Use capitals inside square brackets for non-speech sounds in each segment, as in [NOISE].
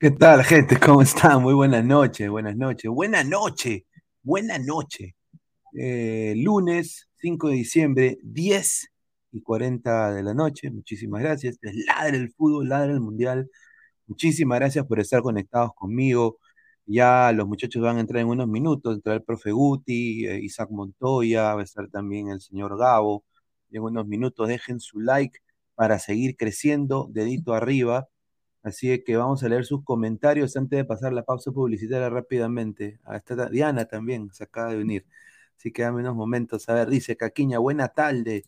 ¿Qué tal, gente? [LAUGHS] ¿Cómo están? Muy buenas noches, buenas noches, buena noche, buena noche. Eh, lunes 5 de diciembre, 10 y 40 de la noche. Muchísimas gracias. Es ladre el fútbol, ladre el mundial. Muchísimas gracias por estar conectados conmigo. Ya los muchachos van a entrar en unos minutos. Entrará el profe Guti, eh, Isaac Montoya, va a estar también el señor Gabo. En unos minutos dejen su like para seguir creciendo, dedito arriba Así que vamos a leer sus comentarios antes de pasar la pausa publicitaria rápidamente. Ah, está Diana también, se acaba de unir. Así que dame unos momentos. A ver, dice Caquiña, buena tarde.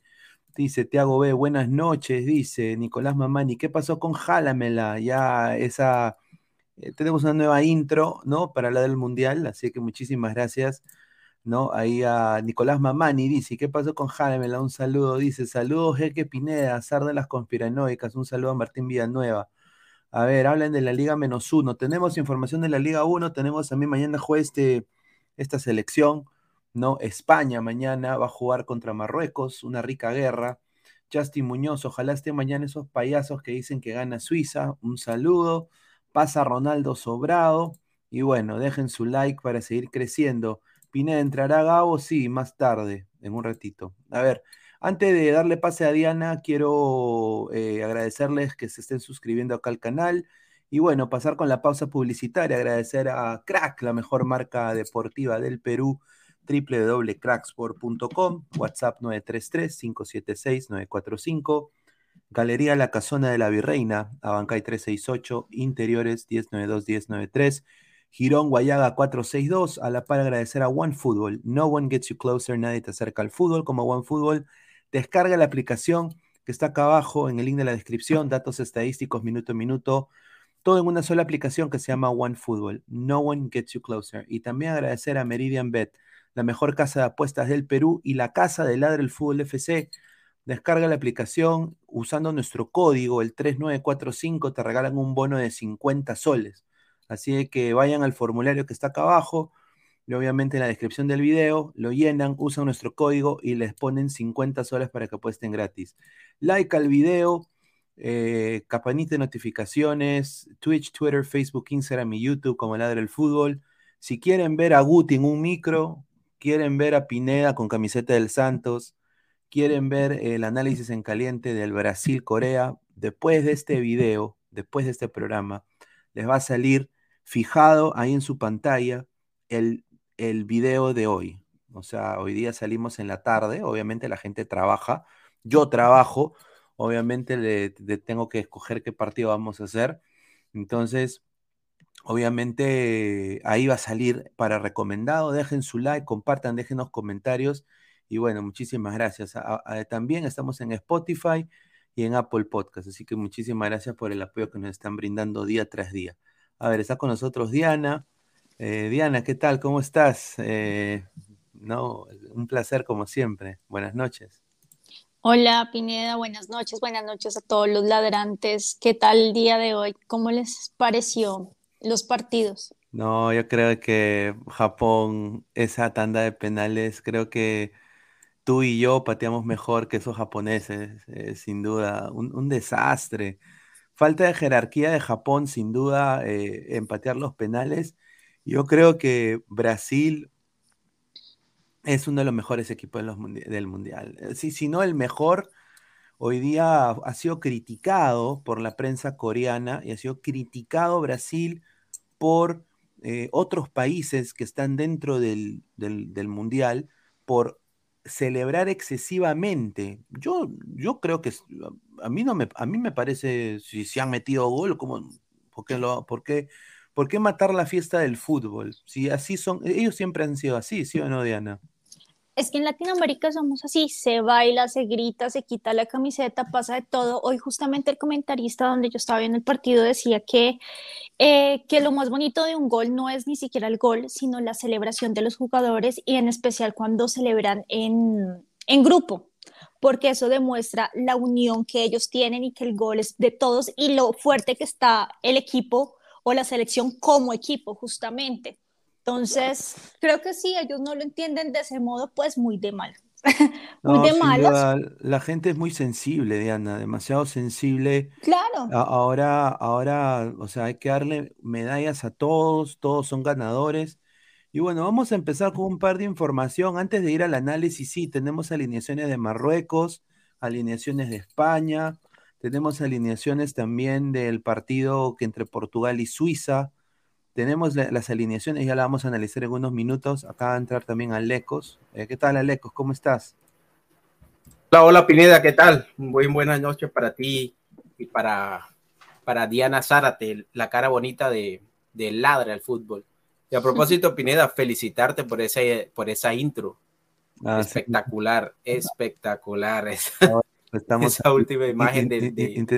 Dice Tiago B, buenas noches. Dice Nicolás Mamani, ¿qué pasó con Jálamela? Ya esa. Eh, tenemos una nueva intro, ¿no? Para la del Mundial. Así que muchísimas gracias. ¿no? Ahí a Nicolás Mamani dice, ¿qué pasó con Jálamela? Un saludo, dice, saludos Jeque Pineda, Zar de las Conspiranoicas, un saludo a Martín Villanueva. A ver, hablen de la Liga menos uno. Tenemos información de la Liga 1, tenemos también mañana juega este, esta selección, ¿no? España mañana va a jugar contra Marruecos, una rica guerra. Justin Muñoz, ojalá esté mañana esos payasos que dicen que gana Suiza. Un saludo. Pasa Ronaldo Sobrado. Y bueno, dejen su like para seguir creciendo. Pineda, ¿entrará Gabo? Sí, más tarde, en un ratito. A ver, antes de darle pase a Diana, quiero eh, agradecerles que se estén suscribiendo acá al canal. Y bueno, pasar con la pausa publicitaria, agradecer a Crack, la mejor marca deportiva del Perú, www.cracksport.com, WhatsApp 933-576-945, Galería La Casona de la Virreina, Abancay 368, Interiores 1092-1093, Girón Guayaga 462, a la par agradecer a OneFootball, no one gets you closer, nadie te acerca al fútbol como OneFootball, Descarga la aplicación que está acá abajo en el link de la descripción, datos estadísticos minuto a minuto, todo en una sola aplicación que se llama OneFootball. No one gets you closer. Y también agradecer a Meridian Bet, la mejor casa de apuestas del Perú y la casa de Ladre el Fútbol FC. Descarga la aplicación usando nuestro código, el 3945, te regalan un bono de 50 soles. Así que vayan al formulario que está acá abajo y obviamente en la descripción del video, lo llenan, usan nuestro código y les ponen 50 soles para que apuesten gratis. Like al video, eh, campanita de notificaciones, Twitch, Twitter, Facebook, Instagram y YouTube como Ladre el Fútbol. Si quieren ver a Guti en un micro, quieren ver a Pineda con camiseta del Santos, quieren ver el análisis en caliente del Brasil-Corea, después de este video, después de este programa, les va a salir fijado ahí en su pantalla el el video de hoy. O sea, hoy día salimos en la tarde, obviamente la gente trabaja, yo trabajo, obviamente le, tengo que escoger qué partido vamos a hacer. Entonces, obviamente ahí va a salir para recomendado, dejen su like, compartan, dejen los comentarios y bueno, muchísimas gracias. también estamos en Spotify y en Apple Podcast, así que muchísimas gracias por el apoyo que nos están brindando día tras día. A ver, está con nosotros Diana. Eh, Diana, ¿qué tal? ¿Cómo estás? Eh, no, un placer como siempre. Buenas noches. Hola Pineda, buenas noches, buenas noches a todos los ladrantes. ¿Qué tal el día de hoy? ¿Cómo les pareció los partidos? No, yo creo que Japón, esa tanda de penales, creo que tú y yo pateamos mejor que esos japoneses, eh, sin duda. Un, desastre. Falta de jerarquía de Japón, sin duda, en patear los penales yo creo que Brasil es uno de los mejores equipos del Mundial. Eh, si, no el mejor, hoy día ha sido criticado por la prensa coreana y ha sido criticado Brasil por eh, otros países que están dentro del, Mundial por celebrar excesivamente. Yo, yo creo que a mí no me, a mí me parece si se han metido gol, como, ¿por qué, lo, por qué ¿Por qué matar la fiesta del fútbol? Si así son, ellos siempre han sido así, ¿sí o no, Diana? Es que en Latinoamérica somos así, se baila, se grita, se quita la camiseta, pasa de todo. Hoy justamente el comentarista donde yo estaba viendo el partido decía que, eh, que lo más bonito de un gol no es ni siquiera el gol, sino la celebración de los jugadores y en especial cuando celebran en, en grupo, porque eso demuestra la unión que ellos tienen y que el gol es de todos y lo fuerte que está el equipo o la selección como equipo, justamente. Entonces, creo que sí, ellos no lo entienden de ese modo, pues muy de mal. [LAUGHS] muy de malas. La gente es muy sensible, Diana, demasiado sensible. Claro. ahora, ahora, o sea, hay que darle medallas a todos, todos son ganadores. Y bueno, vamos a empezar con un par de información. Antes de ir al análisis, sí, tenemos alineaciones de Marruecos, alineaciones de España, tenemos alineaciones también del partido que entre Portugal y Suiza. Tenemos las alineaciones, ya la vamos a analizar en unos minutos. Acá va a entrar también Alecos. Eh, ¿Qué tal, Alecos? ¿Cómo estás? Hola, hola, Pineda, ¿qué tal? Muy buenas noches para ti y para, para Diana Zárate, la cara bonita de, de Ladra al fútbol. Y a [LAUGHS] propósito, Pineda, felicitarte por, ese, por esa intro. Ah, espectacular, espectacular. Estamos esa última imagen de,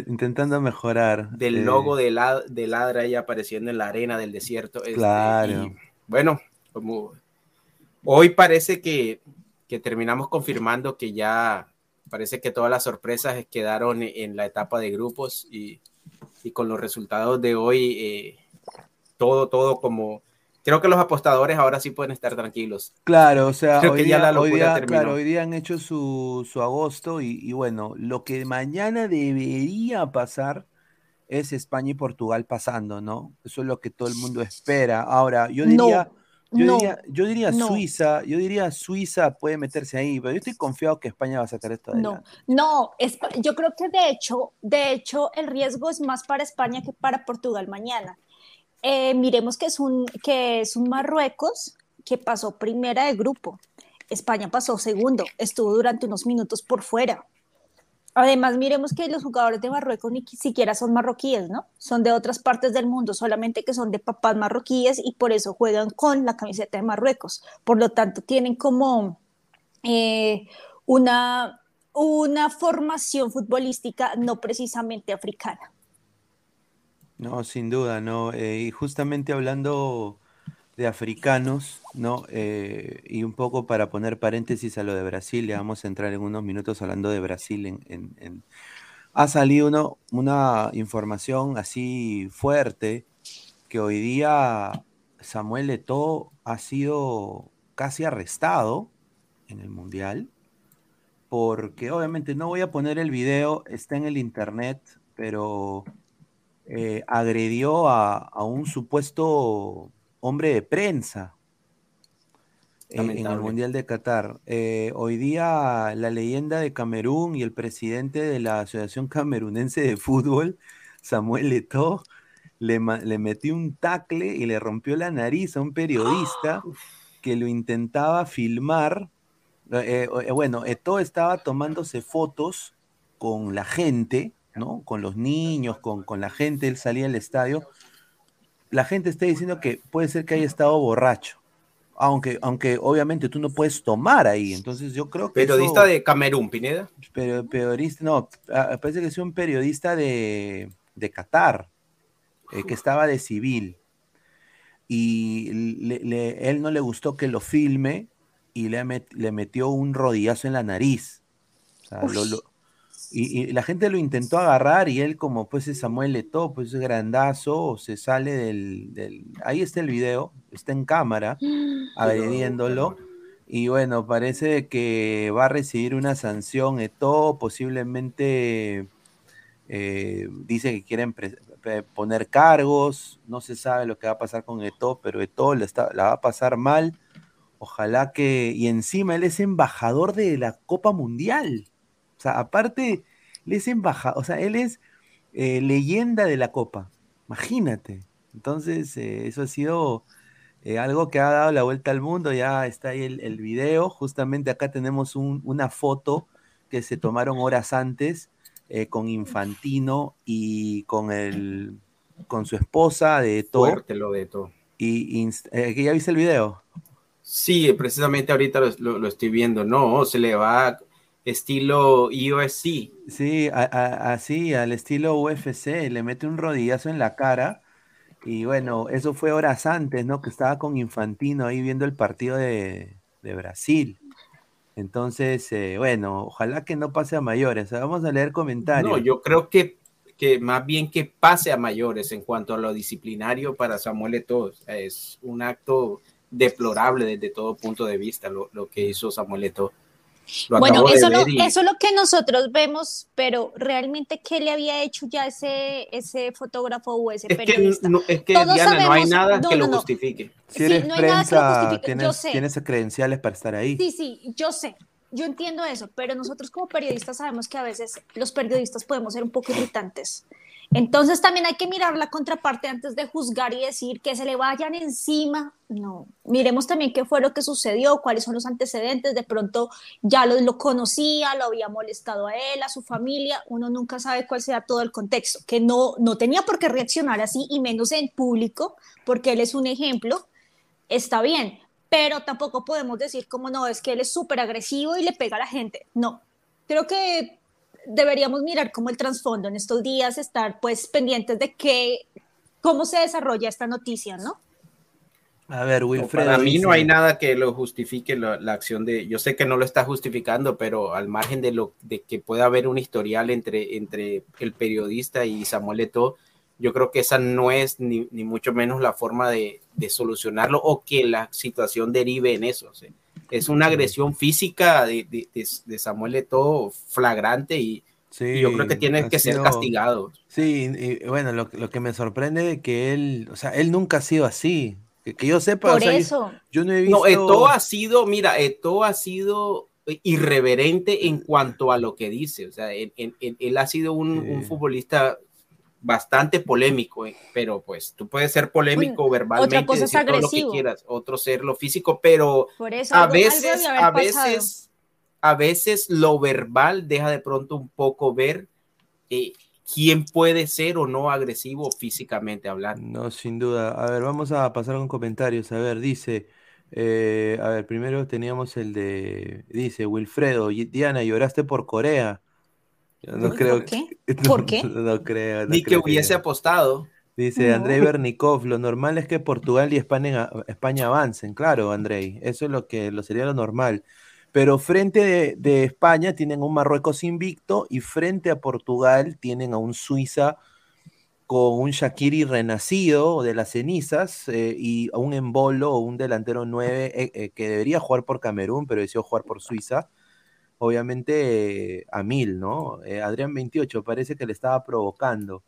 intentando mejorar. Del eh, logo de, la, de Ladra ahí apareciendo en la arena del desierto. Este, claro. bueno, como hoy parece que, que, terminamos confirmando que ya parece que todas las sorpresas quedaron en la etapa de grupos y, y con los resultados de hoy, eh, todo, todo como creo que los apostadores ahora sí pueden estar tranquilos. Claro, o sea, hoy, día, hoy, día, hoy día han hecho su, agosto y, bueno, lo que mañana debería pasar es España y Portugal pasando, ¿no? Eso es lo que todo el mundo espera. Ahora, yo diría... Yo, diría, yo diría Suiza, yo diría Suiza puede meterse ahí, pero yo estoy confiado que España va a sacar esto adelante. No, no, yo creo que de hecho, de hecho el riesgo es más para España que para Portugal mañana. Eh, miremos que es, un, que es un Marruecos que pasó primera de grupo. España pasó segundo, estuvo durante unos minutos por fuera. Además, miremos que los jugadores de Marruecos ni siquiera son marroquíes, ¿no? Son de otras partes del mundo, solamente que son de papás marroquíes y por eso juegan con la camiseta de Marruecos. Por lo tanto, tienen como eh, una, una formación futbolística no precisamente africana. No, sin duda, ¿no? Eh, y justamente hablando de africanos, ¿no? Eh, y un poco para poner paréntesis a lo de Brasil, ya vamos a entrar en unos minutos hablando de Brasil. En, Ha salido una información así fuerte que hoy día Samuel Eto'o ha sido casi arrestado en el Mundial, porque obviamente no voy a poner el video, está en el internet, pero eh, agredió a, a un supuesto hombre de prensa eh, en el. Mundial de Qatar. Eh, hoy día la leyenda de Camerún y el presidente de la Asociación Camerunense de Fútbol, Samuel Eto'o, le, metió un tacle y le rompió la nariz a un periodista [GASPS] que lo intentaba filmar. Eh, bueno, Eto'o estaba tomándose fotos con la gente, ¿no? Con los niños, con, con la gente, él salía al estadio. La gente está diciendo que puede ser que haya estado borracho. Aunque, aunque obviamente tú no puedes tomar ahí. Entonces yo creo que. Periodista eso- de Camerún, Pineda. pero periodista, no, parece que es un periodista de, de Qatar, eh, que estaba de civil. Y le- le- él no le gustó que lo filme y le, met- le metió un rodillazo en la nariz. O sea, lo- lo- y, y la gente lo intentó agarrar y él, como pues es Samuel Eto'o, pues es grandazo, se sale del, del- Ahí está el video, está en cámara, [GASPS] agrediéndolo. Y bueno, parece que va a recibir una sanción Eto'o, posiblemente eh, dice que quieren poner cargos, no se sabe lo que va a pasar con Eto'o, pero la, está- la va a pasar mal. Ojalá que... Y encima él es embajador de la Copa Mundial. Sea, aparte, él es embajador, o sea, él es eh, leyenda de la Copa. Imagínate. Entonces, eh, eso ha sido eh, algo que ha dado la vuelta al mundo. Ya está ahí el, el video. Justamente acá tenemos un- una foto que se tomaron horas antes con Infantino y con el con su esposa de todo. Fuerte lo de todo. Y, inst- eh, ¿que ¿Ya viste el video? Sí, precisamente ahorita lo, lo- lo estoy viendo. No, se le va estilo UFC. Sí, a- a- así, al estilo UFC, le mete un rodillazo en la cara. Y bueno, eso fue horas antes, ¿no? Que estaba con Infantino ahí viendo el partido de, de Brasil. Entonces, eh, bueno, ojalá que no pase a mayores. Vamos a leer comentarios. No, yo creo que, que más bien que pase a mayores en cuanto a lo disciplinario para Samuel Eto'o. Es un acto deplorable desde todo punto de vista lo, lo que hizo Samuel Eto'o. Lo Bueno, eso, y- eso es lo que nosotros vemos, pero realmente, ¿qué le había hecho ya ese, ese fotógrafo o ese es que, periodista? no, es que Todos Diana, no hay nada no, que lo no. justifique. Si Sí, eres no que lo prensa. Yo sé. tienes credenciales para estar ahí. Sí, sí, yo sé, yo entiendo eso, pero nosotros como periodistas sabemos que a veces los periodistas podemos ser un poco irritantes. Entonces también hay que mirar la contraparte antes de juzgar y decir que se le vayan encima. No, miremos también qué fue lo que sucedió, cuáles son los antecedentes. De pronto ya lo, conocía, lo había molestado a él, a su familia. Uno nunca sabe cuál sea todo el contexto, que no, no tenía por qué reaccionar así y menos en público, porque él es un ejemplo. Está bien, pero tampoco podemos decir como no, es que él es súper agresivo y le pega a la gente. No, creo que deberíamos mirar como el trasfondo en estos días, estar pues pendientes de qué, cómo se desarrolla esta noticia, ¿no? A ver, No, Wilfredo. para mí dice- no hay nada que lo justifique la, la acción de. Yo sé que no lo está justificando, pero al margen de lo de que pueda haber un historial entre, entre el periodista y Samuel Eto'o, yo creo que esa no es ni, ni mucho menos la forma de, de solucionarlo o que la situación derive en eso. o sea, es una agresión física de, de, de- de Samuel Eto'o flagrante y, Sí, y yo creo que tiene que ser castigado. Sí, y bueno, lo, lo que me sorprende es que él, o sea, él nunca ha sido así. Que, que yo sepa, o Por sea, eso, yo, no he visto. No, Eto'o ha sido, mira, Eto'o ha sido irreverente en cuanto a lo que dice. O sea, él, él- él- él ha sido un, Sí. un futbolista bastante polémico, eh, pero pues tú puedes ser polémico Bueno, verbalmente, otra cosa es decir todo lo que agresivo. quieras, otro ser lo físico, pero por eso a veces, a pasado. veces, a veces lo verbal deja de pronto un poco ver eh, quién puede ser o no agresivo físicamente hablando. No, sin duda. A ver, vamos a pasar con comentarios. A ver, dice, eh, a ver, primero teníamos el de, dice Wilfredo, "Y- Diana, lloraste por Corea. Yo no ¿Por creo qué? [LAUGHS] que- ¿Por qué? No, creo, no Ni que hubiese apostado. Dice No. Andrei Bernikov, lo normal es que Portugal y España, España avancen, claro, Andrei, eso es lo que lo sería lo normal. Pero frente de, de España tienen un Marruecos invicto y frente a Portugal tienen a un Suiza con un Shakiri renacido de las cenizas eh, y un embolo o un delantero 9 eh, eh, que debería jugar por Camerún, pero decidió jugar por Suiza. Obviamente a mil, ¿no? Adrián 28 parece que le estaba provocando.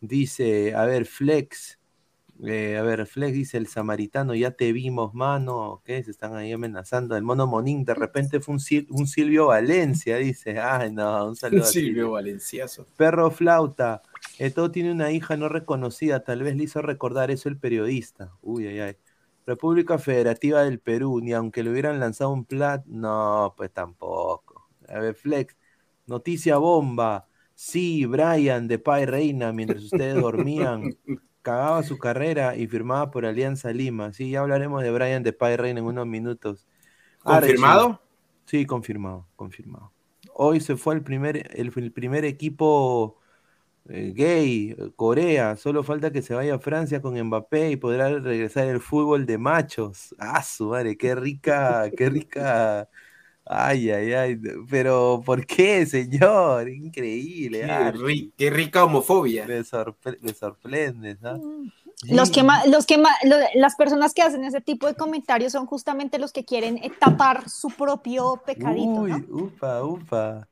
Dice, a ver, Flex, eh, a ver, Flex dice el samaritano, ya te vimos, mano. ¿Qué? Se están ahí amenazando. El mono Monín, de repente fue un, Silvio Valencia, dice. Ay, no, un saludo. Silvio Valenciazo. Perro flauta. Eh, todo tiene una hija no reconocida. Tal vez le hizo recordar eso el periodista. Uy, ay, ay. República Federativa del Perú, ni aunque le hubieran lanzado un plat, no, pues tampoco. A ver, Flex, noticia bomba. Sí, Brian de Pai Reina, mientras ustedes dormían, [LAUGHS] cagaba su carrera y firmaba por Alianza Lima. Sí, ya hablaremos de Brian de Pai Reina en unos minutos. ¿Confirmado? sí, confirmado, confirmado. Hoy se fue el primer, el, primer equipo eh, gay, Corea. Solo falta que se vaya a Francia con Mbappé y podrá regresar el fútbol de machos. Ah, su madre, qué rica, qué rica Ay, ay, ay, pero ¿por qué, señor? Increíble. Qué, rica homofobia. Me, sorprende, ¿no? Mm. Los que los que las personas que hacen ese tipo de comentarios son justamente los que quieren tapar su propio pecadito. Uy, ufa, ufa.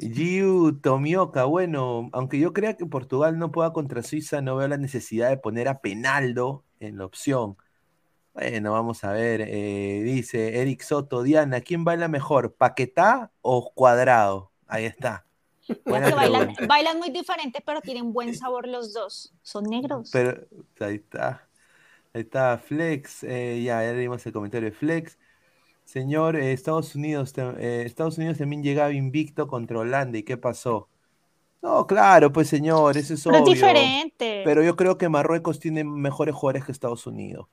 Giu Tomioka, bueno, aunque yo crea que Portugal no pueda contra Suiza, no veo la necesidad de poner a Penaldo en la opción. Bueno, vamos a ver. Eh, dice Eric Soto, Diana, ¿quién baila mejor? ¿Paquetá o cuadrado? Ahí está. [LAUGHS] bailan, muy diferente, pero tienen buen sabor los dos. Son negros. Pero ahí está. Ahí está Flex. Eh, ya, ya leímos el comentario de Flex. Señor, eh, Estados Unidos, Estados Unidos también llegaba invicto contra Holanda. ¿Y qué pasó? No, claro, pues señor, eso es obvio. es diferente. Pero yo creo que Marruecos tiene mejores jugadores que Estados Unidos.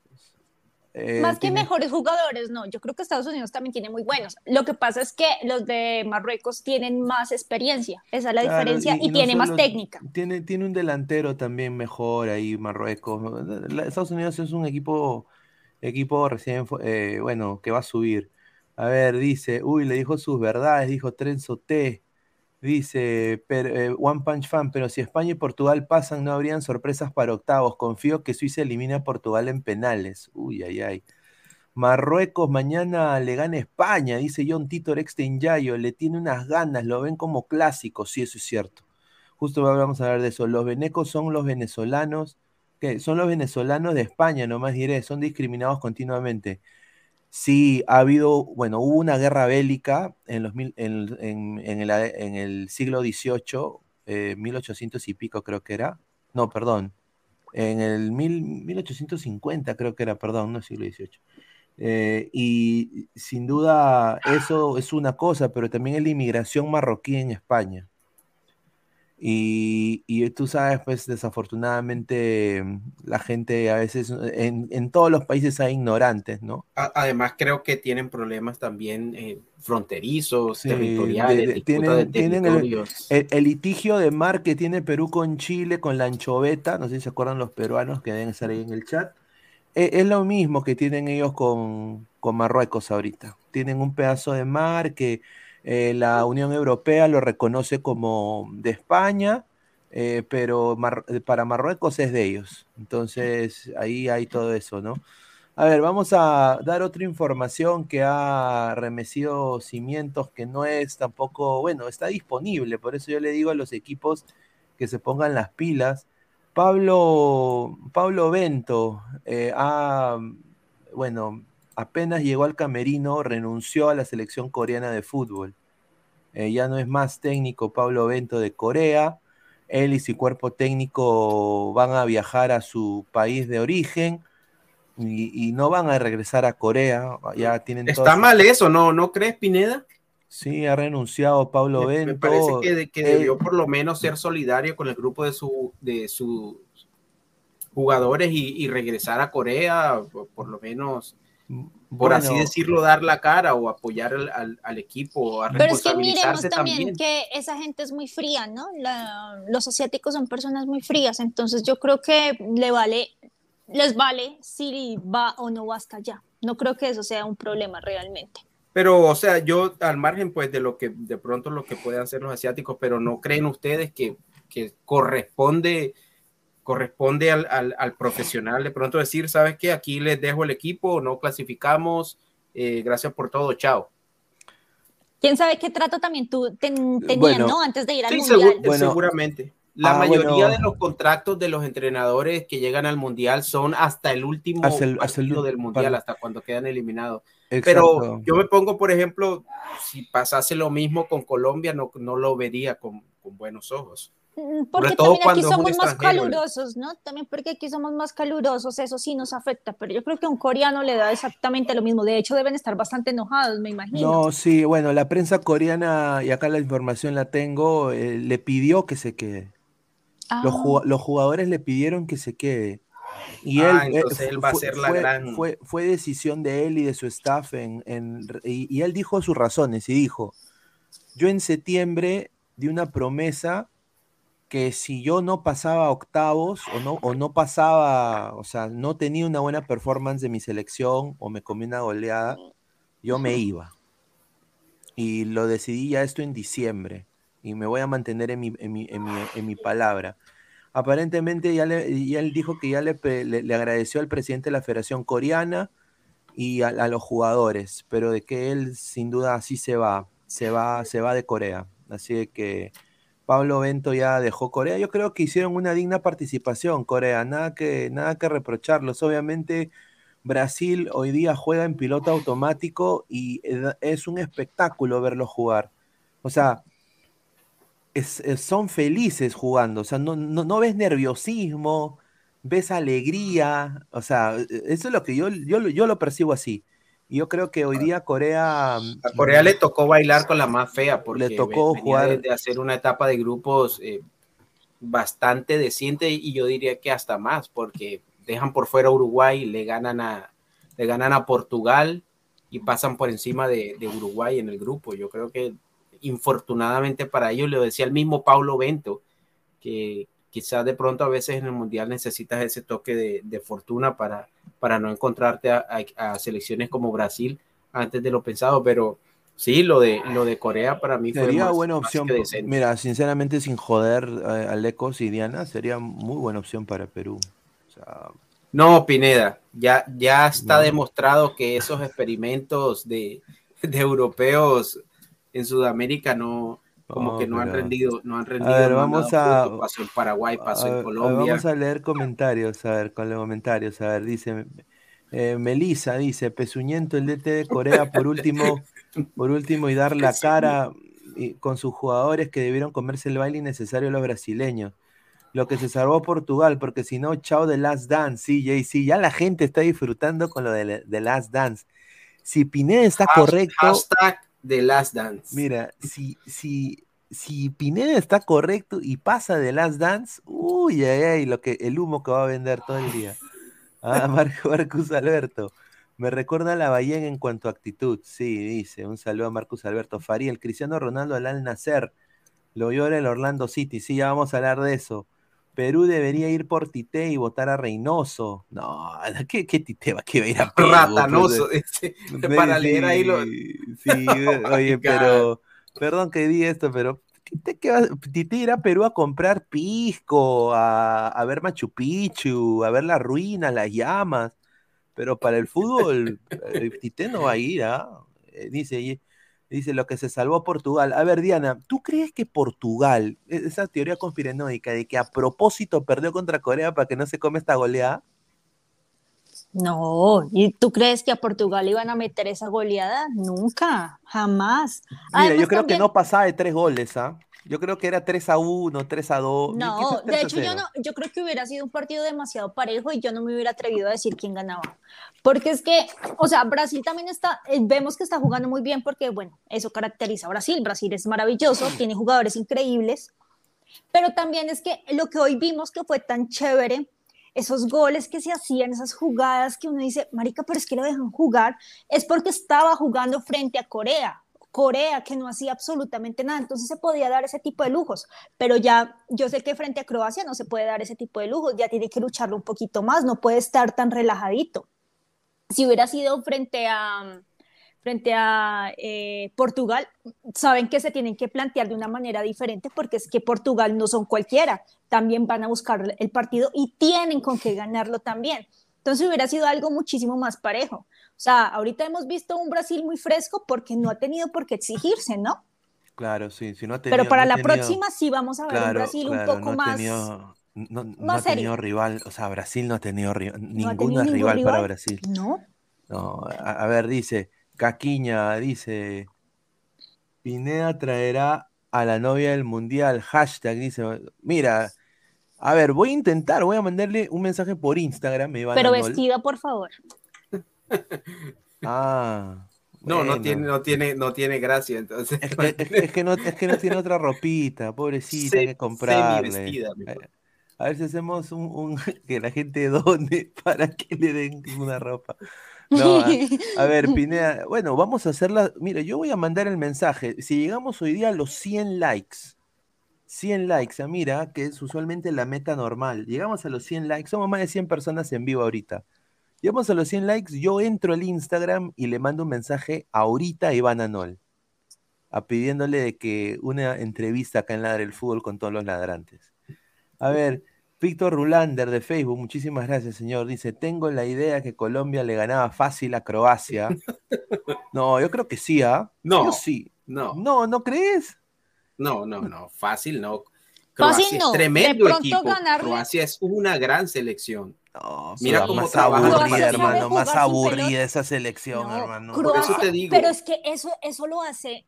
Eh, Más que mejores jugadores, no, yo creo que Estados Unidos también tiene muy buenos. Lo que pasa es que los de Marruecos tienen más experiencia, esa es la diferencia, y, tiene más técnica. Tiene, tiene un delantero también mejor ahí, Marruecos. Estados Unidos es un equipo, equipo recién, eh, bueno, que va a subir. A ver, dice, uy, le dijo sus verdades, dijo Trenzo T. Dice eh, One Punch Fan, pero si España y Portugal pasan, no habrían sorpresas para octavos. Confío que Suiza elimina a Portugal en penales. Uy, ay, ay. Marruecos mañana le gana España, dice John Tito Yayo. Le tiene unas ganas, lo ven como clásico. Sí, eso es cierto. Justo vamos a hablar de eso. Los venecos son los venezolanos, que son los venezolanos de España, nomás diré, son discriminados continuamente. Sí, ha habido, bueno, hubo una guerra bélica en, el, siglo XVIII, 1800 eh, y pico creo que era. No, perdón. En el mil, 1850 creo que era, perdón, no siglo XVIII. Eh, y sin duda eso es una cosa, pero también es la inmigración marroquí en España. Y, tú sabes, pues desafortunadamente mm, la gente a veces, en, todos los países hay ignorantes, ¿no? Además creo que tienen problemas también eh, fronterizos, territoriales, tienen, el, litigio de mar que tiene Perú con Chile, con la anchoveta, no sé si se acuerdan los peruanos que deben estar ahí en el chat, e, es, lo mismo que tienen ellos con, con Marruecos ahorita. Tienen un pedazo de mar que eh, la Unión Europea lo reconoce como de España, eh, pero eh, para Marruecos es de ellos. Entonces, ahí hay todo eso, ¿no? A ver, vamos a dar otra información que ha remecido cimientos que no es tampoco, bueno, está disponible, por eso yo le digo a los equipos que se pongan las pilas. Pablo, Pablo Bento ha, bueno, apenas llegó al camerino, renunció a la selección coreana de fútbol. Eh, ya no es más técnico Pablo Bento de Corea. Él y su cuerpo técnico van a viajar a su país de origen y, no van a regresar a Corea. Ya tienen ¿Está mal eso? ¿No, ¿No crees, Pineda? Sí, ha renunciado Pablo Bento. Me parece que, debió por lo menos ser solidario con el grupo de, su, de sus jugadores y, regresar a Corea, por lo menos por así decirlo, dar la cara o apoyar al, equipo, a Pero es que miremos también, que esa gente es muy fría, ¿no? los asiáticos son personas muy frías, entonces yo creo que le vale, les vale si va o no va hasta allá. No creo que eso sea un problema realmente. Pero, o sea, yo al margen, pues, de lo que de pronto lo que puedan hacer los asiáticos, pero ¿no creen ustedes que, que corresponde corresponde al, al, profesional de pronto decir, ¿sabes qué? Aquí les dejo el equipo, no clasificamos, eh, gracias por todo, chao. ¿Quién sabe qué trato también tú tenías, ¿no? Antes de ir al Mundial. seguramente. La ah, mayoría de los contratos de los entrenadores que llegan al mundial son hasta el último partido del mundial, hasta cuando quedan eliminados. Pero yo me pongo, por ejemplo, si pasase lo mismo con Colombia, no, no lo vería con, con buenos ojos. Mm, porque también aquí somos más calurosos, ¿no? También porque aquí somos más calurosos, eso sí nos afecta, pero yo creo que a un coreano le da exactamente lo mismo. De hecho, deben estar bastante enojados, me imagino. No, sí, bueno, la prensa coreana, y acá la información la tengo, eh, le pidió que se quede. Los, ah. jugadores le pidieron que se quede. Y él, ah, él va a ser la fue, gran... fue, decisión de él y de su staff, en, y, él dijo sus razones y dijo, yo en septiembre di una promesa que si yo no pasaba octavos o no, o no pasaba, o sea, no tenía una buena performance de mi selección o me comí una goleada, yo me iba. Y lo decidí ya esto en diciembre y me voy a mantener en mi, en mi, palabra. Aparentemente ya, él dijo que ya le, le, agradeció al presidente de la Federación Coreana y a, los jugadores, pero de que él sin duda así se va, se va, se va de Corea. Así que Pablo Bento ya dejó Corea. Yo creo que hicieron una digna participación Corea, nada que, nada que reprocharlos. Obviamente Brasil hoy día juega en piloto automático y es un espectáculo verlos jugar. O sea, son felices jugando, o sea, no, no, ves nerviosismo, ves alegría, o sea, e, eso es lo que yo, yo, yo lo percibo así. Yo creo que hoy día Corea... Mm, A Corea le tocó bailar con la más fea, porque le tocó jugar... De hacer una etapa de grupos eh, bastante decente y yo diría que hasta más, porque dejan por fuera a Uruguay, le ganan a, le ganan a Portugal y pasan por encima de, de Uruguay en el grupo. Yo creo que infortunadamente para ellos, le decía el mismo Paulo Bento, que quizás de pronto a veces en el Mundial necesitas ese toque de, fortuna para, para no encontrarte a, selecciones como Brasil antes de lo pensado, pero sí, lo de, lo de Corea para mí sería buena opción. Mira, sinceramente, sin joder a Lecos y Diana, sería muy buena opción para Perú. no, Pineda, ya, ya está demostrado que esos experimentos de, de europeos en Sudamérica no, como que no han rendido, no han rendido. A ver, vamos a. pasó en Paraguay, pasó en Colombia. vamos a leer comentarios, a ver, con los comentarios, a ver, dice. Eh, Melissa dice, Pesuñento el DT de Corea por [LAUGHS] último, por último y dar la cara con sus jugadores que debieron comerse el baile innecesario a los brasileños. Lo que se salvó Portugal, porque si no, chao de Last Dance, sí, sí, ya la gente está disfrutando con lo de, de Last Dance. Si Pineda está correcto. Hashtag de Last Dance. Mira, si, si, si Pineda está correcto y pasa de Last Dance, uy, ay, ay, lo que, el humo que va a vender todo el día. Ah, [LAUGHS] Marcus Alberto. Me recuerda a la Bahía en cuanto a actitud. Sí, dice. Un saludo a Marcus Alberto Faría. El Cristiano Ronaldo al nacer. Lo llora el Orlando City. Sí, ya vamos a hablar de eso. Perú debería ir por Tite y votar a Reynoso. No, [LAUGHS] ¿qué, qué Tite va a ir a Perú? Ratanoso, [LAUGHS] para leer ahí lo... Sí, [LAUGHS] oye, pero, perdón que di esto, pero ¿qué, va? Tite irá a Perú a comprar pisco, a, a, ver Machu Picchu, a ver las ruinas, las llamas, pero para el fútbol, eh, Tite no va a ir, ¿ah? Eh, dice, Dice lo que se salvó Portugal. A ver, Diana, ¿tú crees que Portugal, e-, esa teoría conspiranoica de que a propósito perdió contra Corea para que no se come esta goleada? No, ¿y tú crees que a Portugal iban a meter esa goleada? Nunca, jamás. Mira, yo creo que no pasaba de tres goles, ¿ah? Yo creo que era 3 a 1, 3 a 2. No, de hecho yo no, yo creo que hubiera sido un partido demasiado parejo y yo no me hubiera atrevido a decir quién ganaba. Porque es que, o sea, Brasil también está, eh, vemos que está jugando muy bien porque, bueno, eso caracteriza a Brasil. Brasil es maravilloso, tiene jugadores increíbles, pero también es que lo que hoy vimos que fue tan chévere, esos goles que se hacían, esas jugadas que uno dice, marica, pero es que lo dejan jugar, es porque estaba jugando frente a Corea Corea, que no hacía absolutamente nada, entonces se podía dar ese tipo de lujos, pero ya yo sé que frente a Croacia no se puede dar ese tipo de lujos, ya tiene que lucharlo un poquito más, no puede estar tan relajadito. Si hubiera sido frente a, frente a eh, Portugal, saben que se tienen que plantear de una manera diferente porque es que Portugal no son cualquiera, también van a buscar el partido y tienen con qué ganarlo también. Entonces hubiera sido algo muchísimo más parejo. O sea, ahorita hemos visto un Brasil muy fresco porque no ha tenido por qué exigirse, ¿no? Claro, sí, si no ha Pero para no la tenido- próxima sí vamos a ver un claro, Brasil un poco no más... tenido- no, ha tenido rival, o sea, Brasil no ha tenido rival, ha ninguno tenido es ningún rival, para. Brasil. No, No, a, a ver, dice, Caquiña, dice, Pineda traerá a la novia del mundial, hashtag, dice, mira, a ver, voy a intentar, voy a mandarle un mensaje por Instagram, me van pero vestida, por favor. Ah, No, no tiene, no tiene, no tiene gracia, entonces. Es [LAUGHS] que, es- es que no, es que no tiene otra ropita, pobrecita, hay Se- que comprarle. A ver si hacemos un, un- [LAUGHS] que la gente done [LAUGHS] para que le den una ropa. No, a, a ver, Pineda, bueno, vamos a hacerla. Mira, yo voy a mandar el mensaje. Si llegamos hoy día a los 100 likes, 100 likes, ah, mira, que es usualmente la meta normal. Llegamos a los 100 likes, somos más de 100 personas en vivo ahorita. Llegamos a los 100 likes, yo entro al Instagram y le mando un mensaje ahorita a Iván Anol, a pidiéndole de que una entrevista acá en Ladre el Fútbol con todos los ladrantes. A ver, Víctor Rulander de Facebook, muchísimas gracias, señor. Dice: Tengo la idea que Colombia le ganaba fácil a Croacia. [LAUGHS] No, yo creo que sí, ¿ah? No. Yo sí. No, No, ¿no crees? no, no, no, fácil no. Fácil no, es tremendo pronto equipo. ganarle- Croacia es una gran selección. No, Mira cómo más aburrida, hermano, más aburrida esa selección, No, hermano. Por eso te digo. Pero es que eso, eso lo hace,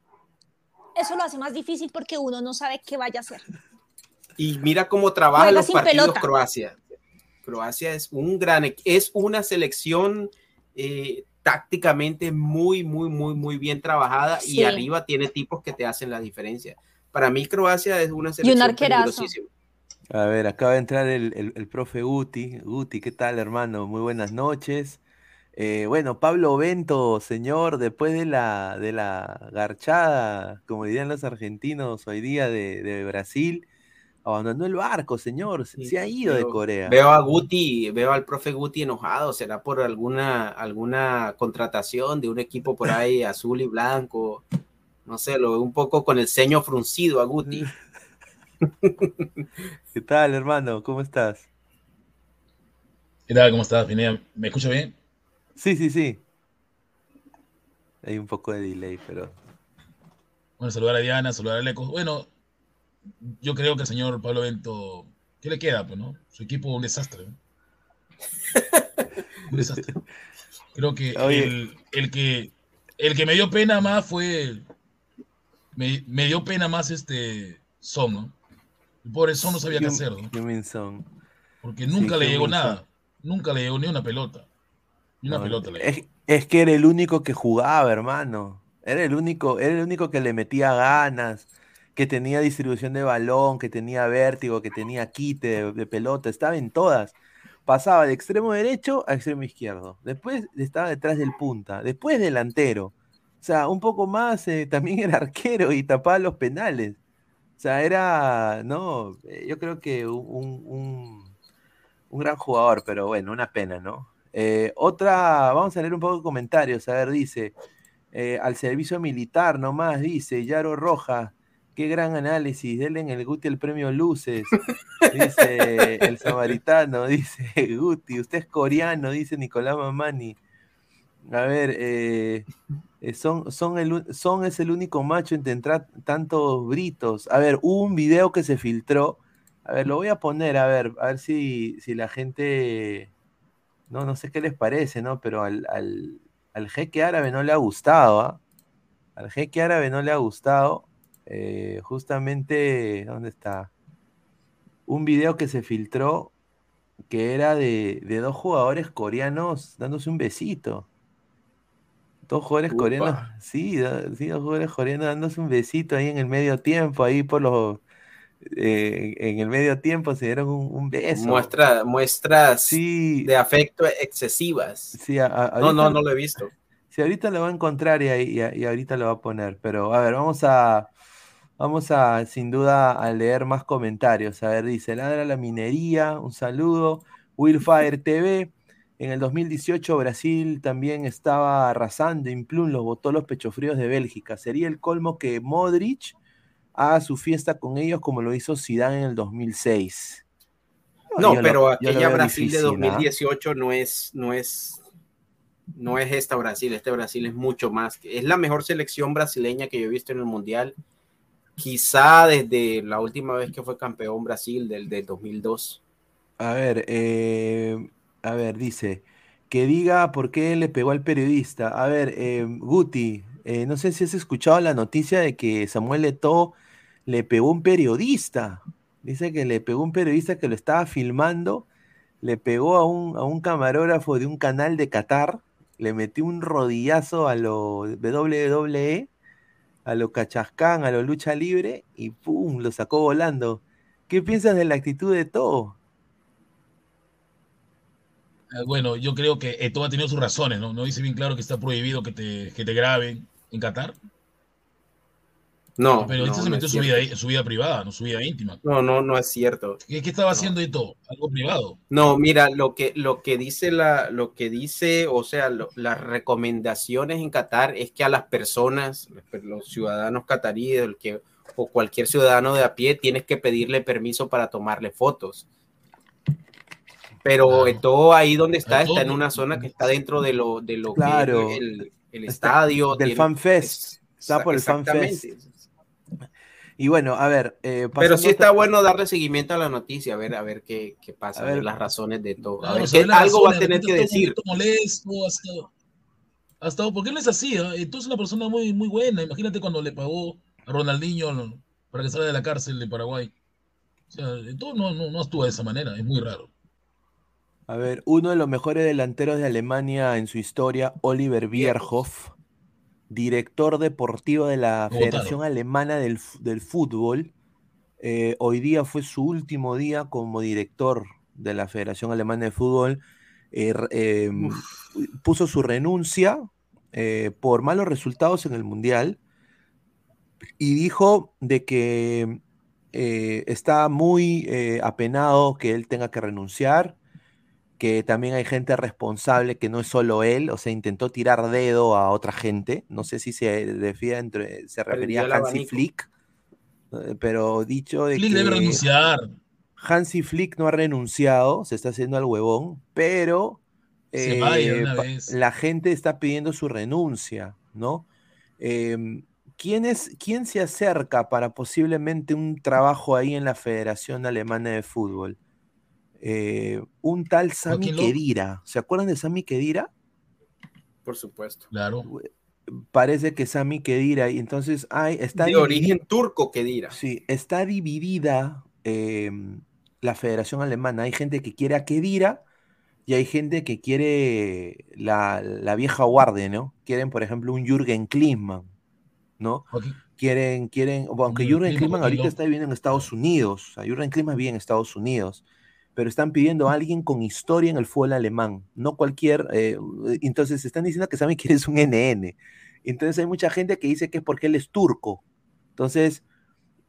eso lo hace más difícil porque uno no sabe qué vaya a hacer. Y mira cómo trabaja Juega los partidos pelota. Croacia. Croacia es un gran, equ- es una selección eh, tácticamente muy, muy, muy, muy bien trabajada Sí. y arriba tiene tipos que te hacen la diferencia. Para mí Croacia es una selección arquerazo. peligrosísima. A ver, acaba de entrar el, el- el profe Guti. Guti, ¿qué tal, hermano? Muy buenas noches. Eh, bueno, Pablo Bento, señor, después de la, de la garchada, como dirían los argentinos hoy día de, de Brasil, abandonó el barco, señor. Se, se ha ido de Corea. Veo a Guti, veo al profe Guti enojado. ¿Será por alguna, alguna contratación de un equipo por ahí [LAUGHS] azul y blanco? No sé, lo veo un poco con el ceño fruncido a Guti. [LAUGHS] ¿Qué tal, hermano? ¿Cómo estás? ¿Qué tal? ¿Cómo estás, Pineda? ¿Me escucha bien? Sí, sí, sí. Hay un poco de delay, pero. Bueno, saludar a Diana, saludar a Lecos. Bueno, yo creo que el señor Pablo Bento, ¿qué le queda? Pues, ¿no? Su equipo un desastre. ¿no? Un desastre. Creo que [LAUGHS] el, el que el que me dio pena más fue me, me dio pena más este Son, ¿no? El pobre Son no sabía qué hacer, ¿no? Porque nunca Sí, le llegó nada. Son. Nunca le llegó ni una pelota. Ni una No, pelota le llegó. es, es que era el único que jugaba, hermano. Era el único, era el único que le metía ganas, que tenía distribución de balón, que tenía vértigo, que tenía quite de, de pelota, estaba en todas. Pasaba de extremo derecho a extremo izquierdo. Después estaba detrás del punta, después delantero. O sea, un poco más eh, también era arquero y tapaba los penales. O sea, era, no, eh, yo creo que un, un- un gran jugador, pero bueno, una pena, ¿no? Eh, otra, vamos a leer un poco de comentarios. A ver, dice, eh, al servicio militar nomás, dice Yaro Roja, qué gran análisis, denle en el Guti el premio Luces, dice el samaritano, [LAUGHS] dice Guti, usted es coreano, dice Nicolás Mamani. A ver, eh, eh, son, son, el, son es el único macho entre entrar tantos britos. A ver, hubo un video que se filtró. A ver, lo voy a poner, a ver, a ver si, si la gente. No, no sé qué les parece, ¿no? Pero al, al, al jeque árabe no le ha gustado, ¿ah? Al jeque árabe no le ha gustado. eh, justamente, ¿dónde está? Un video que se filtró que era de, de dos jugadores coreanos dándose un besito. Dos jugadores Upa. coreanos, sí, do- sí, dos jugadores coreanos dándose un besito ahí en el medio tiempo, ahí por los, eh, en el medio tiempo se dieron un, un beso. Muestra, muestras Sí, de afecto excesivas. sí, a- a- No, no, no lo he visto. Sí, ahorita lo va a encontrar y, y y ahorita lo va a poner. Pero a ver, vamos a, vamos a sin duda a leer más comentarios. A ver, dice, ladra la minería, un saludo. Willfire TV, En el 2018 Brasil también estaba arrasando, Implum los botó los pechofríos de Bélgica. Sería el colmo que Modric haga su fiesta con ellos como lo hizo Zidane en el 2006. No, yo pero lo aquella Brasil de difícil, ¿ah? 2018 no es, no es, no es esta Brasil. Este Brasil es mucho más. Es la mejor selección brasileña que yo he visto en el mundial. Quizá desde la última vez que fue campeón Brasil del, del 2002. A ver, eh, a ver, dice que diga por qué le pegó al periodista. A ver, eh, Guti, eh, no sé si has escuchado la noticia de que Samuel Eto'o le pegó un periodista. Dice que le pegó un periodista que lo estaba filmando, le pegó a un, a un camarógrafo de un canal de Qatar, le metió un rodillazo a lo WWE, a lo cachascán, a lo lucha libre y ¡pum! lo sacó volando. ¿Qué piensas de la actitud de Eto'o? Eh, Bueno, yo creo que Eto'o ha tenido sus razones, ¿no? No dice bien claro que está prohibido que te, que te graben en Qatar. No, Pero no, este se no metió es su vida, su vida privada, no su vida íntima. No, no, no es cierto. ¿Qué, qué estaba No. haciendo? Algo privado. No, mira, lo que, lo que dice la, lo que dice, o sea, lo- las recomendaciones en Qatar es que a las personas, los ciudadanos cataríes, el que, o cualquier ciudadano de a pie, tienes que pedirle permiso para tomarle fotos. Pero Claro. todo ahí donde está, está en una zona que está dentro de lo, de lo Claro. que es el, el Está- estadio. del tiene- Fan Fest. es- Está por el Fan exactamente. Y bueno, a ver, eh, Pero sí a está otra- bueno darle seguimiento a la noticia, a ver, a ver qué, qué pasa, A a ver ver. las razones de todo. A Claro, ver, saber qué- las algo va a razones, tener que decir. molesto, ha estado, ha estado- porque él es así, ¿ah? Eto'o es una persona muy, muy buena. Imagínate cuando le pagó a Ronaldinho para que salga de la cárcel de Paraguay. O sea, Eto'o no, no, no actúa de esa manera, es muy raro. A ver, uno de los mejores delanteros de Alemania en su historia, Oliver Bierhoff, director deportivo de la Federación. Alemana del, del Fútbol. eh, hoy día fue su último día como director de la Federación Alemana de Fútbol. eh, eh, puso su renuncia eh, por malos resultados en el Mundial y dijo de que está muy apenado que él tenga que renunciar, que también hay gente responsable que no es solo él, o sea, intentó tirar dedo a otra gente, no sé si se refiere entre, se refería a Hansi abanico. Flick, eh, pero dicho de Flick que debe renunciar. Hansi Flick no ha renunciado, se está haciendo al huevón, pero Se vaya de eh, una pa- vez. la gente está pidiendo su renuncia, ¿no? Em, ¿quién, es, ¿Quién se acerca para posiblemente un trabajo ahí en la Federación Alemana de Fútbol? Eh, un tal Sami. Kedira. ¿Se acuerdan de Sami Kedira? Por supuesto. Claro. Parece que Sami Kedira, y entonces hay, está De origen turco, que dirá. Sí, está dividida em, la Federación Alemana. Hay gente que quiere a Kedira y hay gente que quiere la, la vieja guardia, ¿no? Quieren, por ejemplo, un Jürgen Klinsmann, ¿no? Quieren, quieren, o aunque Jürgen Klinsmann, ahorita está viviendo en Estados Unidos, o sea, Jürgen Klinsmann vive en Estados Unidos, pero están pidiendo a alguien con historia en el fútbol alemán, no cualquier, eh, entonces están diciendo que saben [LAUGHS] que eres un NN, entonces hay mucha gente que dice que es porque él es turco, entonces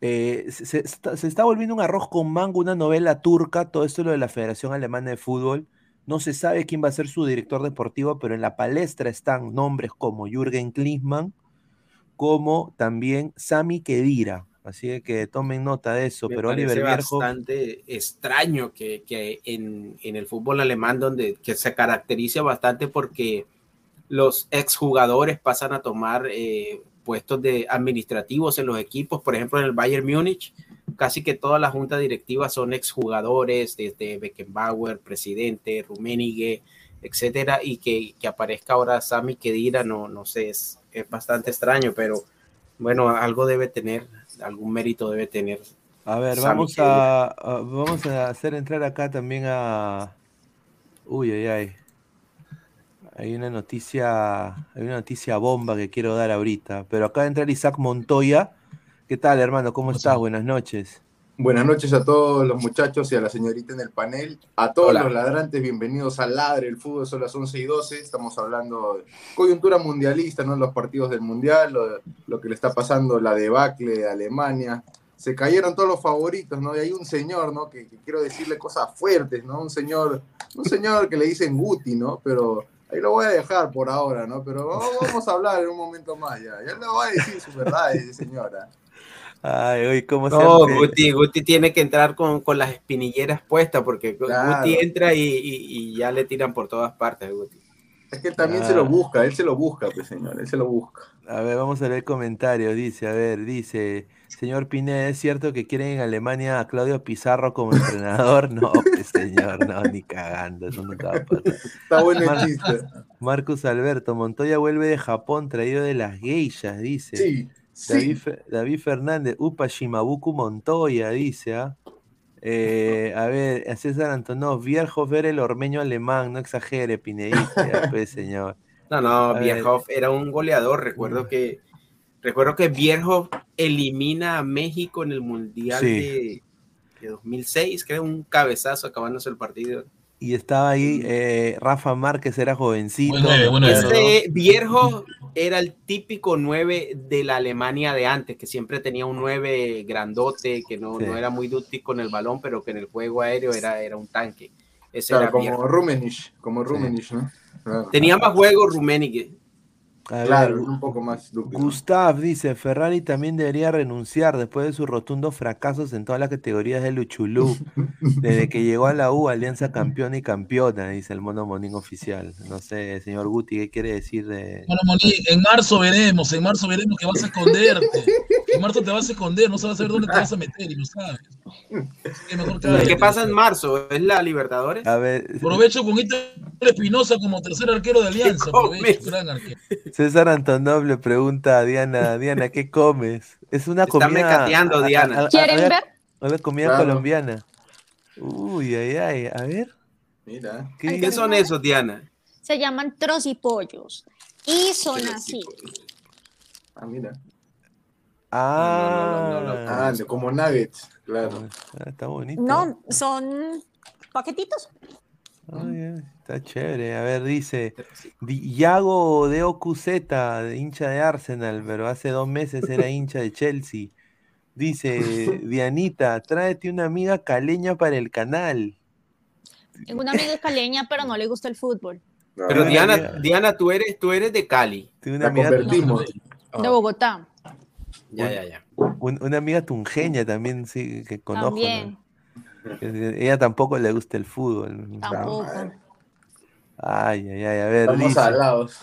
eh, se, se está, se está volviendo un arroz con mango, una novela turca, todo esto lo de la Federación Alemana de Fútbol, no se sabe quién va a ser su director deportivo, pero en la palestra están nombres como Jürgen Klinsmann, como también Sami Kedira. Así que tomen nota de eso. Me pero parece Oliver Bierhoff, bastante extraño que, que en, en el fútbol alemán, donde que se caracteriza bastante porque los exjugadores pasan a tomar eh, puestos de administrativos en los equipos. Por ejemplo, en el Bayern Múnich, casi que toda la junta directiva son exjugadores, desde Beckenbauer, presidente, Rummenigge, etcétera, y que, que aparezca ahora Sami Kedira, no, no sé, es, es bastante extraño, pero bueno, algo debe tener, algún mérito debe tener. a ver, vamos a, a- vamos a hacer entrar acá también a. Uy, ay, ay. Hay una noticia, hay una noticia bomba que quiero dar ahorita. Pero acaba de entrar Isaac Montoya. ¿Qué tal, hermano? ¿Cómo ¿Cómo estás? está? Buenas noches. Buenas noches a todos los muchachos y a la señorita en el panel. A todos Hola. los ladrantes, bienvenidos al Ladre. El fútbol son las 11 y 12. Estamos hablando de coyuntura mundialista, ¿no? Los partidos del mundial, lo, lo que le está pasando, la debacle de Alemania. se cayeron todos los favoritos, ¿no? Y hay un señor, ¿no? Que, que quiero decirle cosas fuertes, ¿no? Un señor, un señor que le dicen Guti, ¿no? Pero ahí lo voy a dejar por ahora, ¿no? Pero vamos, a hablar en un momento más ya. Ya le voy a decir su verdad, señora. Ay, oye, ¿cómo No, se Guti, Guti tiene que entrar con, con las espinilleras puestas porque Claro. Guti entra y, y- y ya le tiran por todas partes. Guti. Es que él también Ah. se lo busca, él se lo busca, pues señor, él se lo busca. A ver, vamos a leer comentarios. Dice, a ver, dice, señor Pineda, ¿es cierto que quieren en Alemania a Claudio Pizarro como entrenador? [LAUGHS] No, pues señor, no, ni cagando, eso nunca va a pasar. Está bueno el Mar- chiste. Marcus Alberto, Montoya vuelve de Japón traído de las geishas, dice. Sí, David, David Fernández, Upa Shimabuku Montoya, dice, ¿ah? Eh, a ver, a César Antonov, Vierhoff era el ormeño alemán, no exagere, Pinedista, ya, pues, señor. No, no, A ver. Bierhoff era un goleador. Recuerdo que recuerdo que Bierhoff elimina a México en el Mundial Sí. de, de 2006, creo, un cabezazo acabándose el partido. Y estaba ahí, eh, Rafa Márquez era jovencito. Buen nueve, me buen nueve. acuerdo. Ese Bierhoff era el típico 9 de la Alemania de antes, que siempre tenía un 9 grandote, que no, Sí. no era muy dúctil con el balón, pero que en el juego aéreo era, era un tanque. Ese Claro, era como. Rumenich, como Rumenich, ¿no? Claro. Tenía más juego Rummenigge. A Claro, ver, un poco más dúctil. Gustav dice, Ferrari también debería renunciar después de sus rotundos fracasos en todas las categorías de Luchulú. [LAUGHS] Desde que llegó a la U, Alianza campeona y campeona, dice el mono monín oficial. No sé, señor Guti, ¿qué quiere decir de...? Bueno, Moni, en marzo veremos, en marzo veremos que vas a esconderte. En marzo te vas a esconder, no sabes saber dónde te vas a meter y no sabes. Así que mejor. ¿Qué pasa en marzo? ¿Es la Libertadores? A ver, Aprovecho con Héctor Espinosa como tercer arquero de Alianza. Aprovecho, comes? gran arquero. [LAUGHS] César Antonov le pregunta a Diana, Diana, ¿qué comes? Es una Está comida... mecateando, a- a- Diana. a- a- ¿Quieren a- ver? Una comida Claro. colombiana. Uy, ay, ay, a ver. Mira. ¿qué son esos, Diana? Se llaman trocipollos y son así. Ah, mira. Ah, No, no, no, no, Ah, como nuggets, claro. Ah, está bonito. No, son paquetitos. Ah, está chévere. A ver, dice Di- Iago de OQZ, hincha de Arsenal, pero hace dos meses era hincha de Chelsea. Dice [LAUGHS] Dianita, tráete una amiga caleña para el canal. Tengo una amiga caleña, pero no le gusta el fútbol. Pero Diana. Diana, tú eres, tú eres de Cali. Tiene una amiga, convertimos. De Bogotá. Ya, ya, ya. un- una amiga tunjeña también, sí, que conozco. ¿no? También. Ella tampoco le gusta el fútbol. Tampoco. Ay, ay, ay, a ver, Estamos dice. alados.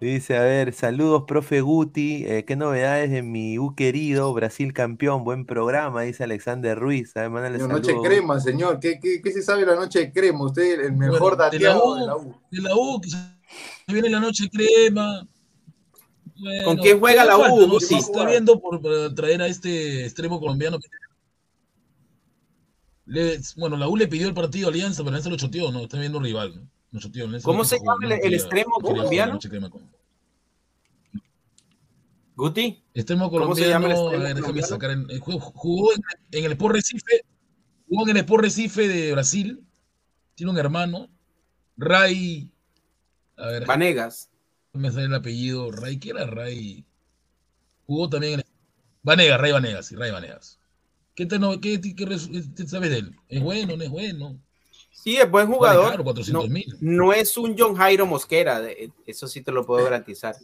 Dice, a ver, saludos, profe Guti. eh, ¿qué novedades de mi U querido Brasil campeón? Buen programa, dice Alexander Ruiz. A ver, mándale Noche crema, señor. ¿Qué, qué, qué se sabe de la noche de crema? Usted, el mejor Bueno, de la dateado U. de la U. De la U, que se viene la noche crema. Bueno, ¿Con quién juega la falta, U, ¿no? Guti? Sí, está viendo por, traer a este extremo colombiano. que- Le- bueno, la U le pidió el partido a Alianza, pero Alianza lo choteó, ¿no? Está viendo un rival. ¿no? Lo choteó, ¿Cómo se llama el- el extremo colombiano? Guti, Extremo ¿Cómo se llama el colombiano, extremo a ver, déjame colombiano? sacar. jugó en, en el Sport Recife, jugó en el Sport Recife de Brasil. Tiene un hermano, Ray. A ver, Vanegas. me sale el apellido. Ray, ¿qué era Ray? Jugó también en el. Vanegas, Ray Vanegas, sí, Ray Vanegas. ¿Qué, te, no, qué, qué sabes de él? ¿Es bueno no es bueno? Sí, es buen jugador. caro, 400 No, no es un John Jairo Mosquera, de- eso sí te lo puedo garantizar.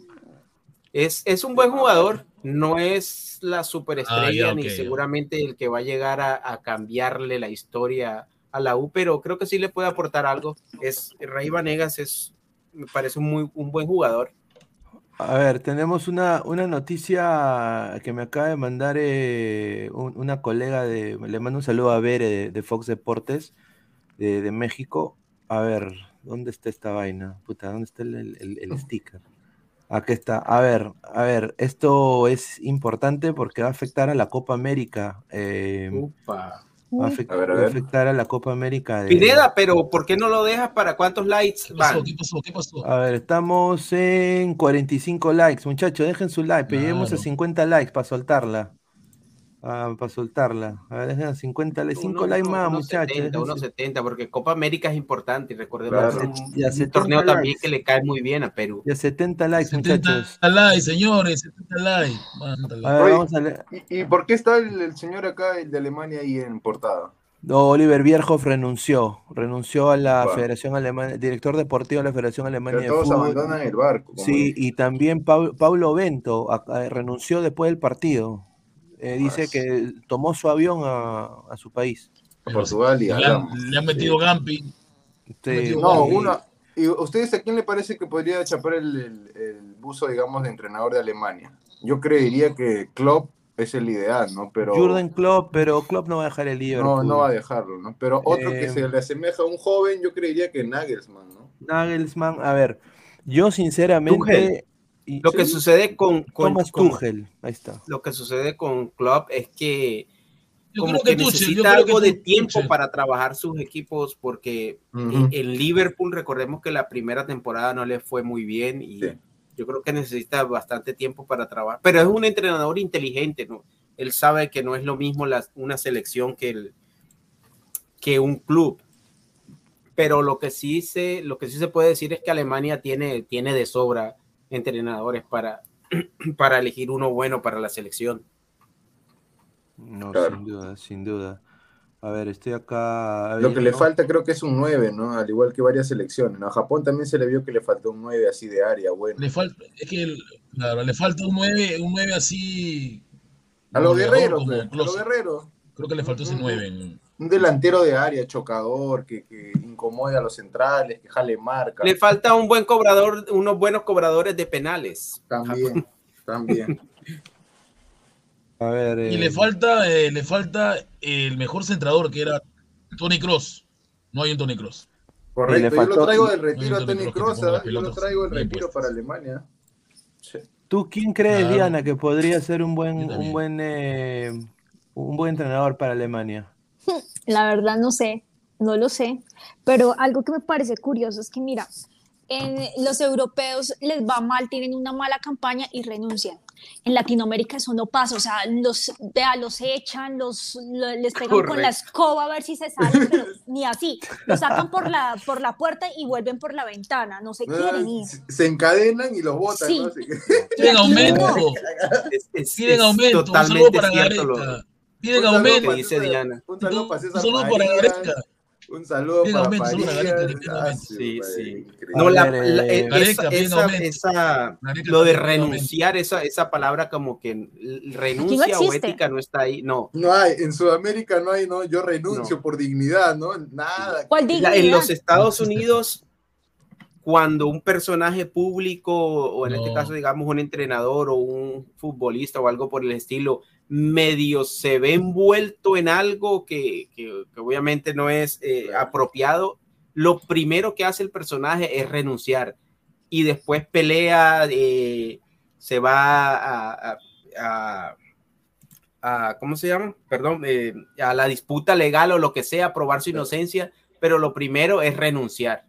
Es, es un buen jugador, no es la superestrella Ah, ni seguramente el que va a llegar a, a cambiarle la historia a la U, pero creo que sí le puede aportar algo. Es Rey Vanegas es, me parece un muy un buen jugador. A ver, tenemos una, una noticia que me acaba de mandar eh, un- una colega de. Le mando un saludo a Bere de, de Fox Deportes de, de México. A ver, ¿dónde está esta vaina? Puta, ¿dónde está el, el- el sticker? Aquí está. A ver, a ver, esto es importante porque va a afectar a la Copa América. eh, Upa. Va, a afect- A ver, a va a ver. afectar a la Copa América. de- Pineda, pero ¿por qué no lo dejas para cuántos likes ¿Qué pasó? van? ¿Qué pasó? ¿Qué pasó? A ver, estamos en 45 likes. Muchachos, dejen su like. pero Lleguemos a Claro. 50 likes para soltarla. Ah, para soltarla. A ver, dejen 50 likes, 5 Uno- likes más, uno muchachos. 70, déjense- 1.70, porque Copa América es importante y recordemos Claro. es un, 70 torneo también likes. que le cae muy bien a Perú. Ya 70 likes, 70 muchachos. likes, señores, 70 likes. A ver, Oye, vamos a leer. ¿Y, y por qué está el, el señor acá, el de Alemania, ahí en portada? No, Oliver Bierhoff renunció. Renunció a la Bueno. Federación Alemana, director deportivo de la Federación Alemana Que de todos Fútbol. abandonan el barco. Sí, dicen. y también Paulo Bento a- a- renunció después del partido. Eh, dice que tomó su avión a, a su país. A Portugal y le, han, hablamos. le han metido Gampi. Este, Metió No, una. ¿Y ustedes a quién le parece que podría chapar el, el- el buzo, digamos, de entrenador de Alemania? Yo creería que Klopp es el ideal, ¿no? Pero Jürgen Klopp, pero Klopp no va a dejar el no, Liverpool. no va a dejarlo, ¿no? Pero otro que Eh, se le asemeja a un joven, yo creería que Nagelsmann, ¿no? Nagelsmann, a ver, yo sinceramente... Y- Lo que sucede con, con, Thomas con- Tuchel, ahí está. lo que sucede con Klopp es que Yo como creo que, que Tuchel, yo necesita creo que algo de Tuchel. tiempo para trabajar sus equipos porque Ujú. en, en Liverpool recordemos que la primera temporada no le fue muy bien y Sí. yo creo que necesita bastante tiempo para trabajar, pero es un entrenador inteligente, ¿no? Él sabe que no es lo mismo la- una selección que, el, que un club. Pero lo que sí se, lo que sí se puede decir es que Alemania tiene, tiene de sobra entrenadores para, [CLEARS THROAT] para elegir uno bueno para la selección. No, Claro. sin duda, sin duda. A ver, estoy acá. Lo que le falta creo que es un 9, ¿no? Al igual que varias selecciones, ¿no? A Japón también se le vio que le faltó un 9 así de área, bueno. Le falta, es que claro, le falta un 9, un 9 así. A los guerreros, pues, a los guerreros. Creo que le faltó ese Ujú. 9. Un delantero de área, chocador, que, que incomode a los centrales, que jale marca. Le falta un buen cobrador, unos buenos cobradores de penales. También, también. A ver. Y eh, le falta, eh, le falta el mejor centrador que era Tony Cross. No hay un Tony Cross. Correcto, le yo lo traigo del retiro a Tony ¿ah? yo lo traigo del retiro para Alemania. Sí. ¿Tú quién crees, Claro. Diana, que podría ser un buen, un buen, eh, un buen entrenador para Alemania? La verdad no sé, no lo sé, pero algo que me parece curioso es que mira, en los europeos les va mal, tienen una mala campaña y renuncian. En Latinoamérica eso no pasa, o sea, los, vea, los echan, los, lo- les pegan con la escoba a ver si se salen, pero [LAUGHS] ni así, los sacan por la, por la puerta y vuelven por la ventana, no se quieren ir. Se- encadenan y los botan, Sí. ¿no? Piden aumento. no. Es, es- es aumento. Un saludo totalmente para cierto. Piden Un saludo aumento. dice Diana. Un saludo para Un César saludo para Gareca. Un saludo Piden para aumento, Gareca, Ah. Sí, sí. No, la, la- eh, esa- Gareca, esa- aumento. esa- Gareca lo de renunciar, esa, esa palabra como que renuncia o existe. ética no está ahí. No. No hay, en Sudamérica no hay, no, yo renuncio No. por dignidad, ¿no? Nada. ¿Cuál La- dignidad? en los Estados No. Unidos, cuando un personaje público, o en este No. caso, digamos, un entrenador o un futbolista o algo por el estilo, medio se ve envuelto en algo que, que- que obviamente no es eh, Claro. apropiado, lo primero que hace el personaje es renunciar y después pelea, eh, se va a, a- a- a- ¿cómo se llama? Perdón, eh, a la disputa legal o lo que sea, probar su inocencia, pero lo primero es renunciar.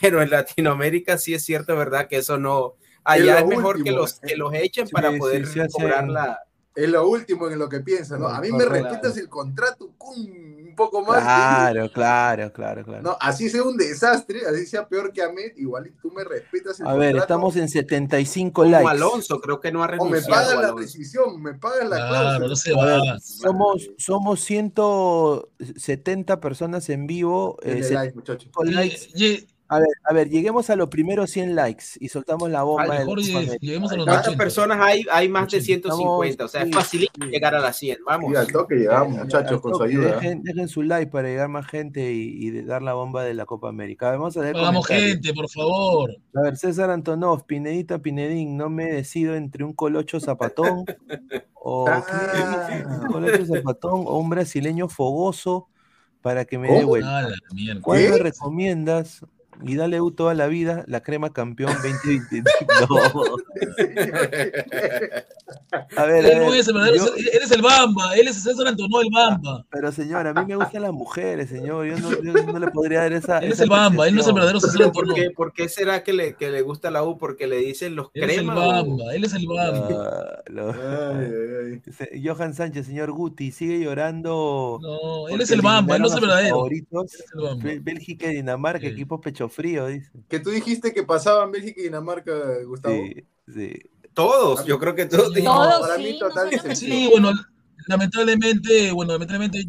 Pero en Latinoamérica sí es cierto, ¿verdad? Que eso no... Allá Es es, mejor que último. los, que los echen Sí, para sí, poder sí hacen- cobrar la... Es lo último en lo que piensa, ¿no? A mí me respetas el contrato un poco más. Claro, claro, claro, claro. No, así sea un desastre, así sea peor que Ahmed, igual tú me respetas el A ver, contrato. estamos en 75 Como likes. Alonso, creo que no ha O me renunciado. pagas la rescisión, me pagas la Claro, cláusula. no se A ver, va. somos, somos 170 personas en vivo. eh, like, muchachos. Y- likes. y- A ver, a ver, lleguemos a los primeros 100 likes y soltamos la bomba. Mejor lleguemos a los ¿Cuántas 80. personas hay? Hay más de 80. 150, o sea, es Sí, facilito sí. llegar a las 100. Vamos. Sí, al toque llegamos, muchachos, al con su ayuda. Dejen, dejen su like para llegar más gente y, y de- dar la bomba de la Copa América. A ver, Vamos a leer Hagamos comentarios. gente, por favor. A ver, César Antonov, Pinedita Pinedín, no me decido entre un colocho zapatón o [LAUGHS] Ah. un colocho zapatón o un brasileño fogoso para que me dé vuelta. Ah. ¿Cuál me recomiendas? Y dale U toda la vida, la crema campeón [LAUGHS] 2020. [LAUGHS] No. A ver, a ver, es el verdadero, yo- él es el Bamba, él es César Antonio el Bamba. pero señor, a mí me gustan las mujeres, señor. Yo no, yo no le podría dar esa. Él es el Bamba, él no es el verdadero César Pero ¿por Antonio. qué, por qué será que le, que le gusta la U? Porque le dicen los Él es el Bamba, él es el Bamba. Ah, lo- Ay, ay, ay. Se- Johan Sánchez, señor Guti, sigue llorando. No, él es el Bamba, él no es el verdadero. favoritos. Él es el Bélgica y Dinamarca, Sí. equipos pecho frío, dice. Que tú dijiste que pasaban Bélgica y Dinamarca, Gustavo. Sí, sí. Todos, yo creo que todos. Sí. Todos, para sí, mí total que sí. Sí, bueno, lamentablemente, bueno, lamentablemente,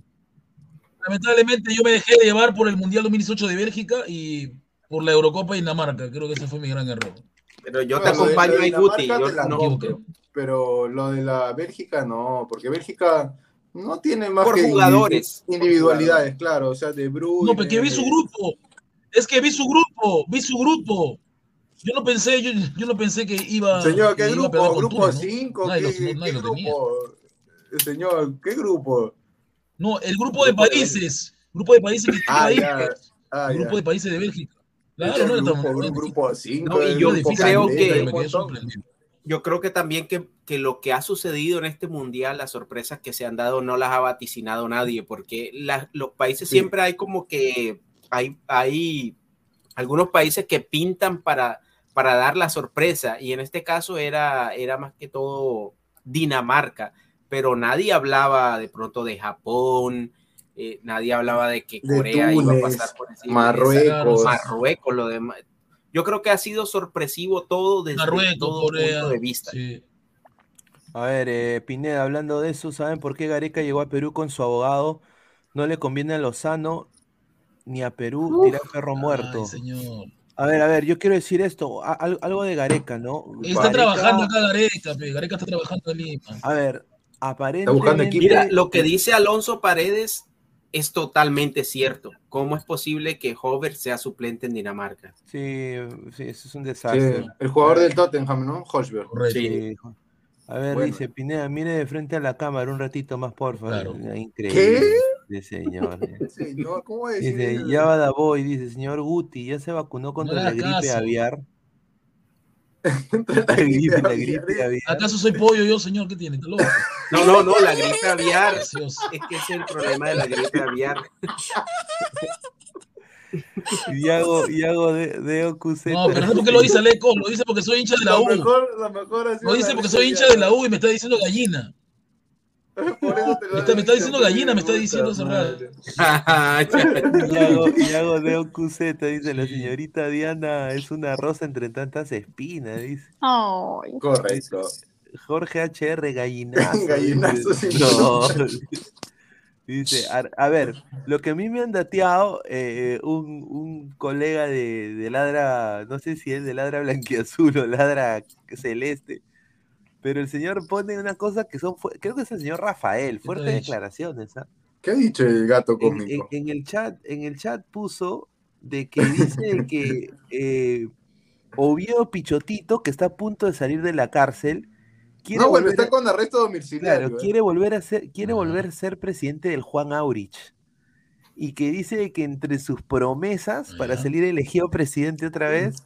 lamentablemente yo me dejé de llevar por el Mundial 2018 de Bélgica y por la Eurocopa de Dinamarca. Creo que ese fue mi gran error. Pero yo No, te acompaño ahí, Guti. Dinamarca Yo no- compro, pero lo de la Bélgica no, porque Bélgica no tiene más Por que jugadores. individu- individualidades, claro, o sea, de Bruyne. No, porque vi su grupo. Es que vi su grupo, vi su grupo. Yo no pensé, yo, yo no pensé que iba. Señor, ¿qué iba grupo? ¿Grupo Túnez, ¿no? 5? Nadie ¿Qué, lo- nadie qué lo tenía. grupo? Señor, ¿qué grupo? No, el grupo de de países. Grupo de países que está Ah, ahí. ya. Ah, grupo ya. de países de Bélgica. Claro, no grupo, un grupo 5. No, y yo creo que-. Yo creo que también que, que lo que ha sucedido en este mundial, las sorpresas que se han dado, no las ha vaticinado nadie, porque la- los países Sí. siempre hay como que hay, hay algunos países que pintan para, para dar la sorpresa, y en este caso era, era más que todo Dinamarca, pero nadie hablaba de pronto de Japón, eh, nadie hablaba de que De Corea iba a pasar por encima. Marruecos. Marruecos, lo demás. Yo creo que ha sido sorpresivo todo desde Marruecos, todo Corea. punto de vista. Sí. A ver, eh, Pineda, hablando de eso, ¿saben por qué Gareca llegó a Perú con su abogado? No le conviene a Lozano ni a Perú tirar perro muerto. Ay, señor. A ver, a ver, yo quiero decir esto, a- algo de Gareca, ¿no? Está Gareca- trabajando acá Gareca, pe. Gareca está trabajando en Lima. A ver, aparentemente... Mira, lo que dice Alonso Paredes es totalmente cierto. ¿Cómo es posible que Hover sea suplente en Dinamarca? Sí, sí, eso es un Sí, desastre. el jugador del Tottenham, ¿no? Hochberg. Sí. A ver, Bueno. dice Pineda, mire de frente a la cámara un ratito más, porfa. Claro. Increíble. Sí, señor. eh. [LAUGHS] Señor, ¿cómo decir Dice, ya va da boy, dice, señor Guti, ya se vacunó contra la gripe caso. aviar. [LAUGHS] [LAUGHS] La La gripe, la gripe aviar. ¿Acaso soy pollo yo, señor? ¿Qué tiene? No, no, no, la gripe aviar. Gracioso. Es que ese es el problema de la gripe aviar. Y hago, y hago de, de OQZ. No, pero no porque lo dice Aleco, lo dice porque soy hincha de la Lo U. mejor, lo mejor dice la porque soy hincha de la U y me está diciendo gallina. [LAUGHS] Por eso te lo Me está- me está he diciendo gallina, me está diciendo hace madre. Y hago, y hago de OQZ, dice la señorita Diana, es una rosa entre tantas espinas, dice. Ay. Correcto. Jorge HR, gallinazo. [LAUGHS] Gallinazo, dice. sí. No. [LAUGHS] Dice, a, a ver, lo que a mí me han dateado, eh, un, un colega de, de ladra, no sé si es de ladra blanquiazul o ladra celeste, pero el señor pone una cosa que son, creo que es el señor Rafael, fuertes declaraciones, ¿ah? ¿Qué ha dicho el gato en, en- cómico? en el chat, en el chat puso de que dice que [LAUGHS] eh, Oviedo Pichotito, que está a punto de salir de la cárcel, quiere No, bueno, volver está con arresto domiciliario. claro, ¿eh? quiere volver a ser, quiere volver a ser presidente del Juan Aurich. Y que dice que entre sus promesas para salir elegido presidente otra vez,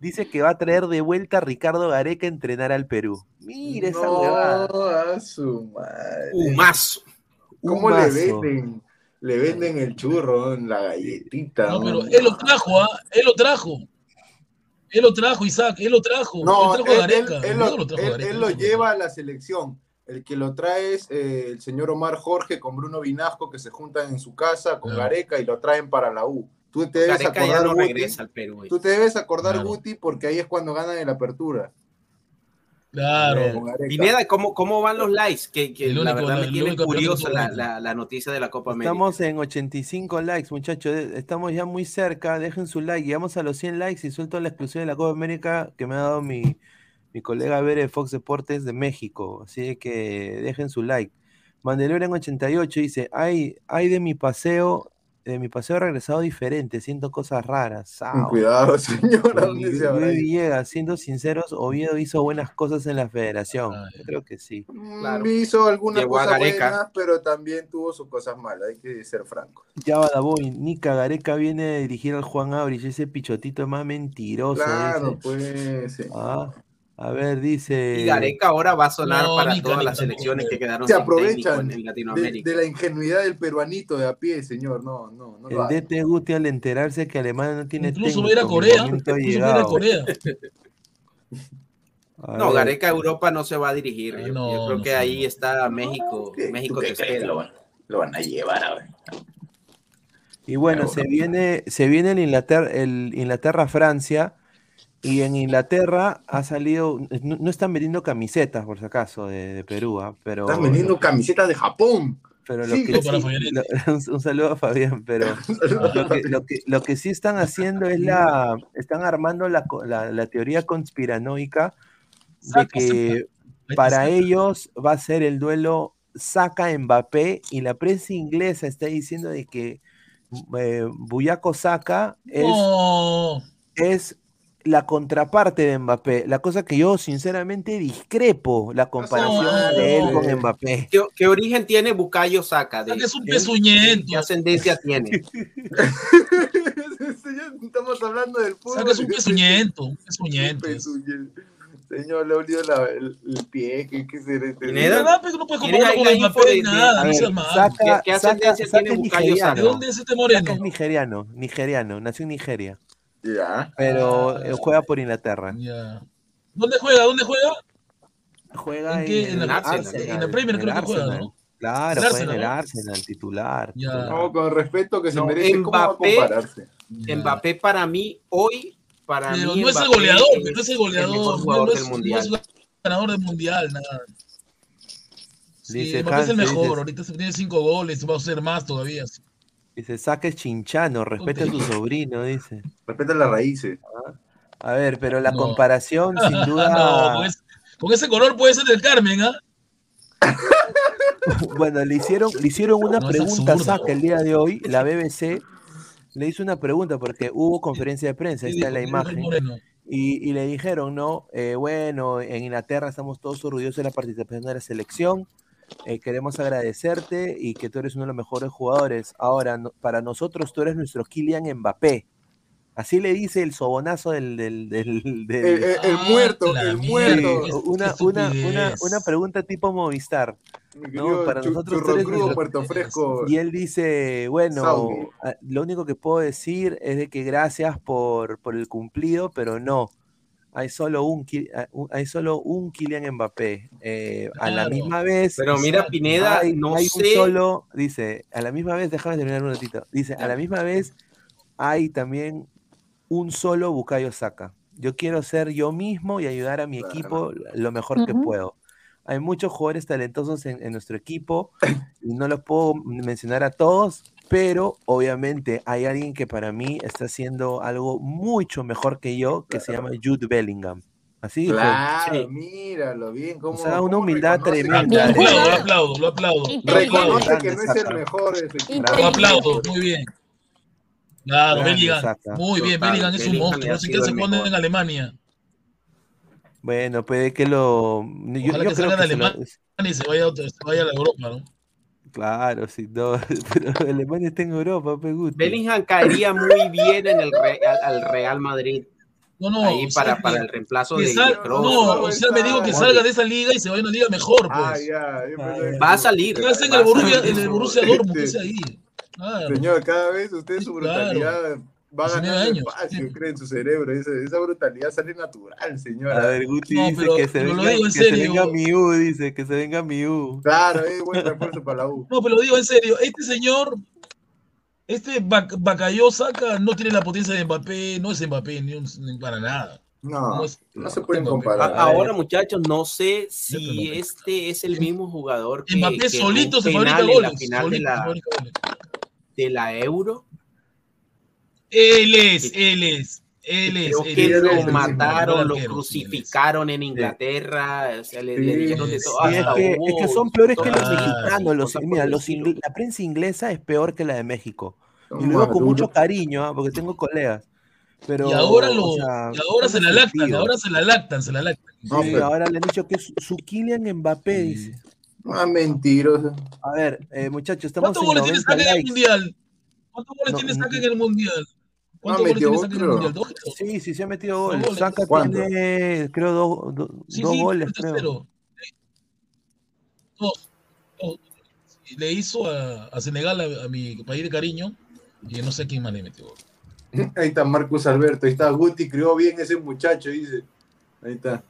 dice que va a traer de vuelta a Ricardo Gareca a entrenar al Perú. Mira esa no, huevada. a su madre. Humazo. ¿Cómo le venden? Le venden el churro, la galletita. No, pero él lo trajo, ¿ah? Él lo trajo. Él lo trajo, Isaac, él lo trajo. No, él trajo a él, él- Gareca. él Oviedo lo, trajo él- Gareca, él lo lleva a la selección. El que lo trae es eh, el señor Omar Jorge con Bruno Vinasco que se juntan en su casa con Claro. Gareca y lo traen para la U. Tú te debes Gareca acordar, no Guti, regresa al Perú. tú te debes acordar, Claro. Guti, porque ahí es cuando ganan en la apertura. Claro. Pineda, ¿cómo, ¿cómo van los likes? Que, que El la único- verdad el me tiene único campeonato la, la, la noticia de la Copa América. Estamos en 85 likes, muchachos. Estamos ya muy cerca. Dejen su like. Llegamos a los 100 likes y suelto la exclusión de la Copa América que me ha dado mi, mi colega Bere de Fox Deportes de México. Así que dejen su like. Mandalorian 88 dice: Ay, ay de mi paseo, de mi paseo he regresado diferente. Siento cosas raras. Cuidado, [LAUGHS] señora, Y ¿dónde se habrá Luis? Villegas, siendo sinceros, Oviedo hizo buenas cosas en la federación. Ay. Yo creo que sí. Claro. Mm, Hizo algunas Llegó cosas buenas, pero también tuvo sus cosas malas, hay que ser francos. Ya va Boy, Nica Gareca viene a dirigir al Juan Abrich, ese pichotito es más mentiroso. Claro, pues. sí. Ah, A ver, dice. Y Gareca ahora va a sonar No, para todas las selecciones tampoco. que quedaron Se sin técnico aprovechan en, en de, Latinoamérica. de la ingenuidad del peruanito de a pie, señor. No, no, no El lo. DT Guti al enterarse que Alemania no tiene Incluso a a técnico, mi Corea. Incluso va a a. Corea. [LAUGHS] A No, ver, Gareca a Europa no se va a dirigir. Ah, Yo, no, yo creo no que ahí no. está México. ¿Qué- México te espera. lo van, lo van a llevar a ver? Y bueno, se viene, se viene el Inglaterra, el Inglaterra-Francia, y en Inglaterra ha salido, no, no están vendiendo camisetas, por si acaso, de, de Perú, ¿ah? pero, Están vendiendo camisetas de Japón. pero lo Sí, que sí- lo- [LAUGHS] un, un saludo a Fabián, pero [LAUGHS] lo que, lo, que, lo que sí están haciendo es la, están armando la, la, la teoría conspiranoica de que para ellos va a ser el duelo Saca Mbappé y la prensa inglesa está diciendo de que eh, Buyaco Saka es, No. es la contraparte de Mbappé, la cosa que yo sinceramente discrepo la comparación No, de él no. con Mbappé. ¿Qué, qué origen tiene Bucayo Saca? De, Saca es un ¿qué- pezuñento. ¿Qué ascendencia [LAUGHS] tiene? Señor, Estamos hablando del fútbol. Saca es un pezuñento. Un pezuñento. Señor, le olido la- el, el pie. ¿Qué, qué será este? Pineda, ¿Verdad? Pero no puedes ¿Tienes compararlo con el de- nada, A no ver, seas mal. Saca, ¿Qué- qué Saca- ascendencia Saca tiene es Bukayo nigeriano. ¿De dónde es este Saca moreno? es nigeriano, nigeriano, nació en Nigeria, Ya. pero Ah. eh, juega por Inglaterra. Ya. ¿Dónde juega? ¿dónde juega? Juega ¿En qué? en, En el la- Arsenal, en la Premier en creo que juega. ¿no? Claro, juega en Arsenal, el titular. Ya. No, con el respeto que se No, merece. ¿Cómo va a Mbappé- compararse? Mbappé para mí, hoy, para Pero mí no es el goleador, es no es el goleador, no, es, mundial. no es ganador del mundial, nada. Sí, Dice Mbappé es el mejor, dice- ahorita se tiene cinco goles, va a ser más todavía. sí. Dice, saques chinchano, respeta a tu sobrino, dice. Respeta las raíces. A ver, pero la No. comparación, [LAUGHS] sin duda. no, con ese, con ese color puede ser del Carmen, ¿ah? [LAUGHS] Bueno, le hicieron, le hicieron una No, pregunta a. Saka el día de hoy, la BBC le hizo una pregunta porque hubo conferencia de prensa, ahí está la imagen, y, y le dijeron, no, Eh, bueno, en Inglaterra estamos todos orgullosos de la participación de la selección, eh, queremos agradecerte y que tú eres uno de los mejores jugadores. Ahora, no- para nosotros tú eres nuestro Kylian Mbappé. Así le dice el sobonazo del... del, del- [LAUGHS] del- El, el- el Ah, muerto, el muerto. Una, una, una, pregunta tipo Movistar. No, para nosotros tú eres crudo, nuestro- puerto fresco. Y él dice, bueno, Saudi. ah, lo único que puedo decir es de que gracias por, por el cumplido, pero no. Hay solo un, ah, hay solo un Kylian Mbappé. Eh, A la misma vez, Pero mira. Pineda, hay, no hay sé. un solo, dice, a la misma vez, déjame terminar un ratito. Dice, a la misma vez hay también un solo Bukayo Saka. Yo quiero ser yo mismo y ayudar a mi Claro. equipo lo mejor que puedo. Hay muchos jugadores talentosos en, en nuestro equipo, y no los puedo mencionar a todos, pero obviamente hay alguien que para mí está haciendo algo mucho mejor que yo, que se llama Jude Bellingham. Así dijo. Claro, Sí. míralo bien. Cómo, O sea, una humildad tremenda. Lo aplaudo, lo aplaudo, lo aplaudo. Reconoce que no es el mejor de su equipo. Inteligente. Lo aplaudo, muy bien. Claro, Bellingham. Muy bien, Bellingham es un monstruo. No sé qué se pone en Alemania. Bueno, puede que lo. Yo, Ojalá yo que creo salga que de se lo- Alemania y se vaya, a otro- se vaya a la Europa, ¿no? Claro, sí, no, [LAUGHS] pero Alemania está en Europa, pe Guti. Bellingham caería muy bien en el Re- al, al Real Madrid. No, no, ahí sea, para, el reemplazo de sal- Kroos. no, o sea, me digo que salga de esa liga y se vaya a una liga mejor, Ah, pues. ya. yo Ah, pensé Va a salir. Que hace en va el a Borussia, en el Borussia Dortmund, que es ahí. Claro. Señor, cada vez usted su claro. Va 19 ganando años. espacio, cree en su cerebro. Esa, esa brutalidad sale natural, señor. A ver, Guti No, dice pero- que se venga, digo en que se venga Miu, dice que se venga Miu. Claro, es buen refuerzo para la U. No, pero lo digo en serio, este señor, este Bac- Bacayó saca, no tiene la potencia de Mbappé, no es Mbappé ni, un- ni para nada. No, No es- no se pueden comparar. A- Ahora, muchachos, no sé si este es el mismo jugador que, Mbappé solito se fabrica en la goles. final de solito se la, fabrica goles. de la Euro. Él es, él es, él es. Creo él que es, lo mataron, lo crucificaron en Inglaterra, o sea, le, le Sí, dijeron de todo. Sí, es, que, es que son peores que los mexicanos. Los, mira, los la prensa inglesa es peor que la de México. Y lo digo con mucho cariño, ¿ah? porque tengo colegas. Pero, Y ahora, lo, o sea, y ahora son se la lactan, ahora se la lactan, se la lactan. No, Sí, pero- ahora le han dicho que es su Kylian Mbappé, Sí. dice. Ah, mentiroso. A ver, eh, muchachos, estamos ¿Cuántos goles tiene 90 Saca en el mundial? ¿Cuántos goles No, tiene Saca en el mundial? ¿Cuántos Ah, goles metió tiene. Mundial? ¿Dos? Sí, sí, se ha metido goles. goles. ¿Cuántos? tiene, creo, dos, dos- Sí, dos sí, goles, creo. Dos. Dos. Le hizo a, a Senegal, a, a mi país de cariño, y no sé quién más le metió. Ahí está Marcus Alberto, ahí está Guti, crió bien ese muchacho, dice. Ahí está.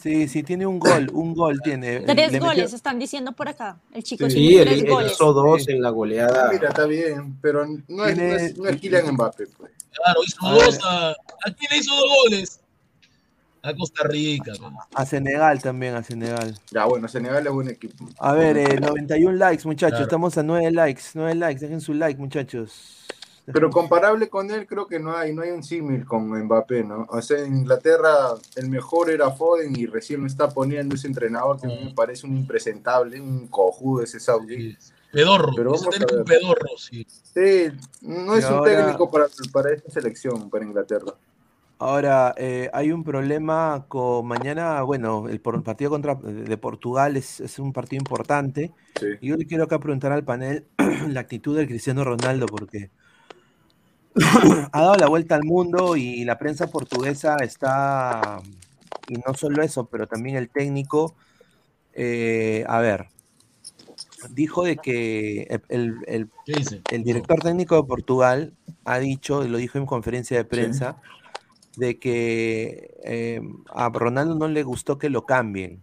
Sí, sí, tiene un gol, un gol tiene. [LAUGHS] Tres metió- goles están diciendo por acá. El chico Sí, Sí, tiene él, tres él goles. hizo dos en la goleada. Mira, está bien, pero no es, no es, no es Kylian Mbappé, pues. Claro, hizo A dos a. ¿A quién le hizo dos goles? A Costa Rica. A Senegal también, a Senegal. Ya, bueno, Senegal es buen equipo. A ver, eh, 91 likes, muchachos. Claro. Estamos a 9 likes. 9 likes, dejen su like, muchachos. Pero comparable con él, creo que no hay, no hay un símil con Mbappé, ¿no? O sea, en Inglaterra el mejor era Foden y recién lo está poniendo ese entrenador que a mí me parece un impresentable, un cojudo ese Saudi. Sí. Pedorro. Pero vamos a técnico ver. pedorro, sí. Sí, no es un ahora- técnico para, para esta selección, para Inglaterra. Ahora, eh, hay un problema con mañana, bueno, el partido contra de Portugal es, es un partido importante. Sí. Y yo le quiero acá preguntar al panel [CLEARS THROAT] la actitud del Cristiano Ronaldo, porque [CLEARS THROAT] ha dado la vuelta al mundo y la prensa portuguesa está, y no solo eso, pero también el técnico, eh, a ver, dijo de que el- el- director técnico de Portugal ha dicho, lo dijo en conferencia de prensa, de que eh, a Ronaldo no le gustó que lo cambien.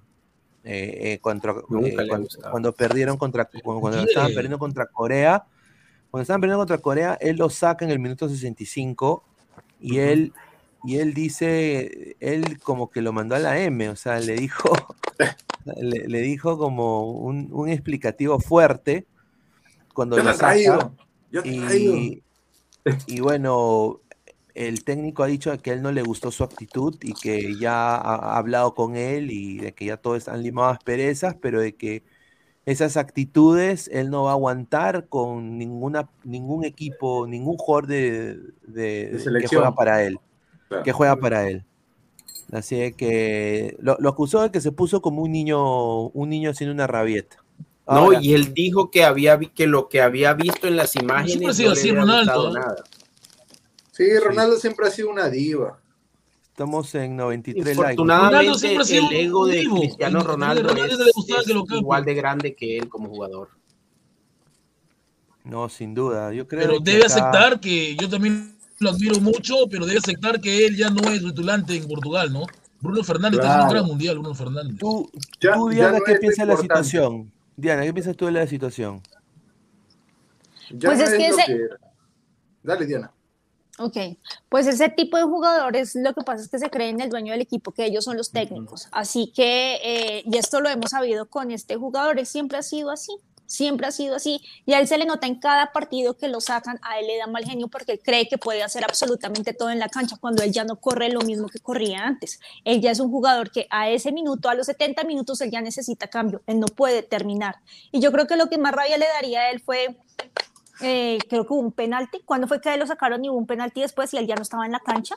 eh, eh, contra, eh, cuando, cuando perdieron contra cuando, cuando estaban perdiendo contra Corea cuando estaban perdiendo contra Corea él lo saca en el minuto 65 y él y él dice él como que lo mandó a la M o sea le dijo [LAUGHS] le, le dijo como un, un explicativo fuerte cuando Yo lo saca Yo y, y bueno, el técnico ha dicho que a él no le gustó su actitud y que ya ha, ha hablado con él y de que ya todos han limado asperezas, pero de que esas actitudes él no va a aguantar con ninguna, ningún equipo, ningún jugador de, de- que selección. juega para él, Claro. que juega para él. Así de que lo, lo acusó de que se puso como un niño, un niño haciendo una rabieta. No, y él dijo que había que lo que había visto en las imágenes Siempre ha sido no le así, Ronaldo. Sí, Ronaldo siempre ha sido una diva. Estamos en 93 likes. Ronaldo Infortunadamente, siempre ha sido el ego de vivo. Cristiano Ronaldo Ronaldo es, es que lo igual de grande que él como jugador. No, sin duda. Yo creo Pero que debe acá- aceptar que yo también lo admiro mucho, pero debe aceptar que él ya no es titulante en Portugal, ¿no? Bruno Fernández está haciendo un Claro. gran mundial, Bruno Fernández. Tú, Ya- tú, ya Diana, no ¿qué piensas de la situación? Diana, ¿qué piensas tú de la situación? Ya Pues no es que ese-. Dale, Diana. Ok, pues ese tipo de jugadores lo que pasa es que se creen el dueño del equipo, que ellos son los técnicos. Así que, eh, y esto lo hemos sabido con este jugador, siempre ha sido así, siempre ha sido así. Y a él se le nota en cada partido que lo sacan, a él le da mal genio porque cree que puede hacer absolutamente todo en la cancha cuando él ya no corre lo mismo que corría antes. Él ya es un jugador que a ese minuto, a los 70 minutos, él ya necesita cambio, él no puede terminar. Y yo creo que lo que más rabia le daría a él fue eh, creo que hubo un penalti. ¿Cuándo fue que lo sacaron y hubo un penalti después y él ya no estaba en la cancha?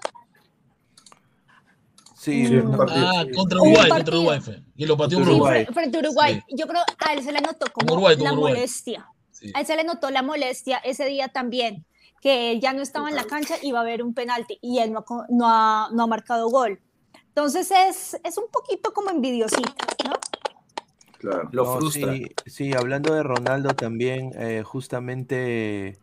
Sí, Sí, un no- partido. Ah, contra Uruguay, contra. Uruguay fue. Y lo pateó Sí, Uruguay. fre- frente a Uruguay. Yo creo a él se le notó como Uruguay, la Uruguay. molestia. Sí. A él se le notó la molestia ese día también, que él ya no estaba en la cancha y iba a haber un penalti y él no no ha, no ha marcado gol. Entonces es, es un poquito como envidiosita, ¿no? Claro. Lo no, frustra. Sí, sí, hablando de Ronaldo también, eh, justamente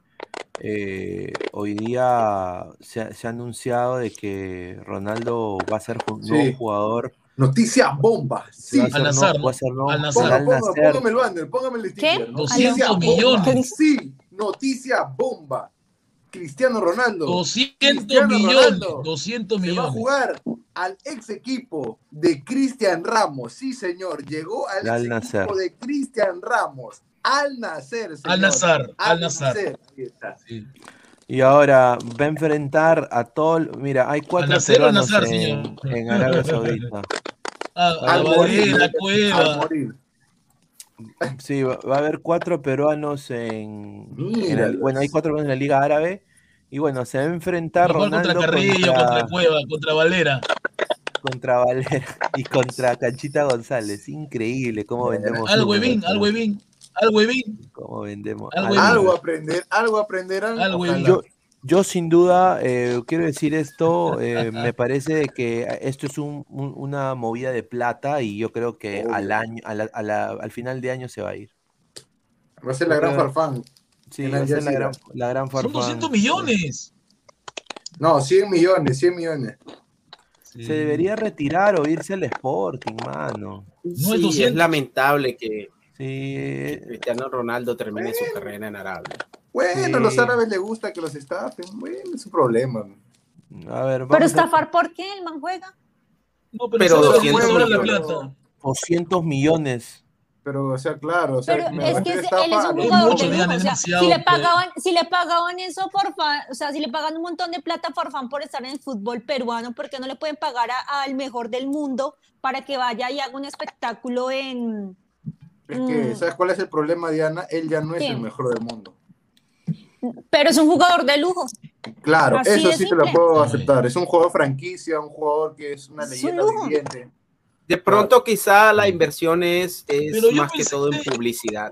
eh, hoy día se ha, se ha anunciado de que Ronaldo va a ser un Sí. nuevo jugador. Noticia bomba. Sí. va a ser Al Nazar, ¿no? va a ser nuevo- Al Nacer. póngame el banner, póngame el. ¿Qué? Noticia 200 bomba. millones. Sí, noticia bomba. Cristiano Ronaldo 200 Cristiano millones. Ronaldo 200 se va a millones. jugar al ex equipo de Cristian Ramos. Sí, señor, llegó al Al ex Nacer. equipo de Cristian Ramos. Al nacer, señor. Al Nazar, al Nazar. Ahí está. Sí. Y ahora va a enfrentar a todo. Mira, hay cuatro Nacer o peruanos Nazar, en, señor? en Arabia Saudita. [LAUGHS] Ah, a Al la morir, al Cueva. morir. Sí, va, va a haber cuatro peruanos en. la- bueno, hay cuatro peruanos en la Liga Árabe. Y bueno, se va a enfrentar Igual contra Ronaldo Carrillo, contra, contra Cueva, contra Valera. contra Valera [LAUGHS] y contra Canchita González. Increíble cómo vendemos. Al huevín, al huevín, al huevín. Cómo vendemos. Al algo. huevín. Algo aprender, algo aprenderán. Algo. Yo, Yo sin duda eh, quiero decir esto, eh, me parece que esto es un- un- una movida de plata y yo creo que al año, a la- a la- al final de año se va a ir. Va a ser la gran farfán. Sí, va a ser la gran, la gran Son farfán. 200 millones. No, 100 millones, 100 millones. Se debería retirar o irse al Sporting, mano. No es Sí, es 200. lamentable que Sí, Cristiano Ronaldo termine su carrera en Arabia. Bueno, Sí. a los árabes les gusta que los estafen. Bueno, es su problema. a ver, Pero a estafar, ¿por qué? El man juega. No, pero, Pero ¿sabes lo que 200 le sobra la millones. plata? 200 millones. Pero, o sea, claro, o sea, Pero me es que él es un jugador mucho, de lujo. O sea, si le pagaban, si le pagaban eso por fan, o sea, si le pagan un montón de plata por fan por estar en el fútbol peruano, ¿por qué no le pueden pagar al mejor del mundo para que vaya y haga un espectáculo en Es que, Mm. ¿sabes cuál es el problema, Diana? Él ya no es ¿Qué? el mejor del mundo. pero es un jugador de lujo. Claro, Así eso sí te lo puedo aceptar. Es un jugador franquicia, un jugador que es una leyenda viviente. De pronto quizá la inversión es, es más que todo en publicidad.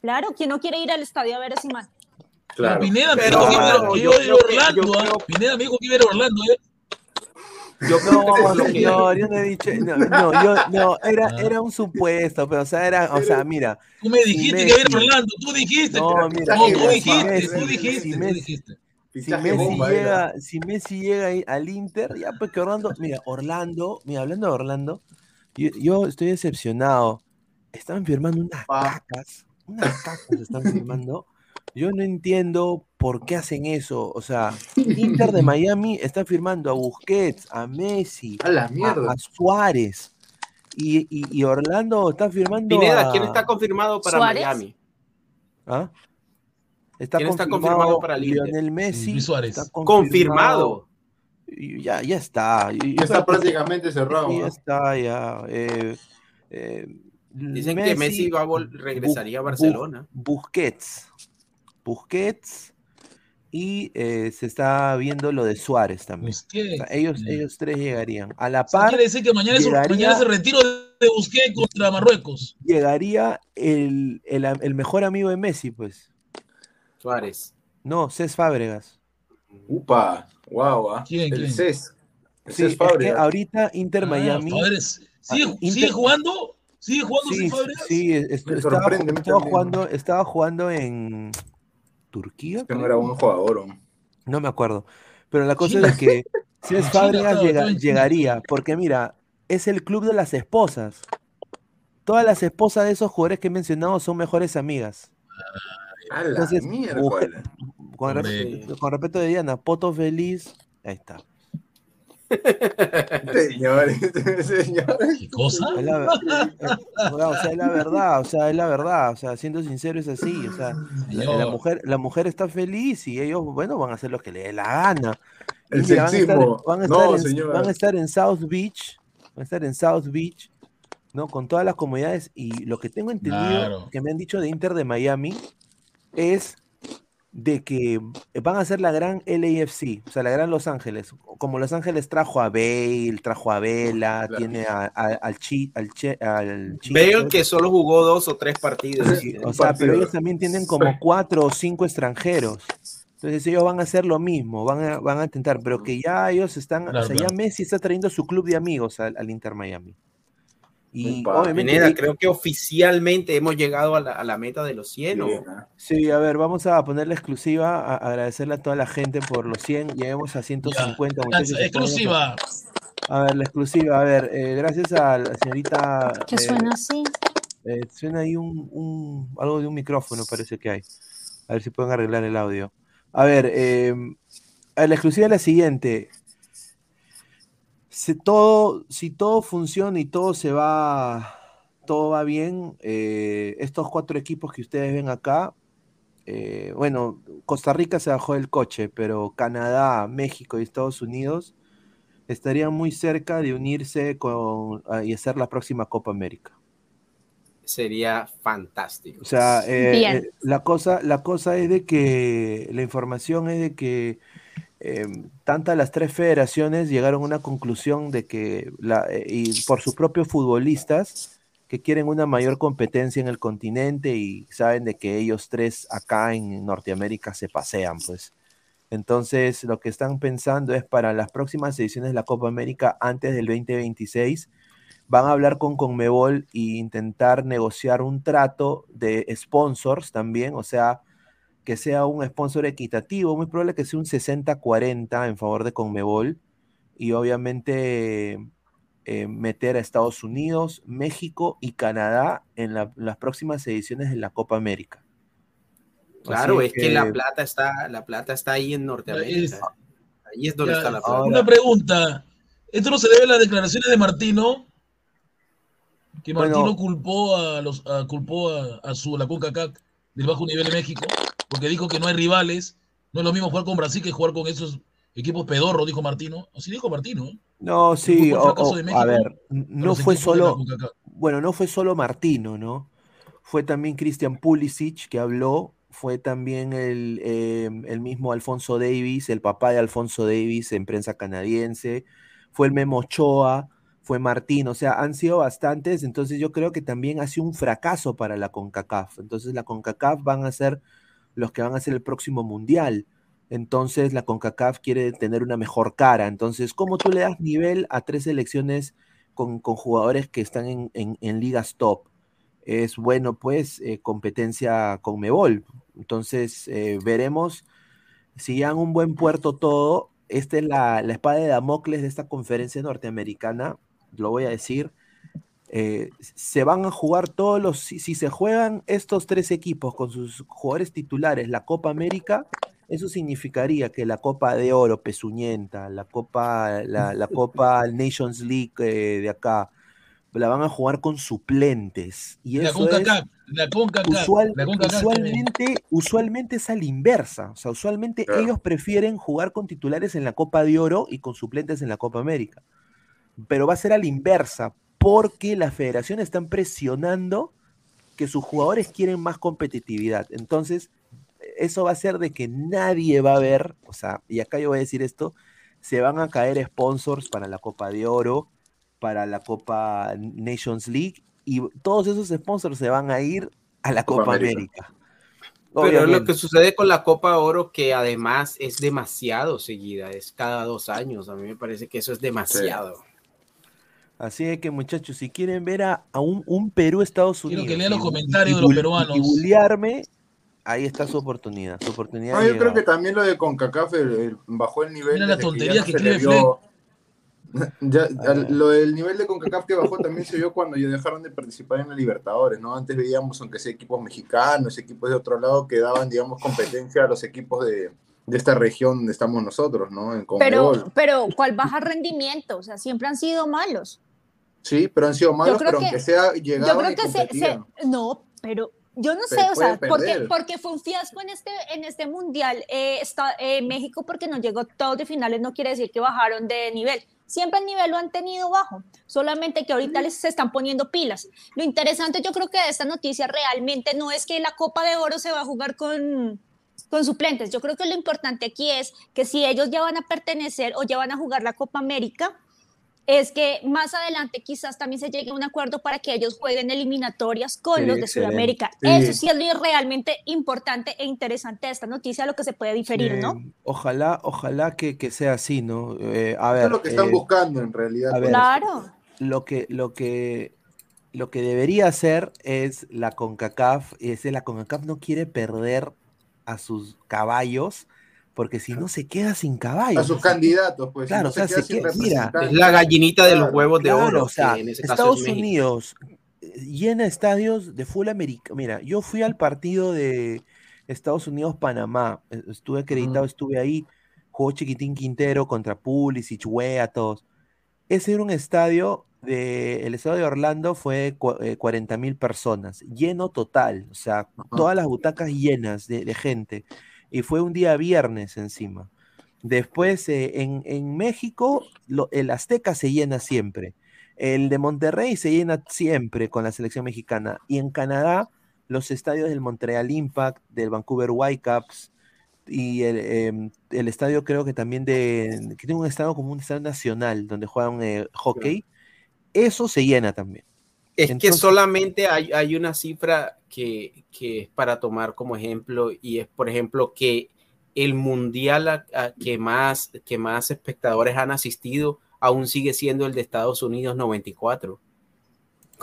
Claro, ¿quién no quiere ir al estadio a ver a ese man? Claro. Pineda me dijo que iba a- yo que iba a ir a creo que- Orlando. ¿ah? creo- Pineda me dijo que iba a ir a Orlando. ¿eh? Yo creo No, que- señor, yo no he dicho, no, no, yo, no, era, Ah. era un supuesto, pero o sea, era, o sea, mira, Tú me dijiste que iba a ir a Messi. Orlando. Tú dijiste. no, mira, tú dijiste, Messi- tú dijiste, si tú Messi- dijiste. si Messi bomba era. llega, si Messi llega al Inter, ya pues que Orlando, mira, Orlando, mira, hablando de Orlando, yo, yo estoy decepcionado. Están firmando unas Pa. cacas, unas cacas están firmando. Yo no entiendo por qué hacen eso. O sea, Inter de [LAUGHS] Miami está firmando a Busquets, a Messi, A la a, mierda. a Suárez. Y, y- y Orlando está firmando Pineda, a... ¿quién está confirmado para ¿Suárez? Miami? ¿Ah? Está ¿Quién está confirmado, para? Lionel Messi. Luis Suárez. está Confirmado. Ya, ya está. Ya está prácticamente cerrado. ya ¿no? está, ya. eh, eh, Dicen que Messi va a regresaría a Bu- Barcelona. Busquets. Busquets. Y eh, se está viendo lo de Suárez también. Busquets. O sea, ellos, ellos tres llegarían. A la par, quiere decir que mañana es, llegaría- mañana es el retiro de Busquets contra Marruecos. llegaría el, el, el mejor amigo de Messi, pues. Suárez. No, Cés Fábregas. Upa, guau, ah. ¿Quién, El quién? CES. El Sí, CES es que Fábregas. ahorita Inter Ah, Miami. Fabres. ¿Sigue, Ah, Inter- sigue jugando? ¿Sigue jugando Sí, sin Fabregas? sí, est- Me estaba, estaba jugando, estaba jugando en Turquía. Que no creo. era buen jugador. No me acuerdo. Pero la cosa es que [LAUGHS] En China Fábregas llega- llegaría, porque mira, es el club de las esposas. Todas las esposas de esos jugadores que he mencionado son mejores amigas. A la Entonces, mierda. Con, con respeto de Diana, Poto Feliz, ahí está. [LAUGHS] Señores, [LAUGHS] señores. ¿Qué cosa? Es la, o sea, es la verdad, o sea, es la verdad, o sea, siendo sincero es así, o sea, la, mujer, la mujer está feliz y ellos, bueno, van a hacer lo que les dé la gana. El mira, van, a estar, sexismo. van a No, en, van a estar en South Beach, van a estar en South Beach, ¿no? Con todas las comodidades y lo que tengo entendido, Claro. que me han dicho de Inter de Miami, es de que van a hacer la gran LAFC, o sea, la gran Los Ángeles. Como Los Ángeles trajo a Bale, trajo a Vela, Claro. tiene a- a- al Chi, al Che, al Chi- Bale que solo jugó dos o tres partidos. Sí, o sea, pero ellos también tienen como cuatro o cinco extranjeros. Entonces ellos van a hacer lo mismo, van a, van a intentar, pero que ya ellos están, o Claro, sea, ya. Messi está trayendo su club de amigos al, al Inter Miami. Y Upa. obviamente, Pineda, y- creo que oficialmente hemos llegado a la, a la meta de los 100. ¿o? sí, a ver, vamos a poner la exclusiva, a, agradecerle a toda la gente por los 100, lleguemos a 150 Ya, muchachos. exclusiva. A ver, la exclusiva, a ver, eh, gracias a la señorita. Que eh, suena así. eh, suena ahí un, un- algo de un micrófono, parece que hay. A ver si pueden arreglar el audio. A ver, eh, a ver, la exclusiva es la siguiente. Si todo, si todo funciona y todo se va, todo va bien, eh, estos cuatro equipos que ustedes ven acá, eh, bueno, Costa Rica se bajó del coche, pero Canadá, México y Estados Unidos estarían muy cerca de unirse con, ah, y hacer la próxima Copa América. Sería fantástico. O sea, eh, eh, la, cosa, la cosa es de que la información es de que eh, tantas las tres federaciones llegaron a una conclusión de que, eh, y por sus propios futbolistas, que quieren una mayor competencia en el continente y saben de que ellos tres acá en Norteamérica se pasean, pues. Entonces, lo que están pensando es para las próximas ediciones de la Copa América antes del 2026, van a hablar con Conmebol e intentar negociar un trato de sponsors también, o sea, que sea un sponsor equitativo, muy probable que sea un 60-40 en favor de Conmebol y obviamente eh, meter a Estados Unidos, México y Canadá en la- las próximas ediciones de la Copa América. Claro, Así es que la plata está, la plata está ahí en Norteamérica. Ahí es donde Ya, está la plata. Una pregunta. ¿Esto no se debe a las declaraciones de Martino? Que Bueno. Martino culpó a los a- culpó a, a su la CONCACAF del bajo nivel de México, porque dijo que no hay rivales, no es lo mismo jugar con Brasil que jugar con esos equipos pedorros, dijo Martino. Así dijo Martino. No, sí, o- o- a ver, no fue solo, bueno, no fue solo Martino, ¿no? Fue también Christian Pulisic que habló, fue también el, eh, el mismo Alfonso Davis, el papá de Alfonso Davis en prensa canadiense, fue el Memo Ochoa, fue Martín, o sea, han sido bastantes, entonces yo creo que también ha sido un fracaso para la CONCACAF. Entonces la CONCACAF van a ser los que van a ser el próximo mundial. Entonces la CONCACAF quiere tener una mejor cara. Entonces, ¿cómo tú le das nivel a tres selecciones con, con jugadores que están en, en- ligas top? Es bueno, pues, eh, competencia con Mebol. Entonces, eh, veremos si ya en un buen puerto todo. Esta es la, la espada de Damocles de esta conferencia norteamericana. Lo voy a decir. Eh, se van a jugar todos los. Si, si se juegan estos tres equipos con sus jugadores titulares, la Copa América, eso significaría que la Copa de Oro Pesuñenta, la Copa, la, la Copa Nations League eh, de acá, la van a jugar con suplentes. Y La eso es la usual- la usualmente, usualmente es a la inversa. O sea, usualmente Claro. ellos prefieren jugar con titulares en la Copa de Oro y con suplentes en la Copa América. Pero va a ser a la inversa, porque las federaciones están presionando que sus jugadores quieren más competitividad. Entonces, eso va a hacer de que nadie va a ver, o sea, y acá yo voy a decir esto, se van a caer sponsors para la Copa de Oro, para la Copa Nations League, y todos esos sponsors se van a ir a la Copa Copa América. América. Pero lo que sucede con la Copa Oro, que además es demasiado seguida, es cada dos años. A mí me parece que eso es demasiado. Así es que, muchachos, si quieren ver a, a un, un Perú-Estados Quiero Unidos que lean los y- comentarios y de los peruanos. Y bullearme, ahí está su oportunidad. Su oportunidad No, yo creo que también lo de CONCACAF el- el- bajó el nivel. Mira la tontería ya no que escribe vio- [LAUGHS] Ya, A ver. lo del nivel de CONCACAF que bajó también se vio cuando ya dejaron de participar en la Libertadores, ¿no? Antes veíamos, aunque sea equipos mexicanos, equipos de otro lado, que daban, digamos, competencia a los equipos de, de esta región donde estamos nosotros, ¿no? En. Pero, pero, ¿cuál baja rendimiento? O sea, siempre han sido malos. Sí, pero han sido malos, pero que- aunque sea Yo llegaban creo que se, no, pero yo no Se sé, o sea, porque, porque fue un fiasco en este, en este mundial. eh, está, eh, México, porque no llegó todos de finales, no quiere decir que bajaron de nivel. Siempre el nivel lo han tenido bajo, solamente que ahorita les se están poniendo pilas. Lo interesante, yo creo que de esta noticia realmente no es que la Copa de Oro se va a jugar con, con suplentes. Yo creo que lo importante aquí es que si ellos ya van a pertenecer o ya van a jugar la Copa América, es que más adelante quizás también se llegue a un acuerdo para que ellos jueguen eliminatorias con los de excelente. Sudamérica. Sí. Eso sí es lo realmente importante e interesante de esta noticia, lo que se puede diferir, ¿no? Ojalá, ojalá que, que sea así, ¿no? Eh, a ver, Eso es lo que están eh, buscando en realidad. a ver, Claro. lo que, lo que, lo que debería hacer es la CONCACAF, es la CONCACAF no quiere perder a sus caballos, porque si no se queda sin caballos. A sus o sea, candidatos, pues. Claro, si no o sea, queda se queda- mira. Es la gallinita de los Claro, huevos de oro, o sea, que en ese caso Estados es. Unidos eh, llena estadios de full americano. Mira, yo fui al partido de Estados Unidos-Panamá, eh, estuve acreditado, estuve ahí, jugó Chiquitín Quintero contra Pulisic, Wea, todos. Ese era un estadio de, el estadio de Orlando fue 40 mil personas, lleno total, o sea, todas las butacas llenas de, de gente. Y fue un día viernes encima. Después, eh, en, en México, lo- el Azteca se llena siempre. El de Monterrey se llena siempre con la selección mexicana. Y en Canadá, los estadios del Montreal Impact, del Vancouver Whitecaps y el, em, el estadio creo que también de... que tiene un estadio como un estadio nacional donde juegan eh, hockey. Eso se llena también. Es que solamente hay, hay una cifra que, que es para tomar como ejemplo y es, por ejemplo, que el mundial a- a que, más, que más espectadores han asistido aún sigue siendo el de Estados Unidos 94.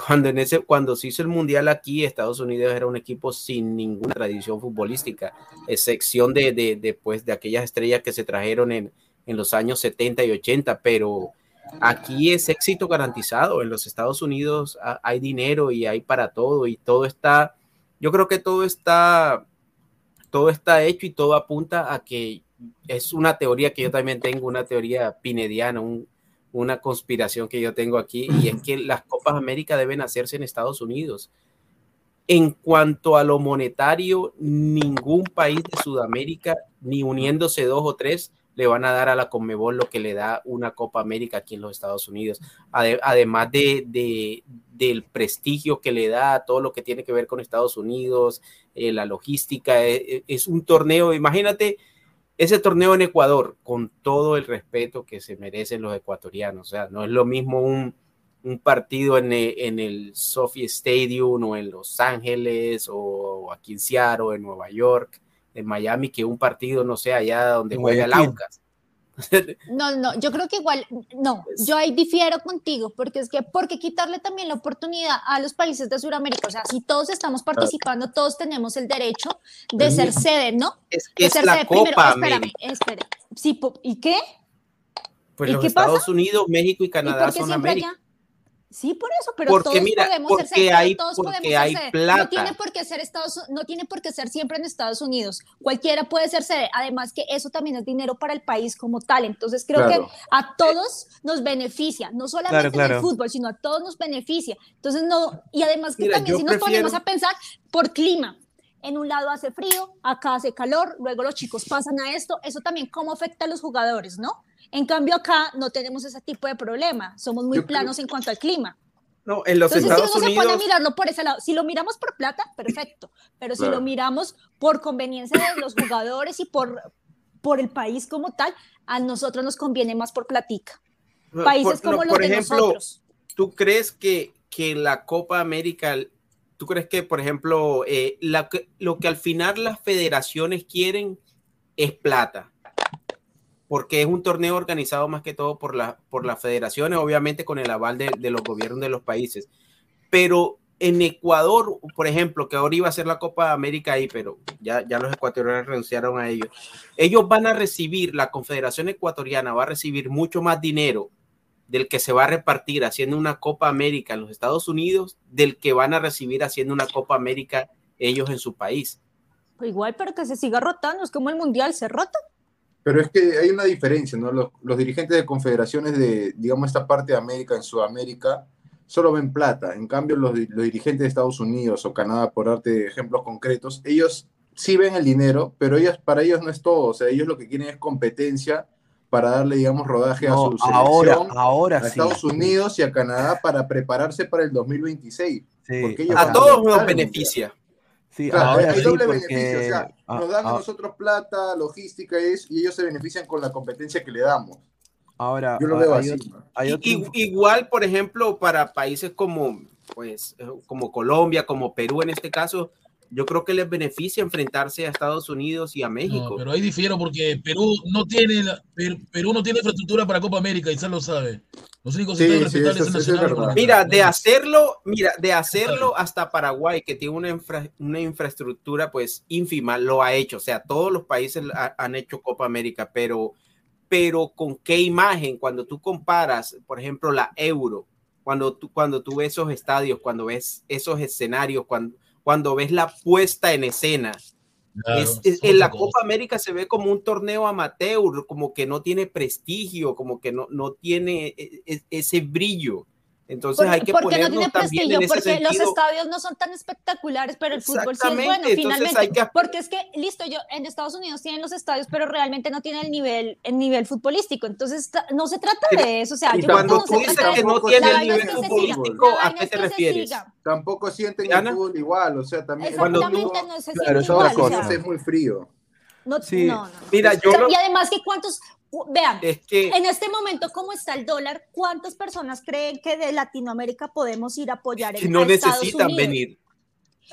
Cuando, en ese, cuando se hizo el mundial aquí, Estados Unidos era un equipo sin ninguna tradición futbolística, excepción de, de, de, pues, de aquellas estrellas que se trajeron en, en los años 70 y 80, pero aquí es éxito garantizado. En los Estados Unidos ha- hay dinero y hay para todo y todo está, yo creo que todo está, todo está hecho y todo apunta a que es una teoría que yo también tengo, una teoría pinediana, un- una conspiración que yo tengo aquí, y es que [LAUGHS] las Copas América deben hacerse en Estados Unidos. En cuanto a lo monetario, ningún país de Sudamérica, ni uniéndose dos o tres, le van a dar a la Conmebol lo que le da una Copa América aquí en los Estados Unidos. Ade- además de, de- del prestigio que le da todo lo que tiene que ver con Estados Unidos, eh, la logística, eh, es un torneo, imagínate ese torneo en Ecuador, con todo el respeto que se merecen los ecuatorianos, o sea, no es lo mismo un, partido en el, en Sophie Stadium o en Los Ángeles o aquí en Seattle, o en Nueva York, en Miami, que un partido, no sé, allá donde juega el. Aucas. No, no, yo creo que igual, no, yo ahí difiero contigo, porque es que, porque quitarle también la oportunidad a los países de Sudamérica, o sea, si todos estamos participando, todos tenemos el derecho de Pues ser sede, ¿no? Es, De es ser la sede. Copa Primero, espérame, América. espérame. Sí, ¿y qué? Pues ¿y los qué Estados pasa? Unidos, México y ¿Y Canadá son América. allá? Sí, por eso, pero Porque todos mira, podemos porque ser hay- todos porque podemos ser hay sede. plata. No tiene por qué ser Estados, no tiene por qué ser siempre en Estados Unidos. Cualquiera puede ser sede. Además que eso también es dinero para el país como tal. Entonces creo Claro. que a todos nos beneficia, no solamente Claro, en el fútbol, sino a todos nos beneficia. Entonces no, y además que Mira, también si nos prefiero- ponemos a pensar por clima. En un lado hace frío, acá hace calor, luego los chicos pasan a esto, eso también cómo afecta a los jugadores, ¿no? En cambio acá no tenemos ese tipo de problema, somos muy Yo creo- planos en cuanto al clima. No, en los Entonces, Estados si uno se pone a Unidos. mirarlo por ese lado, si lo miramos por plata, perfecto, pero si Claro. lo miramos por conveniencia de los jugadores y por, por el país como tal, a nosotros nos conviene más por platica. Países por- como no, los por de ejemplo, nosotros. ¿tú crees que, que la Copa América, tú crees que, por ejemplo, eh, la lo que al final las federaciones quieren es plata? Porque es un torneo organizado más que todo por, la, por las federaciones, obviamente con el aval de, de los gobiernos de los países. Pero en Ecuador, por ejemplo, que ahora iba a ser la Copa América ahí, pero ya, ya los ecuatorianos renunciaron a ello. Ellos van a recibir, la Confederación Ecuatoriana va a recibir mucho más dinero del que se va a repartir haciendo una Copa América en los Estados Unidos, del que van a recibir haciendo una Copa América ellos en su país. Igual, pero que se siga rotando, es como el mundial, se rota. Pero es que hay una diferencia, ¿no? Los, los dirigentes de confederaciones de, digamos, esta parte de América, en Sudamérica, solo ven plata. En cambio, los, di- los dirigentes de Estados Unidos o Canadá, por darte de ejemplos concretos, ellos sí ven el dinero, pero ellos, para ellos no es todo. O sea, ellos lo que quieren es competencia para darle, digamos, rodaje a No, su selección, ahora, ahora a sí. Estados Unidos y a Canadá para prepararse para el 2026. Sí, porque ellos A todos nos beneficia. Sí, Claro, ahora hay sí, doble porque beneficio, o sea, ah, nos dan a ah, nosotros plata, logística es, y ellos se benefician con la competencia que le damos. ahora Yo lo ah, veo hay, así. hay otro igual, por ejemplo, para países como, pues, eh, como Colombia, como Perú en este caso, yo creo que les beneficia enfrentarse a Estados Unidos y a México. No, pero ahí difiero porque Perú no tiene la- Per- Perú no tiene infraestructura para Copa América y se lo sabe. Los únicos Sí, sí, eso- eso es. Mira, de hacerlo, mira, de hacerlo hasta Paraguay, que tiene una, infra- una infraestructura pues ínfima, lo ha hecho. O sea, todos los países ha- han hecho Copa América, pero, pero con qué imagen, cuando tú comparas, por ejemplo, la Euro, cuando tú, cuando tú ves esos estadios, cuando ves esos escenarios, cuando, cuando ves la puesta en escena, claro, es- es- es en la cosa. Copa América se ve como un torneo amateur, como que no tiene prestigio, como que no, no tiene e- e- ese brillo. Entonces hay que porque no tiene también prestigio, en ese porque los sentido. estadios no son tan espectaculares, pero el fútbol sí es bueno, entonces finalmente. hay que- Porque es que, listo, yo en Estados Unidos tienen los estadios, pero realmente no tienen el nivel, el nivel futbolístico. Entonces, no se trata de eso. O sea, y yo Cuando tú dices que no tiene el nivel es que se futbolístico, ¿a qué te refieres? Tampoco sienten Diana. el fútbol igual, o sea, también Cuando tú- Exactamente, no se Claro, igual. otra o sea, cosa. es muy frío. no, Sí. no, no, no. Mira, O yo sea, lo- Y además que cuántos, vean, es que en este momento, ¿cómo está el dólar? ¿Cuántas personas creen que de Latinoamérica podemos ir a apoyar que en, no a Estados necesitan Unidos? venir.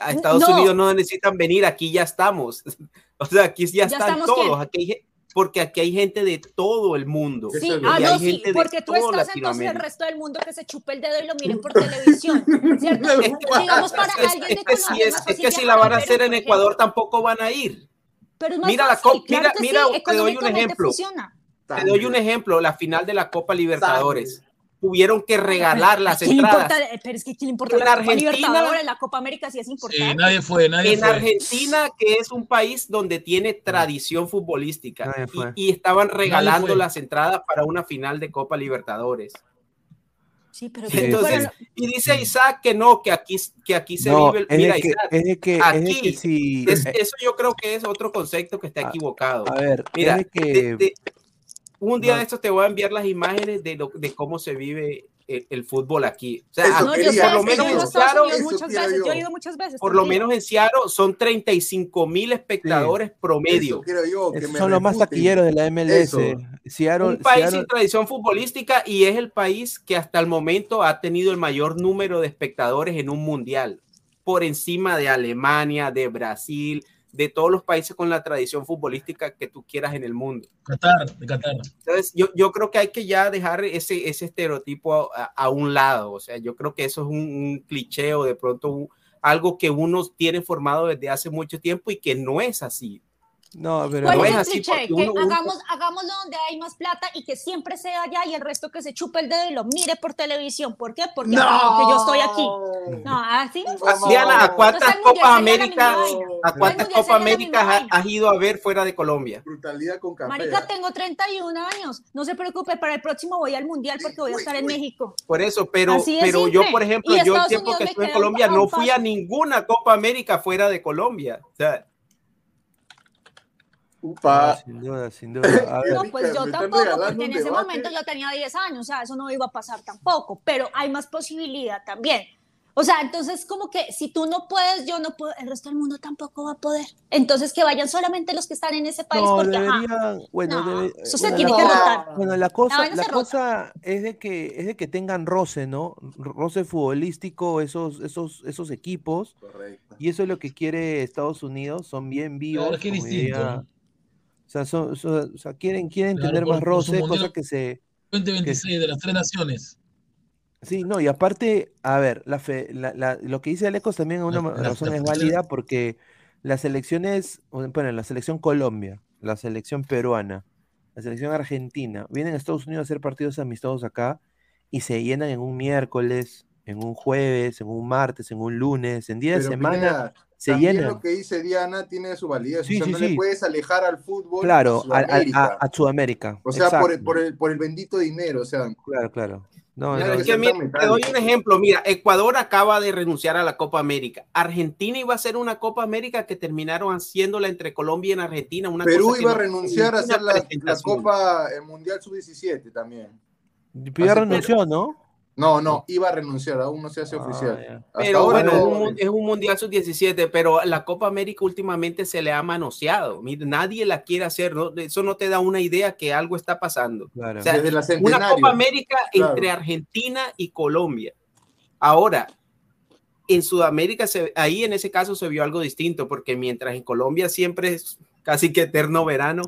A Estados No. Unidos no necesitan venir, aquí ya estamos. [LAUGHS] O sea, aquí ya, ¿Ya están todos. Aquí hay porque aquí hay gente de todo el mundo. Sí, es ah, Y no, hay sí, gente de porque tú estás entonces el resto del mundo que se chupe el dedo y lo miren por [LAUGHS] televisión, ¿cierto? [LAUGHS] Digamos para Es, alguien es de que Colombia es, es que si la van a hacer en Ecuador tampoco van a ir. Pero es más Mira la fácil, claro mira- que mira, sí, te doy un ejemplo. funciona. Te doy un ejemplo, la final de la Copa Libertadores. Tuvieron que regalar las ¿A quién le entradas. importa? Pero es que ¿quién le importa En la Copa Argentina- Libertadores? La Copa América sí es Sí, importante. nadie fue, nadie En fue. Argentina, que es un país donde tiene tradición futbolística, y, estaban regalando las entradas para una final de Copa Libertadores. Sí, pero Sí, Entonces, y dice Isaac que no, que aquí, que aquí se No, vive. es Mira, de que, Isaac, es de que, es aquí que si, es- eh, eso yo creo que es otro concepto que está A- equivocado. a ver, Mira, es de que, de- de- un día No. de estos te voy a enviar las imágenes de, lo, de cómo se vive el, el fútbol aquí. O sea, Eso no, aquí, yo sé, quería, por lo menos en veces. por lo menos en Seattle son 35 mil espectadores promedio. Eso quiero yo, que me son los más taquilleros de la MLS. Seattle, un país Seattle- sin tradición futbolística y es el país que hasta el momento ha tenido el mayor número de espectadores en un mundial, por encima de Alemania, de Brasil, de todos los países con la tradición futbolística que tú quieras en el mundo. Qatar, de Qatar. Entonces, yo, yo creo que hay que ya dejar ese, ese estereotipo a, a un lado. O sea, yo creo que eso es un, un cliché o de pronto un- algo que uno tiene formado desde hace mucho tiempo y que no es así. No, pero ¿Cuál no es el así cliché? Que uno- uno- hagamos, hagámoslo donde hay más plata y que siempre sea allá y el resto que se chupe el dedo y lo mire por televisión. ¿Por qué? Porque, porque yo estoy aquí. No, así no funciona. Diana, ¿a cuántas la América, a cuántas la América has, ido a ver fuera de Colombia? Brutalidad con café. Marica, ¿ah? tengo 31 años. No se preocupe, para el próximo voy al mundial porque voy a estar en. México. Por eso, pero, pero yo, por ejemplo, yo el tiempo Unidos que estuve en Colombia no fui a ninguna Copa América fuera de Colombia. O sea, Upa. No, sin duda, sin duda. [LAUGHS] A ver, No, pues yo tampoco, porque en ese debate. momento yo tenía 10 años, o sea, eso no iba a pasar tampoco, pero hay más posibilidad también. O sea, entonces como que si tú no puedes, yo no puedo, el resto del mundo tampoco va a poder. Entonces que vayan solamente los que están en ese país, no, porque ajá, bueno, No, debe- eso se bueno, tiene la que cosa- rotar. Bueno, la cosa, la se rota. cosa es de que es de que tengan roce, ¿no? Roce futbolístico esos esos esos equipos Correcto. y eso es lo que quiere Estados Unidos, son bien vivos, Claro, qué distinto. O sea, son, son- o sea, quieren quieren Claro, tener por- más por su roce, mundial. cosa que se 2026 de las tres naciones. Sí, no, y aparte, a ver, la fe- la- la- lo que dice Alecos también una La- razón la- es válida porque las elecciones, bueno, la selección Colombia, la selección peruana, la selección argentina, vienen a Estados Unidos a hacer partidos amistosos acá y se llenan en un miércoles, en un jueves, en un martes, en un lunes, en día de Pero semana Pineda, se también llenan. lo que dice Diana tiene su validez. Sí, o sea, sí, no sí. le puedes alejar al fútbol Claro, a a, a- a- Sudamérica. a Sudamérica. o sea, por el, por, el, por el bendito dinero. O sea, Claro, claro. No, es que mira, te doy un ejemplo. Mira, Ecuador acaba de renunciar a la Copa América. Argentina iba a ser una Copa América que terminaron haciéndola entre Colombia y Argentina. Una Perú cosa iba a renunciar a hacer la, la. Copa eh, Mundial Sub-17 también. ya renunció, ¿no? No, no, iba a renunciar, aún no se hace Ah, oficial. Pero ahora bueno, no- es un, mun- es un Mundial Sub-17, pero la Copa América últimamente se le ha manoseado. Mira, nadie la quiere hacer. ¿no? Eso no te da una idea que algo está pasando. Claro. O sea, desde la Una. Copa América Claro. entre Argentina y Colombia. Ahora, en Sudamérica, se- ahí en ese caso se vio algo distinto, porque mientras en Colombia siempre es casi que eterno verano,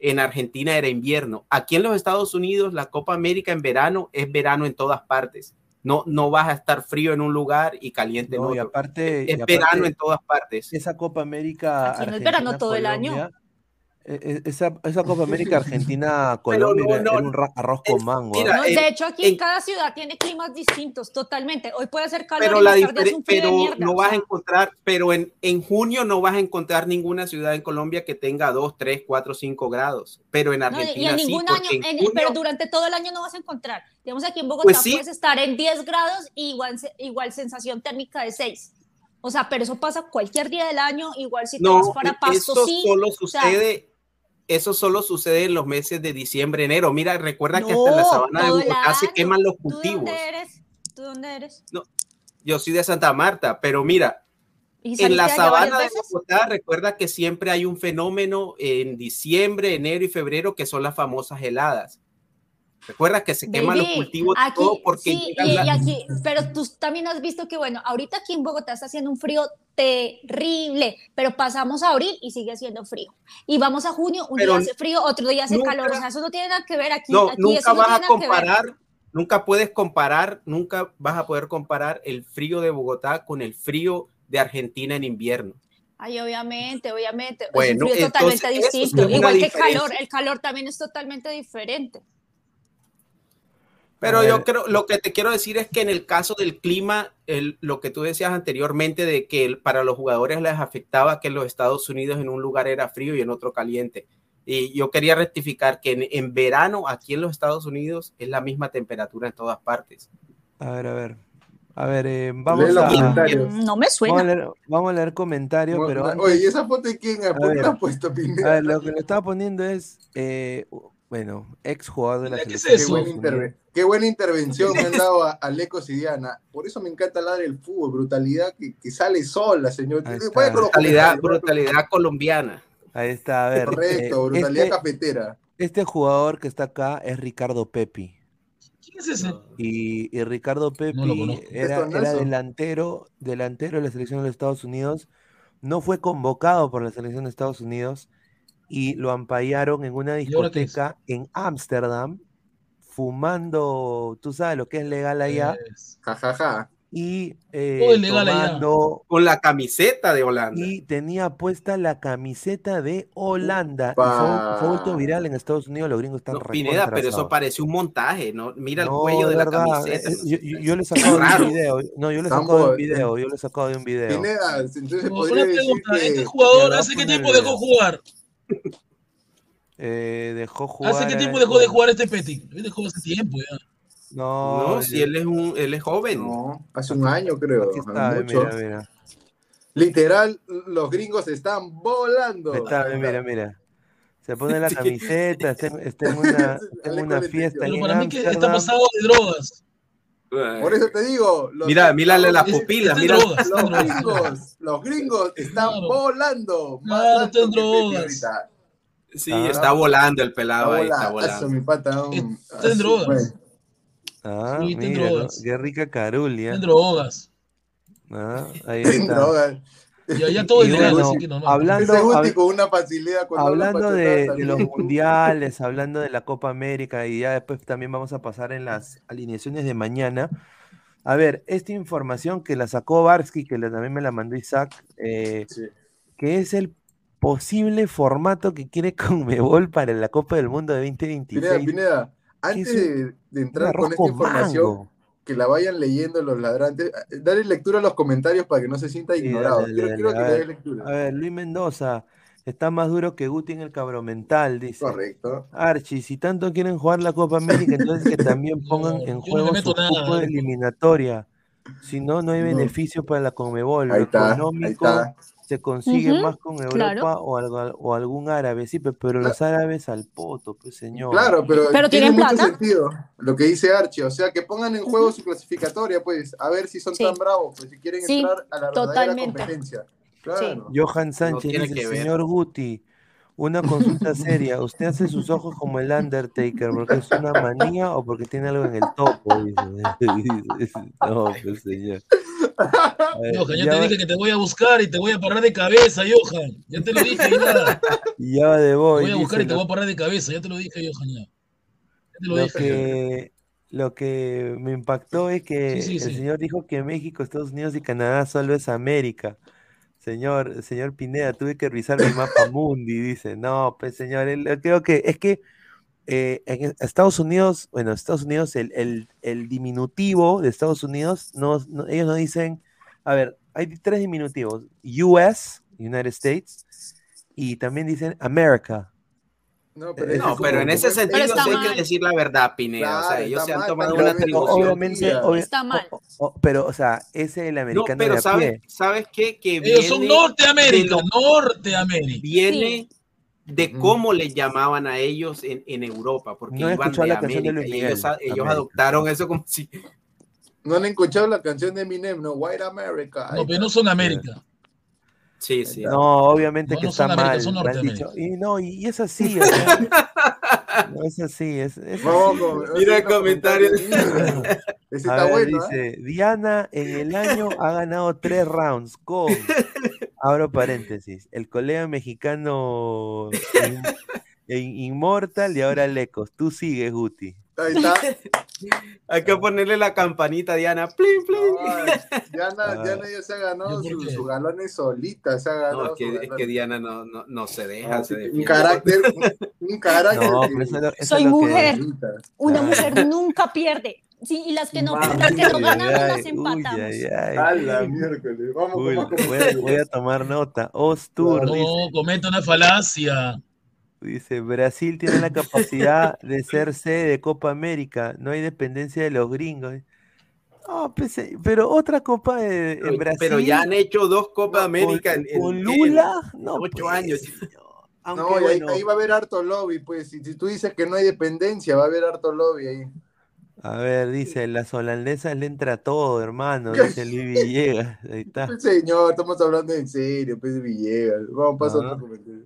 en Argentina era invierno. Aquí en los Estados Unidos, la Copa América en verano es verano en todas partes. No, no vas a estar frío en un lugar y caliente en No, y otro. aparte, es y aparte- verano en todas partes. esa Copa América Aquí no es verano todo el año. E- e- esa, esa Copa América [LAUGHS] Argentina Pero Colombia no, no, era un arroz con mango. mira. No, de hecho, aquí en- cada ciudad tiene climas distintos, totalmente. Hoy puede ser calor pero la tarde es un frío de pero mierda. no o vas a sea, encontrar, pero en, en junio no vas a encontrar ninguna ciudad en Colombia que tenga 2, 3, 4, 5 grados, pero en no, y- Argentina en sí, ningún porque año, en en- junio- pero durante todo el año no vas a encontrar. Digamos aquí en Bogotá Pues sí. puedes estar en 10 grados y igual, igual sensación térmica de 6. O sea, pero eso pasa cualquier día del año, igual si te no, vas para Pasto, eso sí. solo sea, sucede, eso solo sucede en los meses de diciembre, enero. Mira, recuerda que No, hasta en la sabana de Bogotá se queman los ¿Tú cultivos. dónde eres? ¿Tú de dónde eres? Yo soy de Santa Marta, pero mira, ¿Y en la sabana de? Bogotá, recuerda que siempre hay un fenómeno en diciembre, enero y febrero que son las famosas heladas. Recuerda que se queman los Baby, cultivos aquí, todo porque sí, llegan y, la- y aquí, pero tú también has visto que, bueno, ahorita aquí en Bogotá está haciendo un frío terrible, pero pasamos a abril y sigue haciendo frío. Y vamos a junio, un Pero día hace frío, otro día hace nunca- calor, o sea, eso no tiene nada que ver aquí. No, aquí nunca eso vas a comparar, nunca puedes comparar, nunca vas a poder comparar el frío de Bogotá con el frío de Argentina en invierno. Ay, obviamente, obviamente. Bueno, es un frío totalmente distinto. Igual que diferencia. calor, el calor también es totalmente diferente. Pero yo creo, lo que te quiero decir es que en el caso del clima, el- lo que tú decías anteriormente de que el- para los jugadores les afectaba que en los Estados Unidos en un lugar era frío y en otro caliente. Y yo quería rectificar que en, en verano aquí en los Estados Unidos es la misma temperatura en todas partes. A ver, a ver. A ver, eh, vamos, Lee los a, comentarios. Mm, No me vamos, a suena. leer, vamos a leer comentarios, pero antes- Oye, ¿y esa foto de quién? ¿Por qué ver. la has puesto, a ver, lo que le estaba poniendo es, eh, bueno, ex jugador de la ¿Qué es selección. Qué eso? buena, interve- qué buena intervención me han dado a, a Lecos y Diana. Por eso me encanta hablar del fútbol, brutalidad que, que sale sola, señor. Brutalidad, brutalidad colombiana. Ahí está, a ver. Correcto, eh, brutalidad este, cafetera. este jugador que está acá es Ricardo Pepi. ¿Quién es ese? Y, y Ricardo Pepi No era, era delantero, delantero de la selección de los Estados Unidos. No fue convocado por la selección de Estados Unidos y lo ampallaron en una discoteca en Ámsterdam, fumando, tú sabes lo que es legal allá, Es- Ja, ja, ja. y eh, Todo ilegal allá. Con la camiseta de Holanda. y tenía puesta la camiseta de Holanda. Y fue, fue vuelto viral en Estados Unidos, los gringos están No, Pineda, pero eso parece un montaje, ¿no? Mira el No, cuello de la verdad, camiseta. eh, yo, yo- yo le he sacado de un video. No, yo le he Tambo, sacado de un eh, video. Yo le he sacado de un video. Pineda, entonces podría decir pregunta, que... ¿este jugador hace qué tiempo dejó video. jugar? Eh, dejó jugar. ¿Hace qué eh, tiempo dejó de jugar este Petit? Él dejó hace tiempo ya. No, No, si él es un, él es joven. No, hace un año creo. Aquí está, eh, mucho. mira, mira. Literal, los gringos están volando. Está, mira, mira. Se pone la [LAUGHS] camiseta, está, en- está en una, [LAUGHS] está en una fiesta Pero en para mí que está Ámsterdam. pasado de drogas. Por eso te digo. los- Mira, mírale las pupilas, está en mira. drogas, está Los gringos, los gringos están Claro. volando. Más Claro, está drogas. Sí, Ah. está volando el pelado ahí, está volando. Eso, volando. mi pata. un- Está en asu, drogas. pues. Ah, Sí, está mira, drogas. qué rica carulia. En drogas. Ah, ahí En está. drogas. Y allá todo es legal, bueno, así que no, no. hablando- hab- con una facilidad. Hablando de, los [LAUGHS] mundiales, hablando de la Copa América y ya después también vamos a pasar en las alineaciones de mañana. A ver, esta información que la sacó Barsky, que la- también me la mandó Isaac, eh, Sí. que es el posible formato que quiere [LAUGHS] Conmebol para la Copa del Mundo de Pineda, 2026. Pineda, antes es de, entrar con esta información, mango. Que la vayan leyendo los ladrantes, dale lectura a los comentarios para que no se sienta Sí, ignorado. dale, quiero dale, quiero que a le ver, des lectura. A ver, Luis Mendoza, está más duro que Guti en el cabromental, dice. Correcto. Archie, si tanto quieren jugar la Copa América, entonces que también [LAUGHS] pongan No, en no juego meto su cupo de eliminatoria. Si no, no hay No. beneficio para la Conmebol. Lo Ahí está, ahí económico está. Se consigue más con Europa claro. o, algo- o algún árabe, sí, pe- pero los árabes al poto, pues señor. Claro, pero, Pero tiene tienen mucho plata. sentido lo que dice Archie. O sea, que pongan en juego su clasificatoria, pues, a ver si son Sí. tan bravos, pues, si quieren Sí, entrar a la verdadera totalmente. competencia. Claro. Johan Sánchez dice, que señor Guti, una consulta seria, ¿usted hace sus ojos como el Undertaker porque es una manía o porque tiene algo en el topo? Dice. [LAUGHS] no, pues señor. Ver, Johan, ya, ya te dije que te voy a buscar y te voy a parar de cabeza, Johan. Ya te lo dije, [LAUGHS] ya. Te ya de voy, voy a buscar y te voy a parar de cabeza, ya te lo dije, Johan, ya. Ya te lo Lo dije. que, lo que me impactó es que Sí, sí, el sí. señor dijo que México, Estados Unidos y Canadá solo es América. Señor, señor Pineda, tuve que revisar mi mapa mundi, dice. No, pues señor, él- creo que es que eh, en Estados Unidos, bueno, Estados Unidos, el, el- el diminutivo de Estados Unidos, no, no- ellos no dicen, a ver, hay tres diminutivos, US, United States, y también dicen America. No, Eh, No, es pero como- en ese sentido sí hay mal. que decir la verdad, Pineda. o sea, Claro, ellos está se han mal, tomado pero una atribución. Obviamente, Está mal. o- o- pero, o sea, ese es el No, americano pero de a ¿sabes, pie. ¿sabes qué? Que Ellos son viene- Norteamérica, de Norteamérica. viene de cómo les llamaban a ellos en, en Europa, porque No iban de la canción de América y ellos, adoptaron eso como si... No han escuchado la canción de Eminem, ¿no? White America. No, pero no son América. Sí, sí. No, obviamente No, que no está son América, mal, dicho. Y no, y, y es así, o sea, [LAUGHS] No, eso sí, es, eso Vamos sí. con- Mira el comentario. comentario. [LAUGHS] Ese A está ver, bueno. ¿ah? dice, Diana en el año ha ganado tres rounds con, abro paréntesis, el colega mexicano In- [LAUGHS] In- Inmortal y ahora Lecos. Tú sigues, Guti. Ahí está. [LAUGHS] Hay que ponerle la campanita, Diana. Plin, plin. Ay, Diana. [LAUGHS] Diana ya se ha ganado ¿Yo por sus galones solita. Se ha ganado No, es que, es. Diana no, no, no se deja. Se un carácter, un, un carácter. No, que- Soy que- mujer. Una Ah. mujer nunca pierde. Sí, y las que no, Mami. las que no Uy, ganamos ay, las uy, empatamos. ay, ay. A la miércoles. Vamos Uy, con voy, a, comentarios. voy a tomar nota. Ostur No, dice, comenta una falacia. dice, Brasil tiene la capacidad de ser sede de Copa América. No hay dependencia de los gringos. No, pues, eh, pero otra Copa de- en Pero, Brasil. pero ya han hecho dos Copa con- América en, en- con en Lula. No, ocho pues, años. Aunque No, y ahí, bueno, ahí va a haber harto lobby, pues. Si, si tú dices que no hay dependencia, va a haber harto lobby ahí. A ver, dice, [LAUGHS] las holandesas le entra todo, hermano, dice Luis [LAUGHS] Villegas. Ahí está. Señor, estamos hablando en serio, pues Villegas. Vamos a pasar Ah. otro comentario.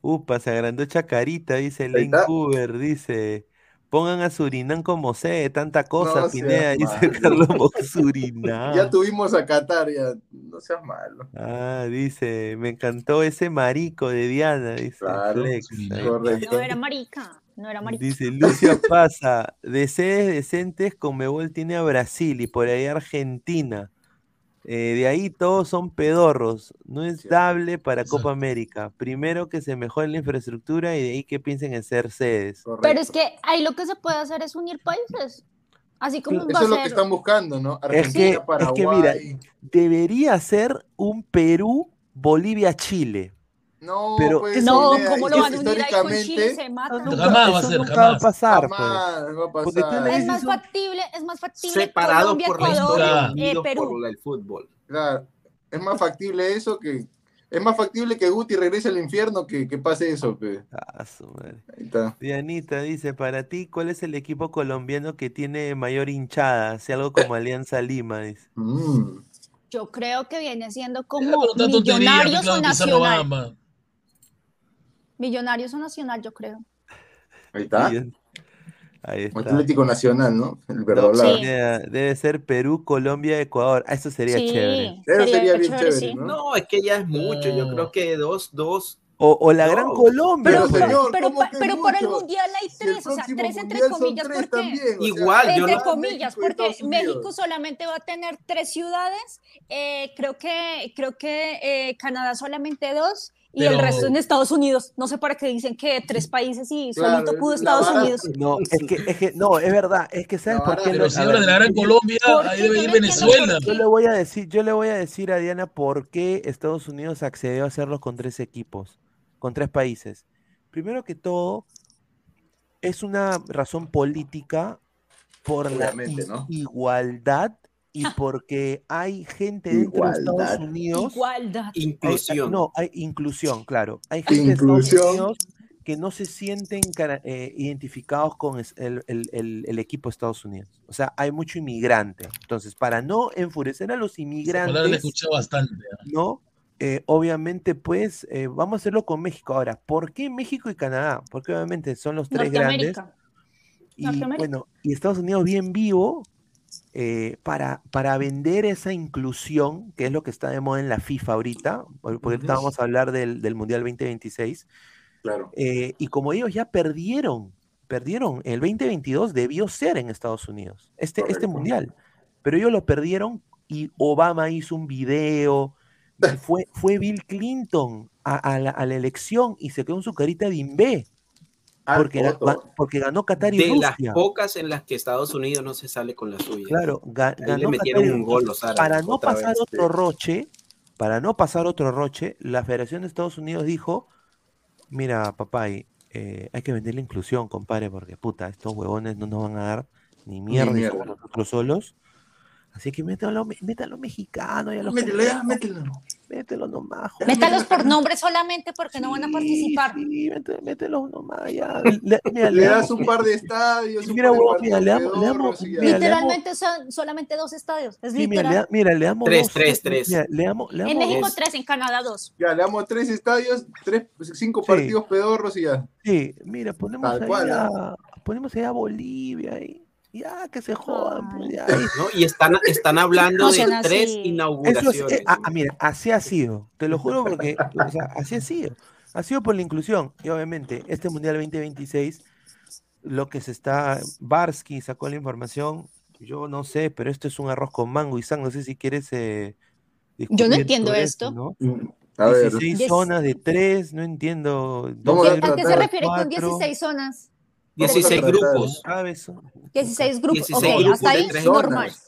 Upa, se agrandó Chacarita, dice está. Cooper, dice. Pongan a Surinam como sede, tanta cosa, No Pineda, dice. Carlos [LAUGHS] Surinam. Ya tuvimos a Qatar, ya. No seas malo. Ah, dice, me encantó ese marico de Diana, dice Claro, Flex. Correcto. No era marica, no era. Dice Lucia Pasa, de sedes decentes, Conmebol tiene a Brasil y por ahí Argentina. Eh, de ahí todos son pedorros. No es dable para Copa. América. Primero que se mejore la infraestructura y de ahí que piensen en ser sedes. Correcto. Pero es que ahí lo que se puede hacer es unir países. Así como Eso es lo que están buscando, ¿no? Es que- Argentina, Paraguay. es que mira, Debería ser un Perú, Bolivia, Chile. No, pero- pues, No, ¿cómo lo van a unir ahí con Chile? Se matan. Nunca- Jamás va a eso ser, nunca va a jamás. pasar, pues. jamás va a pasar. le Es más factible, es más factible Separados Colombia, por la Ecuador, historia, eh, unidos Perú. por el fútbol. Claro, es más factible eso que. Es más factible que Guti regrese al infierno que, que pase eso, pues. Ah, su madre. Ahí está. Dianita dice, para ti, ¿cuál es el equipo colombiano que tiene mayor hinchada? Hace algo como Alianza Lima, dice. Mm. Yo creo que viene siendo como millonarios claro, o Pizarro nacional. Millonarios o nacional, yo creo. Ahí está. Y- Ahí está. Atlético Nacional, ¿no? El No. Sí. debe, ser Perú, Colombia, Ecuador. Ah, eso sería sí, chévere. Eso sería bien chévere, chévere, sí. ¿no? No, es que ya es mucho. Yo creo que dos, dos. O, o la No, Gran Colombia. Pero, Pero, señor, pero, ¿cómo pa- que es pero para el mundial hay Si tres, o sea, tres entre comillas, tres ¿por qué? también, o sea, Igual, yo Entre no- comillas, porque. México solamente va a tener tres ciudades, eh, creo que, creo que eh, Canadá solamente dos y el resto en Estados Unidos. No sé para qué dicen que tres países y Claro, solito pudo Estados vara- Unidos. [LAUGHS] No, es que, es que, no, es verdad, es que ¿sabes por qué? Pero si de la Gran Colombia, ¿Por ahí debe Yo ir Venezuela. Yo le voy a decir, yo le voy a decir a Diana por qué Estados Unidos accedió a hacerlo con tres equipos, con tres países. Primero que todo, es una razón política por la ¿no? Y porque hay gente dentro de Estados. Unidos. Igualdad. Inclusión. no, hay inclusión, claro. Hay gente de Estados Inclusión. Unidos que no se sienten eh, identificados con el, el- el- el equipo de Estados Unidos. O sea, hay mucho inmigrante. Entonces, para no enfurecer a los inmigrantes, escuchado bastante. ¿no? Eh, obviamente, pues, eh, vamos a hacerlo con México. Ahora, ¿por qué México y Canadá? Porque obviamente son los tres grandes. Y bueno, y Estados Unidos bien vivo eh, para, para vender esa inclusión, que es lo que está de moda en la FIFA ahorita, por- porque vamos a hablar del, del Mundial 2026. Claro. eh, y como ellos ya perdieron, perdieron, el 2022 debió ser en Estados Unidos, este, este. Mundial, pero ellos lo perdieron y Obama hizo un video, y [LAUGHS] fue, fue Bill Clinton a, a la, a la elección y se quedó en su carita de imbé. Ah, Porque, ga- Otto. ga- porque ganó Qatar y De las pocas en las que Estados Unidos no se sale con la suya. Claro, ga- Ahí le ganó metieron Qatar y un gol Rusia. los árabes, Para no pasar vez, otro sí. roche, para no pasar otro roche, la Federación de Estados Unidos dijo, mira, papá, eh, hay que vender la inclusión, compadre, porque puta, estos huevones no nos van a dar ni mierda y mierda. nosotros solos. Así que mételo, mételo mexicano y a los Mételo, ya, mételo. mételo nomás. joder. Métalos por nombre solamente porque no van a participar. Sí, mételo, mételo nomás ya. Le, mira, Le das un par de estadios, un Mira, par de huevón, mira, le damos- le damos- mira, Literalmente son solamente dos estadios. Es sí, mira, le, literal. mira, le damos Tres, dos- tres, tres. mira, le damos, le En damos México dos- tres, en Canadá dos. Ya, le damos tres estadios, tres, cinco Sí. partidos pedorros y ya. Sí, mira, ponemos Tal ahí cual, a, ponemos ahí a Bolivia y ya que se jodan, pues, ya. ¿no? Y están, están hablando No de tres así. Eso es, inauguraciones. eh, ah, ah, mira, así ha sido, te lo juro porque, o sea, así ha sido. Ha sido por la inclusión. Y obviamente, este Mundial 2026, lo que se está, Barsky sacó la información, yo no sé, pero esto es un arroz con mango y sang, no sé si quieres eh, Yo no entiendo esto. ¿no? A ver, 16 Yes. zonas de tres, no entiendo. A 12 ¿A qué se refiere con cuatro. 16 zonas? 16 Vamos a tratar. grupos. ¿Sabes? 16 grupos. 16 ok, grupos hasta de ahí tres normal. zonas.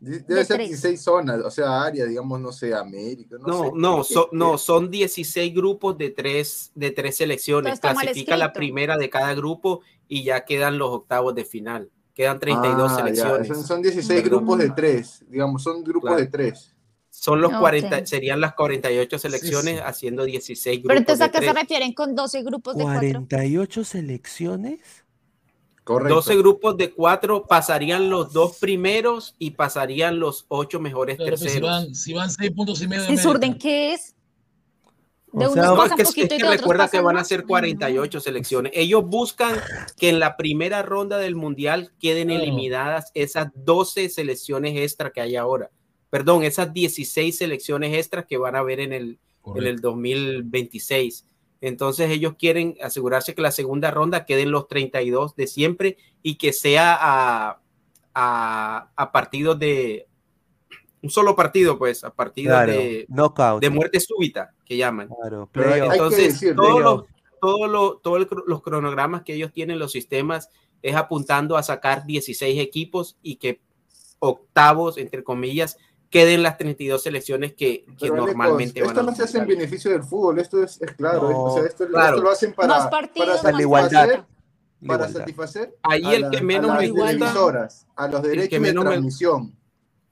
Debe De ser tres. 16 zonas, o sea, área, digamos, no sé, América. No, No, sé. no, so- ¿Qué- no, son 16 grupos de tres, de tres selecciones. Clasifica la primera de cada grupo y ya quedan los octavos de final. Quedan 32 Ah, selecciones. Son, son 16 Perdón. grupos de 3, digamos, son grupos Claro. de 3. Son los Ok. 40, serían las 48 selecciones sí. haciendo 16 grupos. Pero entonces, ¿a qué se refieren con 12 grupos de 4? 48 selecciones. Correcto. 12 grupos de 4 pasarían los dos primeros y pasarían los 8 mejores pues, si terceros. van, si van seis puntos y medio. ¿Desorden América. qué es? De O unos sea, No, es pasan que, es poquito que y de otros recuerda que pasan van a ser 48 selecciones. Ellos buscan que en la primera ronda del mundial queden eliminadas esas 12 selecciones extra que hay ahora. Perdón, esas 16 selecciones extras que van a ver en el, en el 2026. Entonces ellos quieren asegurarse que la segunda ronda queden los 32 de siempre y que sea a, a, a partidos de un solo partido, pues, a partidos Claro, de, knockout. de muerte súbita, que llaman. Claro, Pero Entonces, decir, todos los, todos los cronogramas que ellos tienen, los sistemas, es apuntando a sacar 16 equipos y que octavos, entre comillas, queden las 32 selecciones que, que Pero, Alecos, normalmente van esto a no se hace en beneficio del fútbol, esto es, es claro. No, o sea, esto, claro. esto lo hacen para, más partidos, para igualdad. satisfacer, La para igualdad. satisfacer Ahí el que a menos las me gusta, televisoras, a los que derechos de menos me- transmisión,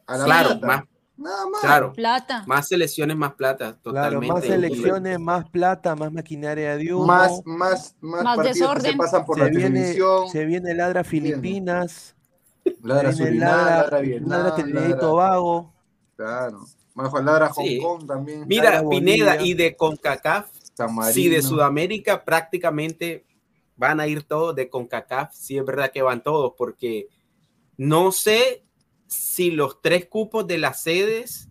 a la claro, plata. más, Nada más. claro, Plata. más selecciones, más plata, Claro, totalmente. más selecciones, más plata, más maquinaria de humo. más, más, más, Más partidos que desorden. se pasan por se, la viene, televisión. se viene Ladra Filipinas, Ladra Surinam, Ladra, Ladra Vietnam, Ladra Trinidad y Ladra- Tobago. Claro. Más Ladra Hong Sí. Kong también. Mira, Pineda, y de CONCACAF, Sí, de. Sudamérica prácticamente van a ir todos, de CONCACAF, sí es verdad que van todos, porque no sé si los tres cupos de las sedes,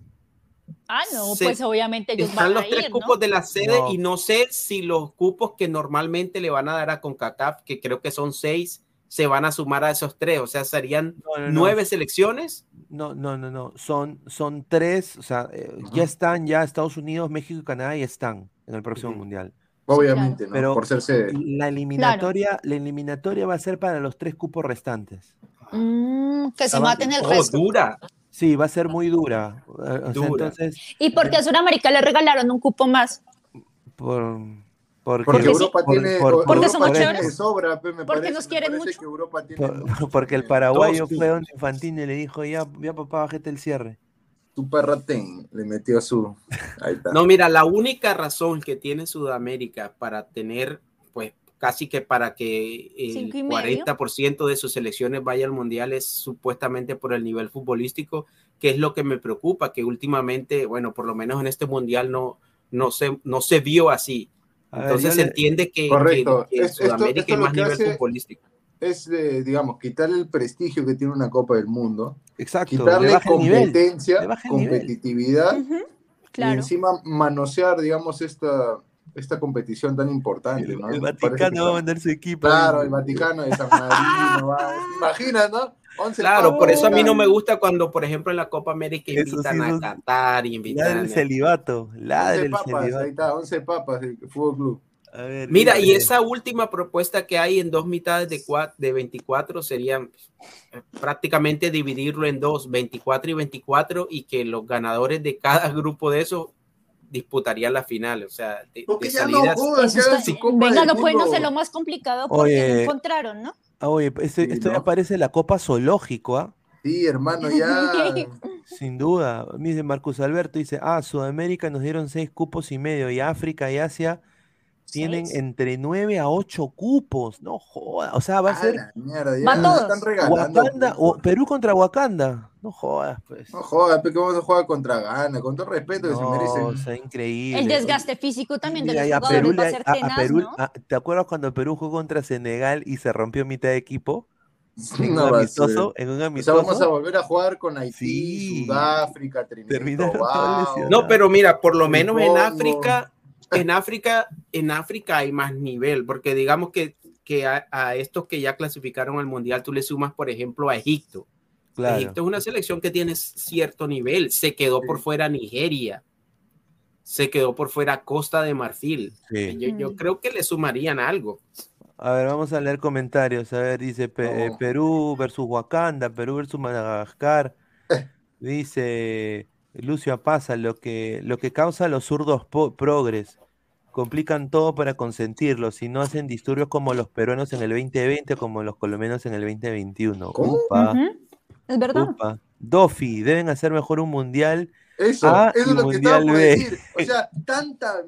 Ah, no, se- pues obviamente ellos están van los a tres ir, cupos ¿no? de las sedes No. y no sé si los cupos que normalmente le van a dar a CONCACAF, que creo que son seis, se van a sumar a esos tres, o sea, serían No, no, no. nueve selecciones. No, no, no, no. Son, son tres, o sea, eh, ya están, ya Estados Unidos, México y Canadá ya están en el próximo mundial. Obviamente, ¿no? Pero- Por ser sede. La eliminatoria, la eliminatoria va a ser para los tres cupos restantes. Mm, que se Ah, va- maten el Oh, resto. dura. Sí, va a ser muy dura. o sea, Dura. entonces, ¿Y por qué a Sudamérica le regalaron un cupo más? por, porque, Porque sí. Europa por- tiene. por- o- Porque Europa somos tiene sobra, me Porque parece, nos me quieren parece mucho. que Europa tiene por- porque el paraguayo fue donde Infantino y le dijo, ya, ya papá, bájate el cierre. Tu perra ten, le metió su. Ahí está. No, mira, la única razón que tiene Sudamérica para tener, pues casi que para que el Cinco y medio. 40% de sus selecciones vaya al mundial es supuestamente por el nivel futbolístico, que es lo que me preocupa, que últimamente, bueno, por lo menos en este mundial no, no, se, no se vio así. A Entonces se le- entiende que, Correcto. que- que en Es- esto- Sudamérica esto hay lo más que nivel futbolístico. Es, eh, digamos, quitarle el prestigio que tiene una Copa del Mundo, Exacto, le quitarle competencia, competitividad y encima manosear, digamos, esta, esta competición tan importante. El, ¿no? el Vaticano va a mandar su equipo. Claro, el Vaticano de San Marino. va. [LAUGHS] Imaginas, ¿no? 11 Claro, por eso a mí no me gusta cuando, por ejemplo, en la Copa América invitan sí, a Qatar y invitan Ladre a... el celibato, ladre 11 el papas, ahí celibato. está, 11 papas del Fútbol Club. A ver, Mira, y esa última propuesta que hay en dos mitades de, cua- de 24 sería eh, prácticamente dividirlo en dos, 24 y 24, y que los ganadores de cada [LAUGHS] grupo de esos disputarían la final. O sea, de, de no salidas. su Copa Venga, del no puede no ser lo más complicado porque Oye. no encontraron, ¿no? Ah, oye, este- Sí, esto ¿no? ya parece la Copa Zoológico, ¿ah? Sí, hermano, ya. [LAUGHS] Sin duda. Dice Marcus Alberto, dice, ah, Sudamérica nos dieron seis cupos y medio y África y Asia tienen ¿Seis? entre nueve a ocho cupos. No joda. O sea, va a A ser la mierda, ya Va nos todos. están regalando. Wakanda, o Perú contra Wakanda. No jodas, pues. No jodas, pe, que vamos a jugar contra Ghana, con todo respeto que se No, merecen. o sea, increíble. El desgaste físico también de los a Perú va a le- ser a- a tenaz, Perú- ¿no? a- ¿Te acuerdas cuando Perú jugó contra Senegal y se rompió mitad de equipo? En un amistoso, en un O sea, vamos a volver a jugar con Haití, Sí. Sudáfrica, Trinidad. No, pero mira, por lo menos en. África, en África, en África hay más nivel, porque digamos que, que a, a estos que ya clasificaron al mundial, tú le sumas, por ejemplo, a Egipto. Claro. Egipto es una selección que tiene cierto nivel. Se quedó por fuera Nigeria. Se quedó por fuera Costa de Marfil. Sí. Yo, yo creo que le sumarían algo. A ver, vamos a leer comentarios. A ver, dice Pe- eh. Perú versus Wakanda, Perú versus Madagascar. [LAUGHS] Dice Lucio Apaza, lo que, lo que causa los zurdos progres. Complican todo para consentirlos y no hacen disturbios como los peruanos en el 2020 como los colombianos en el 2021. ¿Cómo? Upa, Ujú, Es verdad. upa. Dofi, deben hacer mejor un mundial. Eso, A eso es lo que estaba por decir. O sea, [LAUGHS] tanta,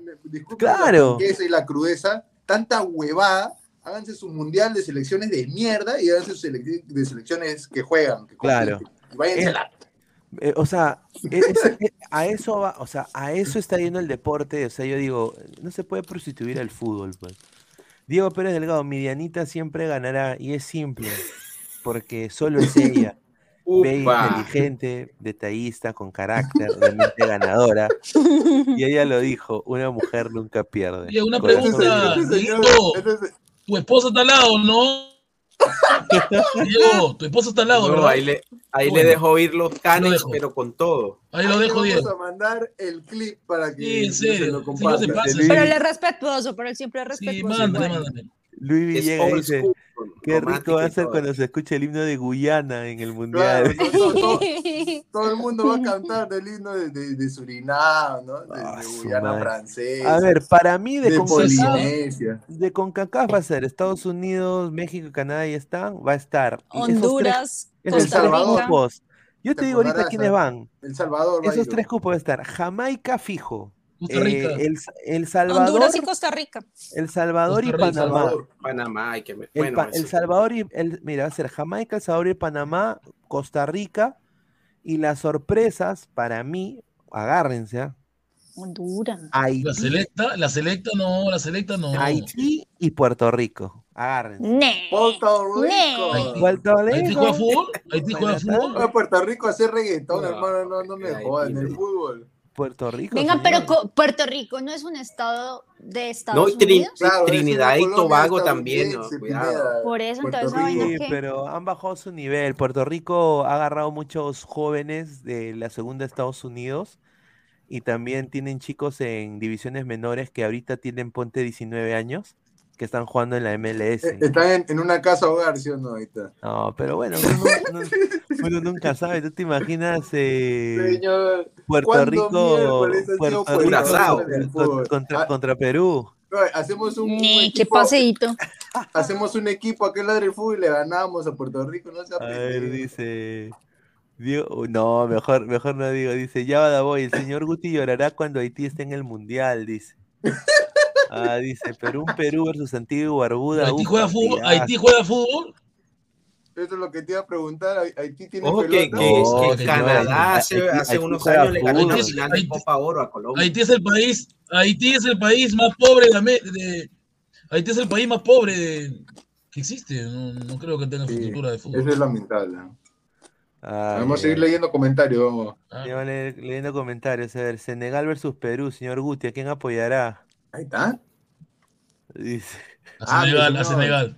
Claro. la y la crudeza, tanta huevada, háganse su mundial de selecciones de mierda y háganse su selec- de selecciones que juegan, que Claro. Y váyanse Eh, a la- Eh, o sea, e- es- e- a eso va, o sea, a eso está yendo el deporte. O sea, yo digo, no se puede prostituir el fútbol, pues. Diego Pérez Delgado, mi Dianita siempre ganará, y es simple, porque solo es ella. Upa. inteligente, detallista, con carácter, de mente ganadora. [LAUGHS] Y ella lo dijo, una mujer nunca pierde. Oye, una Corazón pregunta. Diego. Tu esposa está al lado, ¿no? Diego, tu esposa está al lado, No, ¿verdad? ahí le, ahí Bueno, le dejo ir los canes, pero con todo. Ahí lo dejo, vamos Diego. a mandar el clip para que Sí, se lo compartan. se pasa. Luis, Pero él es respetuoso, pero él siempre es Sí, respetuoso. mándale. Luis Es Villegas dice, school, qué rico va a ser cuando se escuche el himno de Guyana en el Claro, Mundial. todo, todo- todo- [LAUGHS] todo el mundo va a cantar el himno de, de, de Surinam, ¿no? De, Ah, de Guyana madre. francesa. A ver, para mí de, de CONCACAF, Polinesia. de CONCACAF va a ser Estados Unidos, México, Canadá y están, va a estar. tres- Honduras, Costa tres. Rica. cupos. Yo Te te digo ahorita quiénes van. El Salvador Esos tres cupos va a estar Jamaica fijo, Costa eh, el, el Salvador, Honduras y Costa Rica. el Salvador y Panamá. Salvador. Panamá, hay que me- El, Pa- Salvador y el, mira, va a ser Jamaica, El Salvador y Panamá, Costa Rica y las sorpresas para mí, agárrense, ¿ah? Honduras. La Haití, selecta, la selecta no, la selecta no. Haití y Puerto Rico. Agárrense. Puerto. Rico. Puerto ¿Haití Rico. juega fútbol? ¿Haití juega fútbol? Oye, Puerto Rico hacer reggaetón, No, hermano, no, no me jodan, el fútbol. Puerto Rico. Vengan, señor. pero co- Puerto Rico no es un estado de No, Estados y Trin- Unidos. Claro, Trinidad y Tobago también, no, cuidado. Por eso, Puerto entonces, Sí, que- pero han bajado su nivel. Puerto Rico ha agarrado muchos jóvenes de la segunda de Estados Unidos y también tienen chicos en divisiones menores que ahorita tienen ponte 19 años que están jugando en la MLS. Eh, Están en, en una casa hogar, ¿sí o no? Ahorita. No, pero bueno, uno, uno- uno nunca sabe. ¿Tú te imaginas eh, Señor, Puerto ¿cuándo Rico, Puerto Rico en contra, Ah, contra Perú? no, hacemos un, Ne, qué equipo, paseíto. [LAUGHS] hacemos un equipo aquel lado del fútbol y le ganamos a Puerto Rico, no se A ver, dice. Diego- no, mejor, mejor no digo. Dice, ya va voy. El señor Guti llorará cuando Haití esté en el mundial, dice. [LAUGHS] Ah, dice, Perú, Perú versus Antigua y Barbuda. ¿Haití juega fútbol? ¿Haití juega fútbol? Eso es lo que te iba a preguntar. ¿Hai- ¿Haití tiene Ojo que, pelota? que- No, que Canadá hace, Haití- hace Haití unos años le ganó en la fútbol. final de Haití- Copa Oro a Colombia. Haití es el país, Haití es el país más pobre de, de- Haití es el país más pobre de- que existe. No, no creo que tenga Sí, de eso fútbol. es lamentable. Vamos a seguir leyendo comentarios, vamos. Ah, a leer- leyendo comentarios. A ver, Senegal versus Perú, señor Guti, ¿a quién apoyará? Ahí está. Dice. a Ah, Senegal, mi a. Senegal.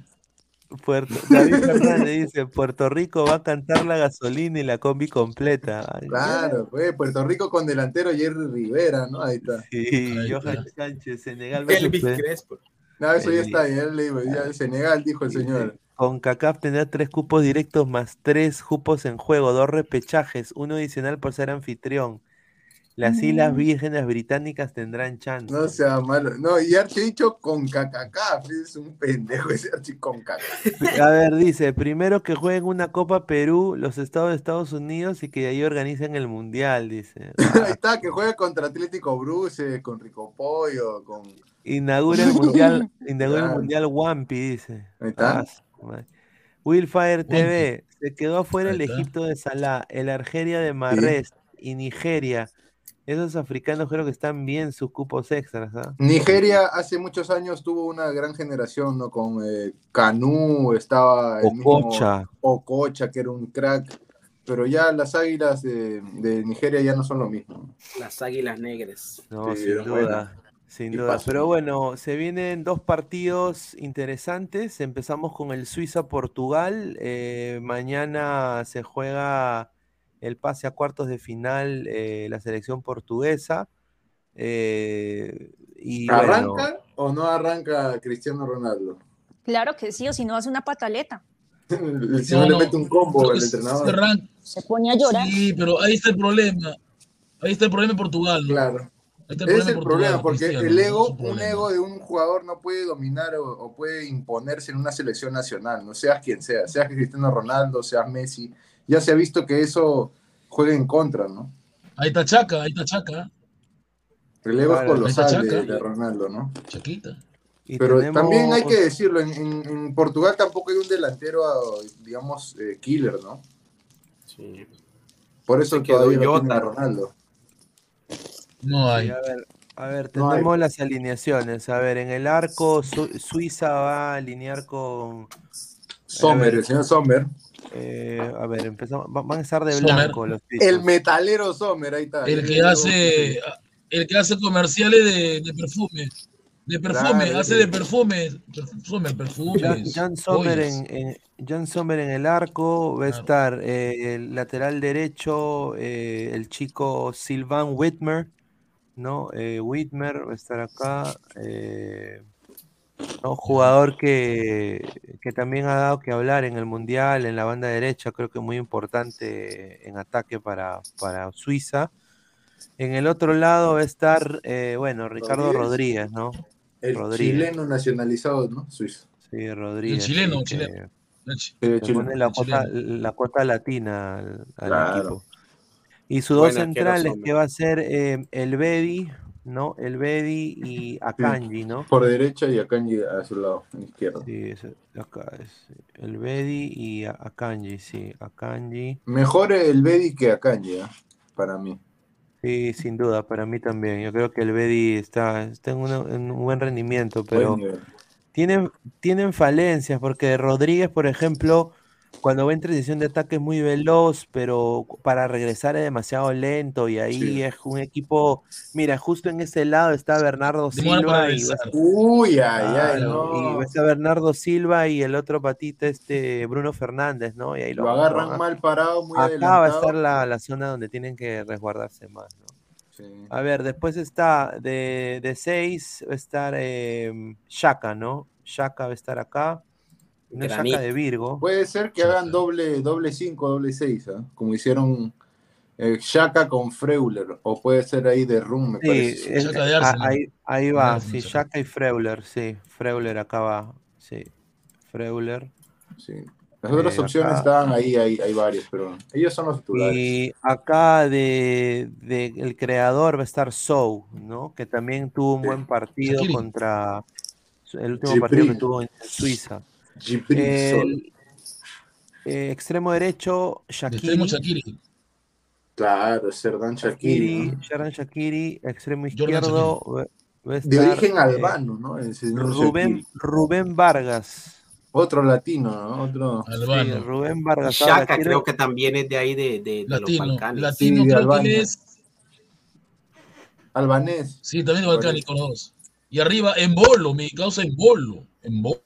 Puerto, David Fernández dice, Puerto Rico va a cantar la gasolina y la combi completa. Ay, Claro, pues Puerto Rico con delantero Jerry Rivera, ¿no? Ahí está. Sí, Ahí Johan está. Sánchez, Senegal Elvis. Crespo. No, eso ya está, ya le digo, ya el Senegal, dijo el señor. Con CACAF tendrá tres cupos directos más tres cupos en juego, dos repechajes, uno adicional por ser anfitrión. Las Mm. Islas Vírgenes Británicas tendrán chance. No sea malo. No, y Archie ha dicho con cacacá. Es un pendejo ese Archie con caca. A ver, dice, primero que jueguen una Copa Perú, los estados de Estados Unidos y que de ahí organicen el Mundial, dice. [LAUGHS] Ahí está, que juegue contra Atlético Bruce, con Rico Pollo, con. Inaugura el Mundial, [LAUGHS] inaugura el. Mundial Wampi, dice. Ahí está. Ah, Wampi. TV, se quedó afuera el. Egipto de Salah, el Argelia de Marrés y Nigeria. Esos africanos creo que están bien sus cupos extras, ¿ah? Nigeria hace muchos años tuvo una gran generación, ¿no? Con eh, Canú, estaba el mismo Okocha. Okocha, que era un crack. Pero ya las águilas de, de Nigeria ya no son lo mismo. Las águilas negras. No, Sí, sin duda, sin duda. pasó. Pero bueno, se vienen dos partidos interesantes. Empezamos con el Suiza-Portugal. Eh, mañana se juega el pase a cuartos de final eh, la selección portuguesa. Eh, y bueno, ¿Arranca o no arranca Cristiano Ronaldo? Claro que sí, o si no hace una pataleta. [LAUGHS] Señor No, le mete un combo al entrenador. se pone a llorar. Sí, pero ahí está el problema. Ahí está el problema en Portugal. ¿no? Claro. Ahí está Ese es el problema, Portugal, porque el ego, un ego de un jugador no puede dominar o, o puede imponerse en una selección nacional, no seas quien sea, seas Cristiano Ronaldo, seas Messi, ya se ha visto que eso juega en contra, ¿no? Ahí está Chaca, ahí está Chaca. El ego Claro, es colosal ahí está de, Ronaldo, ¿no? Chaquita. y Pero también hay que decirlo, en, en- en Portugal tampoco hay un delantero, digamos, eh, killer, ¿no? Sí. Por eso Se quedó todavía a Ronaldo. No hay. A ver, a ver, No tenemos las alineaciones. A ver, en el arco, Su- Suiza va a alinear con. Sommer, el señor Sommer. Eh, a ver, empezamos. va- Van a estar de Sommer. blanco los. El metalero Sommer, ahí está. El que hace, el que hace comerciales de, de perfume. De perfume, Claro, hace sí. de perfume. Perfume, perfumes. Jan, Jan Sommer en, en- Jan Sommer en el arco, va a Claro. estar eh, el lateral derecho, eh, el chico Sylvain Whitmer, ¿no? Eh, Whitmer va a estar acá, eh, ¿no? Jugador que, que también ha dado que hablar en el Mundial, en la banda derecha, creo que muy importante en ataque para, para Suiza. En el otro lado va a estar, eh, bueno, Ricardo Rodríguez. Rodríguez, ¿no? El Rodríguez. chileno nacionalizado, ¿no? Suizo. Sí, Rodríguez. chileno, sí, chileno. Le chileno. pone la el cuota, la cuota latina al, al Claro. equipo. Y sus dos centrales, que va a ser eh, el Bedi, ¿no? El Bedi y Akanji, ¿no? Por derecha y Akanji a su lado, izquierdo. Sí, es- acá es el Bedi y Akanji, sí, Akanji. Mejor el Bedi que Akanji, ¿eh? para mí. Sí, sin duda, para mí también. Yo creo que el Bedi está, está en, una- en un buen rendimiento, pero Buen tienen, tienen falencias, porque Rodríguez, por ejemplo, cuando va en transición de ataque es muy veloz, pero para regresar es demasiado lento y ahí Sí. es un equipo, mira, justo en ese lado está Bernardo Silva y. Uy, ay, ay, no. y está Bernardo Silva y el otro patita, este Bruno Fernández, ¿no? Y ahí Lo lo, agarran mal parado, muy Acá va a adelantado. estar la, la zona donde tienen que resguardarse más, ¿no? Sí. A ver, después está de, de seis, va a estar eh, Shaka, ¿no? Shaka va a estar acá. No es Shaka Granit. de Virgo. Puede ser que hagan doble, doble cinco, doble seis, ¿ah? como hicieron eh, Shaka con Freuler, o puede ser ahí de Rum, me Sí, parece. es- Shaka de a- Arsenal. ahí, va, sí, Shaka. Y Freuler, sí, Freuler acá va, sí, Freuler. Sí. Las otras Eh, opciones acá- estaban ahí, hay, hay varios, pero ellos son los titulares. Y acá de, de el creador va a estar Sou, ¿no? Que también tuvo un Sí. buen partido contra el último partido que tuvo en Suiza. El eh, extremo derecho, De Shakiri. extremo Shaqiri. Claro, Serdan Shakiri. Shakiri, ¿no? Sharan Shakiri, extremo izquierdo, a De origen eh, albano, ¿no? El Rubén, Shakiri. Rubén Vargas. Otro latino, ¿no? Otro. Sí, Albano. Rubén Vargas. Shaka quiero- creo que también es de ahí de, de- de los Latino. Balcanes. Latino Sí, de creo que es. Albanés. Sí, también de Balcánico los dos. Y arriba, en bolo, mi causa en bolo. En bo-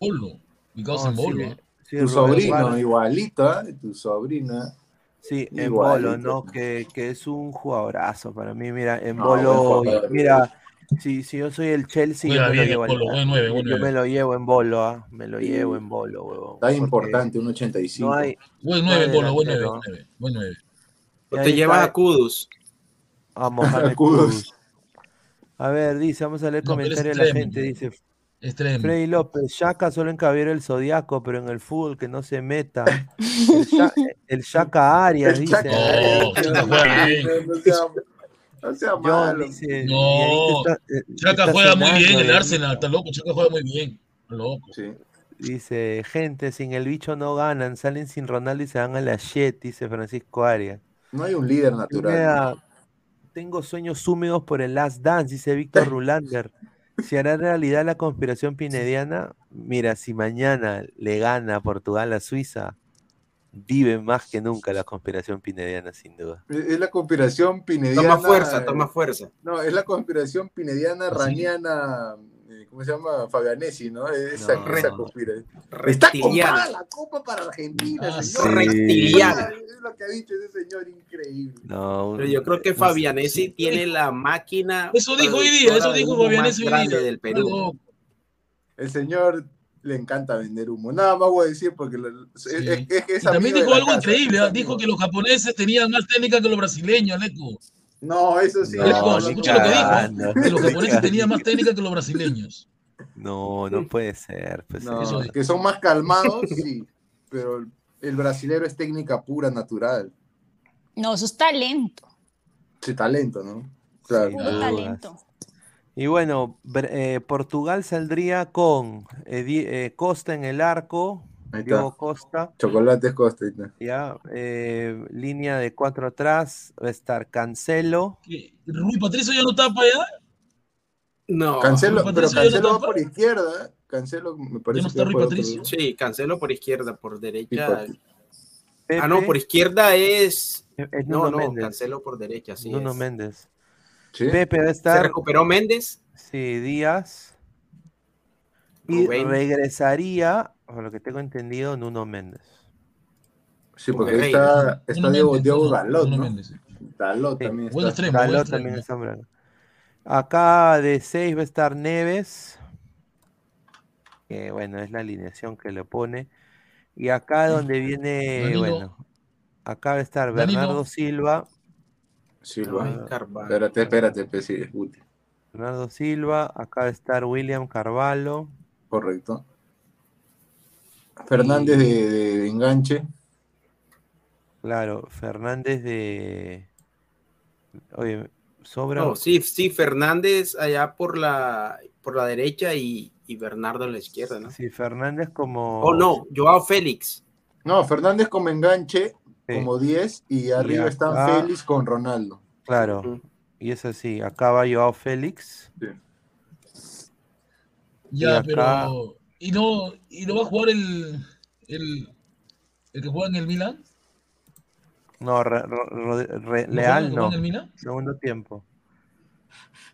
bolo. Mi causa en sí, bolo. sí, Tu sobrino, igualito, ¿eh? Tu sobrina. Sí, en. Bolo, ¿no? Que, que es un jugadorazo para mí. Mira, en No, Bolo, mira, si, si yo soy el Chelsea, yo me lo llevo Bolo, yo me lo llevo en Bolo, ¿ah? Me lo llevo en Bolo, huevón. Está importante, un 85. No hay, Buen no hay 9, Bolo, buen 9, delantero. buen 9. Buen 9. y O ahí te llevas a Kudus. a [LAUGHS] Mohamed Kudus. A ver, dice, vamos a leer comentarios de la gente. Dice Extremo. Freddy López, Shaka solo en Caballero el Zodiaco, pero en el fútbol que no se meta. El, Sha- el Shaka Arias, El dice. Chaca- No, Chaca juega bien. No sea, no sea John malo. dice. No, está- eh, Chaca está juega muy bien, el eh. Arsenal, está loco, Chaca juega muy bien. Está Loco. Sí. Dice, gente, sin el bicho no ganan, salen sin Ronaldo y se van a la shit, dice Francisco Arias. No hay un líder natural. Tengo sueños húmedos por el Last Dance, dice Víctor [LAUGHS] Rulander. Si hará realidad la conspiración pinediana, mira, si mañana le gana Portugal a Suiza, vive más que nunca la conspiración pinediana, sin duda. Es es la conspiración pinediana. Toma fuerza, toma fuerza. No, es la conspiración pinediana, ¿Ah, sí? raniana, ¿cómo se llama? Fabianesi, ¿no? Esa, No. esa conspiración. Está comprada Reptiliana. la copa para Argentina, Ah, señor. sí. Es lo que ha dicho ese señor, increíble. No, Pero yo creo que. Fabianesi tiene la máquina. Eso dijo hoy día, eso dijo Fabianesi hoy grande día. del Perú. El señor le encanta vender humo. Nada más voy a decir porque Sí. es- también dijo la algo casa, increíble, ¿ah? dijo que los japoneses tenían más técnica que los brasileños, Aleco. No, eso sí. No, ni escucha lo que dijo, que los japoneses tenían más técnica que los brasileños. No, no puede ser. pues, No, Eso que son más calmados, sí. Pero el, el brasilero es técnica pura, natural. No, eso es talento, Sí, talento, ¿no? Claro. Puro talento. Y bueno, eh, Portugal saldría con eh, eh, Costa en el arco, Ahí está. Costa, Chocolates Costa. ahí está. ya, eh, línea de cuatro atrás, va a estar Cancelo, ¿Qué? ¿Rui Patricio ya no está para allá? No. Cancelo, pero no Cancelo va por izquierda. ¿eh? Cancelo me parece no está Rui otro Patricio? Sí, Cancelo por izquierda, por derecha. Pepe, Ah, no, por izquierda es. es No, Nuno no, Méndez, Cancelo por derecha, sí. Nuno es. Méndez. Sí. Pepe va a Se estar, recuperó Méndez. sí, Díaz, y Rubén. regresaría, por lo que tengo entendido, Nuno Méndez. Sí, porque ahí está, está Nuno Diego, Méndez, Diego Dalot, ¿no? Méndez. Dalot Sí. también Buen está. extremo, Dalot también está. Acá de 6 va a estar Neves. Que bueno, es la alineación que le pone. Y acá donde viene, Danilo. bueno, acá va a estar Danilo. Bernardo Silva. Silva. Rubén Carvalho. Espérate, espérate, pues, sí. Bernardo Silva. Acá va a estar William Carvalho. Correcto. Fernández de, de- de enganche. Claro, Fernández de. Oye, sobra. No, sí, sí, Fernández allá por la, por la derecha y, y Bernardo en la izquierda, ¿no? Sí, Fernández como. Oh, no, Joao Félix. No, Fernández como enganche, Sí, como 10, y arriba acá- están Félix con Ronaldo. Claro. Y es así. Acá va Joao Félix. Ya, acá- pero. ¿Y no, ¿Y no va a jugar el, el, el que juega en el Milan? No, Re- Re- ¿No juega el Leal no. juega en el Milan? Segundo tiempo.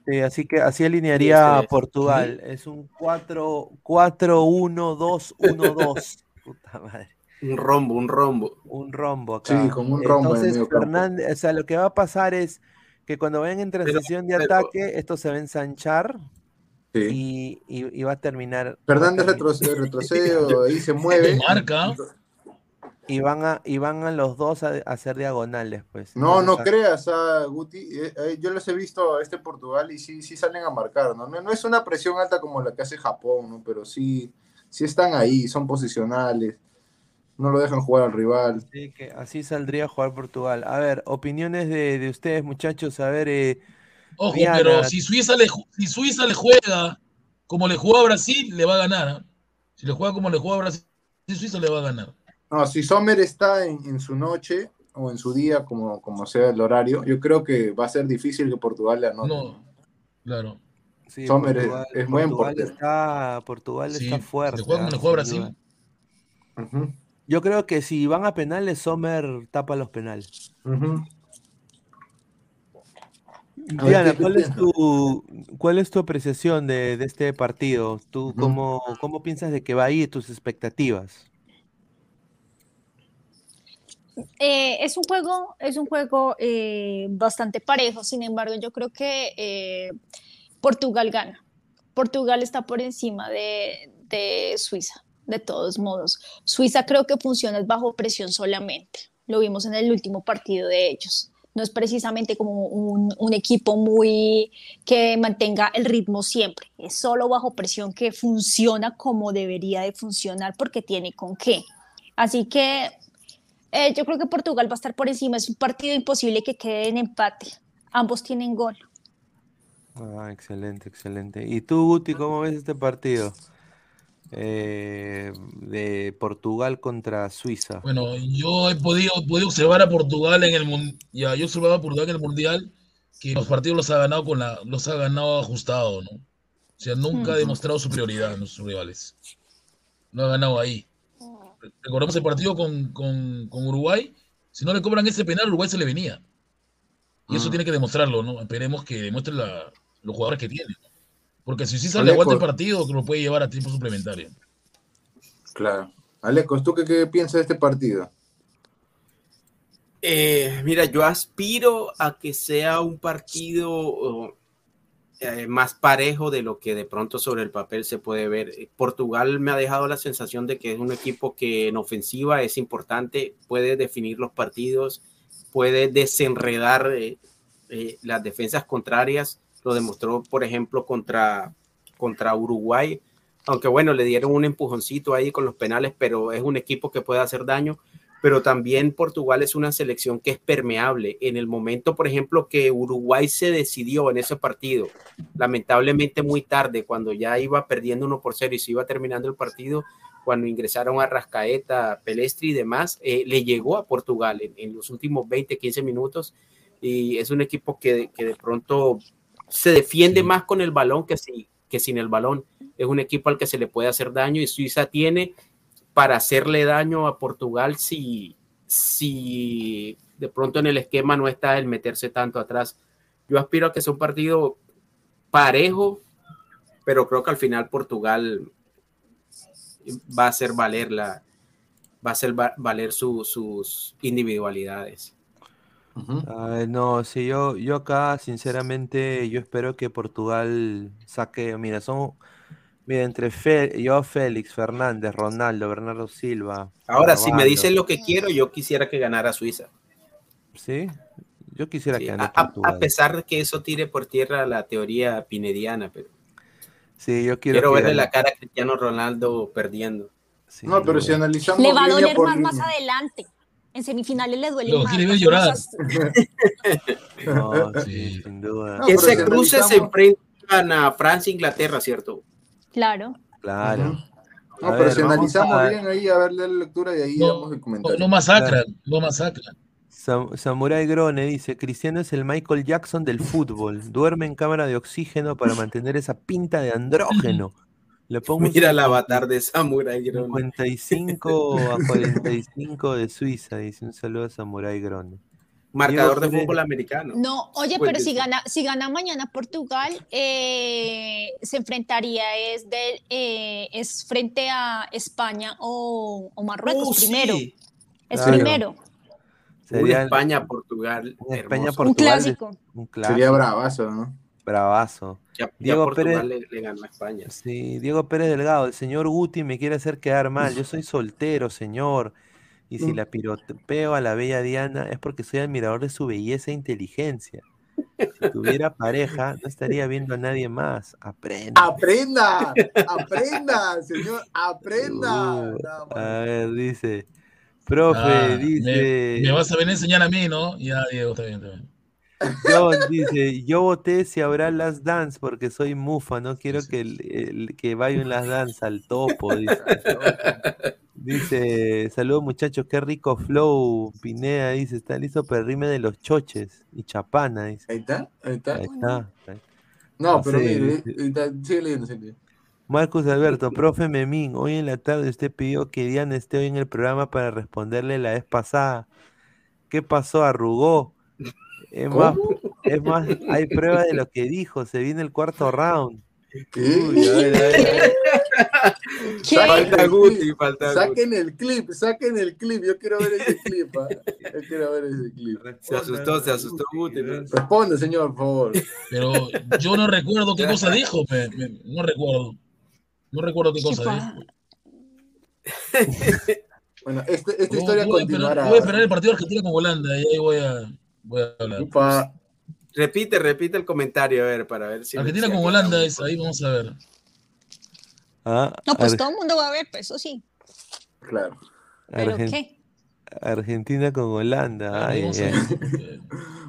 Sí, así que así alinearía Sí, sí. Portugal. Es un 4 4-1-2-1-2. [LAUGHS] Puta madre. Un rombo, un rombo. Un rombo acá. Sí, como un rombo en Entonces, campo. Fernández, o sea, lo que va a pasar es que cuando vayan en transición de pero- ataque, esto se va a ensanchar Sí. y, y- y va a terminar. a Fernández retrocede, [LAUGHS] retrocede ahí se mueve. [LAUGHS] Marca. y van a y van a los dos a, a hacer diagonales, pues. No, no creas, ah, Guti. eh, eh, yo los he visto a este Portugal y sí, sí salen a marcar, ¿no? ¿no? No es una presión alta como la que hace Japón, ¿no? Pero sí, sí están ahí, son posicionales. No lo dejan jugar al rival. Así que así saldría a jugar Portugal. A ver, opiniones de, de ustedes, muchachos. A ver, eh, Ojo, Diana. pero si Suiza, le, si Suiza le juega como le jugó a Brasil, le va a ganar. ¿ah? Si le juega como le jugó a Brasil, Suiza le va a ganar. No, si Sommer está en, en su noche o en su día, como, como sea el horario, yo creo que va a ser difícil que Portugal le anote. No, claro. sí, Sommer es- Portugal, es buen Portugal portero. está, Portugal Sí, está si fuerte. le juega como ah, le juega sin Brasil. duda. Ujú, Yo creo que si van a penales, Sommer tapa los penales. A Diana, ¿qué- qué ¿cuál es tu, cuál es tu apreciación de, de este partido? ¿Tú cómo, cómo piensas de que va a ir tus expectativas? Eh, es un juego, es un juego eh, bastante parejo, sin embargo, yo creo que eh, Portugal gana. Portugal está por encima de, de Suiza, de todos modos. Suiza creo que funciona bajo presión solamente. Lo vimos en el último partido de ellos. No es precisamente como un, equipo muy que mantenga el ritmo siempre, es solo bajo presión que funciona como debería de funcionar porque tiene con qué. Así que eh, yo creo que Portugal va a estar por encima, es un partido imposible que quede en empate, ambos tienen gol. Ah, excelente, excelente. ¿Y tú, Guti, cómo ves este partido? Eh, de Portugal contra Suiza. Bueno, yo he podido, podido observar a Portugal en el mundial. Ya, yo a Portugal en el mundial que los partidos los ha ganado con la, los ha ganado ajustado, ¿no? O sea, nunca ha demostrado superioridad en sus rivales. No ha ganado ahí. Recordemos el partido con, con, con Uruguay. Si no le cobran ese penal, Uruguay se le venía. Y eso Mm. tiene que demostrarlo, ¿no? Esperemos que demuestre la- los jugadores que tiene. Porque si sí sale Aleco. aguanta el partido, lo puede llevar a tiempo suplementario. Claro. Alecos, ¿tú qué, qué piensas de este partido? Eh, mira, yo aspiro a que sea un partido eh, más parejo de lo que de pronto sobre el papel se puede ver. Portugal me ha dejado la sensación de que es un equipo que en ofensiva es importante, puede definir los partidos, puede desenredar eh, eh, las defensas contrarias. Lo demostró, por ejemplo, contra, contra Uruguay. Aunque bueno, le dieron un empujoncito ahí con los penales, pero es un equipo que puede hacer daño pero también Portugal es una selección que es permeable. En el momento, por ejemplo, que Uruguay se decidió en ese partido, lamentablemente muy tarde, cuando ya iba perdiendo 1 por 0 y se iba terminando el partido, cuando ingresaron a Rascaeta, Pelestri y demás, eh, le llegó a Portugal en, en, los últimos 20, 15 minutos. Y es un equipo que, que de pronto se defiende sí. más con el balón que, si, que sin el balón. Es un equipo al que se le puede hacer daño y Suiza tiene para hacerle daño a Portugal si, si de pronto en el esquema no está el meterse tanto atrás. Yo aspiro a que sea un partido parejo, pero creo que al final Portugal va a hacer valer la va a hacer valer su, sus individualidades. No, sí, yo, yo acá sinceramente yo espero que Portugal saque, mira, son Mira, entre Fe yo, Félix, Fernández, Ronaldo, Bernardo Silva. Ahora, si me dicen lo que quiero, yo quisiera que ganara Suiza. Sí, yo quisiera sí, que ganara a, Portugal. A pesar de que eso tire por tierra la teoría pinediana, pero. Sí, yo quiero, quiero verle gane. la cara a Cristiano Ronaldo perdiendo. Sí, no, pero si analizamos. Le va a doler más línea. más adelante. En semifinales le duele lo más. quiere ver llorar. no, sí, sin duda. No, Ese cruce se enfrentan a Francia e Inglaterra, ¿cierto? Claro. Claro. Uh -huh. No, a pero ver, si analizamos a... bien ahí, a ver la lectura y ahí no, damos el comentario. No, no masacran, no masacran. Sam Samurai Grone dice, Cristiano es el Michael Jackson del fútbol, duerme en cámara de oxígeno para mantener esa pinta de andrógeno. Le [LAUGHS] pongo Mira el avatar de Samurai Grone. 55 a 45 de Suiza, dice un saludo a Samurai Grone. Marcador de fútbol americano. No, oye, pero si gana, si gana mañana Portugal, eh, se enfrentaría es, de, eh, es frente a España o, o Marruecos uh, primero. Sí. Es claro. primero. Sería España, Portugal. España, Portugal. Un clásico. Un clásico. Sería bravazo, ¿no? Bravazo. Ya, ya Diego Portugal Pérez, le, le, ganó a España. Sí, Diego Pérez Delgado, el señor Guti me quiere hacer quedar mal. Yo soy soltero, señor. Y si la piropeo a la bella Diana es porque soy admirador de su belleza e inteligencia. Si tuviera pareja, no estaría viendo a nadie más. Aprenda. Aprenda, [LAUGHS] aprenda, señor, aprenda. Uh, a ver, dice. Profe, ah, dice. Me, me, vas a venir a enseñar a mí, ¿no? Ya, Diego, está bien, está bien. John dice, yo voté si habrá las dance porque soy mufa, no quiero que, el, el, que vayan las dance al topo. Dice, dice saludos muchachos, qué rico flow. Pineda dice, está listo para el rime de los choches y chapana. Dice. Ahí está, ahí está. Ahí está. No, pero sí, mire, sigue leyendo, sigue leyendo. Marcus Alberto, profe Memín, hoy en la tarde usted pidió que Diana esté hoy en el programa para responderle la vez pasada. ¿Qué pasó? Arrugó. Es más, es más, hay prueba de lo que dijo. Se viene el cuarto round. ¿Qué? Uy, a ver, a ver, a. [LAUGHS] ¿Qué? Falta Guti, falta Saquen el clip, saquen el clip. Yo quiero ver ese clip. ¿eh? Yo quiero ver ese clip. Se asustó, se asustó Guti. ¿no? Responde, señor, por favor. Pero yo no recuerdo qué cosa dijo. Me, me, no recuerdo. No recuerdo qué cosa dijo. bueno, este, esta historia voy continuará. Voy a esperar el partido Argentina con Holanda y ahí voy a. Voy a hablar. Upa. Repite, repite el comentario, a ver, para ver si. Argentina con Holanda es ahí, vamos a ver. Ah, No, pues Ar- todo el mundo va a ver, pues eso sí. Claro. ¿Pero Argen- qué? Argentina con Holanda. Ahí Ay, ay.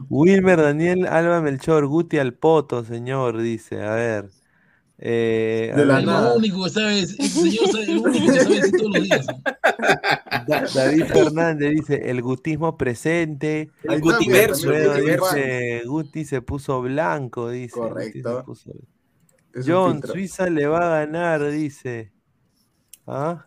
Wilmer Daniel Alba Melchor, Guti al poto, señor, dice. A ver. Eh, De la El nada. único que sabe, ese señor sabe, el único que sabe decir todos los días. Da- David Fernández dice: el gutismo presente. El Gutiverso, dice: Guti se puso blanco, dice. Correcto. puso- John. Suiza le va a ganar, dice. ¿Ah?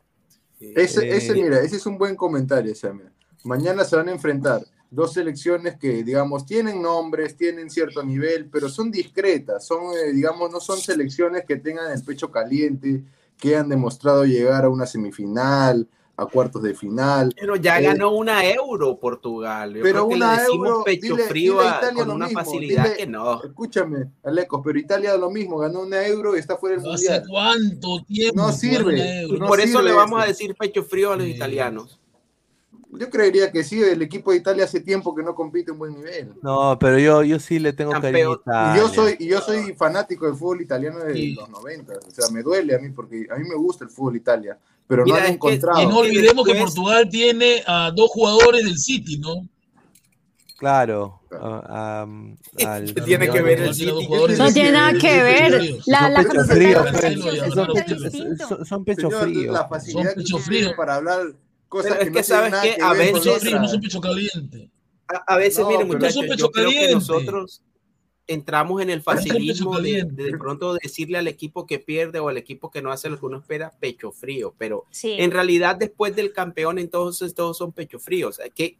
Ese, ese, Eh, mira, ese es un buen comentario, mira. Mañana se van a enfrentar dos selecciones que, digamos, tienen nombres, tienen cierto nivel, pero son discretas, son, eh, digamos, no son selecciones que tengan el pecho caliente, que han demostrado llegar a una semifinal, a cuartos de final. Pero ya Eh, ganó una euro Portugal. Yo pero creo que una le decimos euro, pecho dile- frío dile a Italia con lo una mismo, facilidad dile- que no. Escúchame, Alecos, pero Italia lo mismo, ganó una euro y está fuera del ¿Hace mundial. cuánto tiempo? No sirve. No Por eso le vamos a decir pecho frío a los italianos. Yo creería que sí, el equipo de Italia hace tiempo que no compite en buen nivel. No, pero yo, yo sí le tengo cariño Y yo soy, y yo soy fanático del fútbol italiano de Sí. los 90. O sea, me duele a mí porque a mí me gusta el fútbol Italia, pero Mira, no han es que- encontrado. Y no olvidemos que Portugal tiene a dos jugadores del City, ¿no? Claro. a- a- [LAUGHS] al- ¿Qué tiene que ver el City? No tiene nada que ver. fríos. La, Son la pecho camiseta frío, de pues. Cancelo Son se pecho siente frío. distinto. son, son pecho Señor, frío. la facilidad que para hablar cosas Pero es que, que no sabes que que a veces- Pecho frío, no pecho caliente. A, a veces, No, miren, muchachos, yo creo que caliente. nosotros entramos en el facilismo de, caliente. de pronto decirle al equipo que pierde o al equipo que no hace lo que uno espera, pecho frío. Pero Sí. en realidad, después del campeón, entonces todos son pecho fríos. ¿Qué,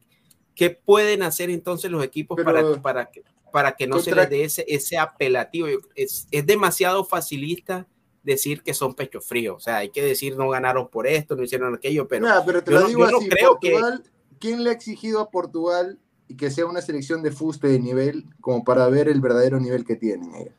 qué pueden hacer entonces los equipos Pero- para, para, que, para que no se Contra- les dé ese, ese apelativo? Es, es demasiado facilista decir que son pecho fríos. O sea, hay que decir no ganaron por esto, no hicieron aquello, pero Mira, pero te yo lo no- digo yo no así, creo que- Portugal, ¿quién le ha exigido a Portugal y que sea una selección de fuste de nivel como para ver el verdadero nivel que tienen ellos?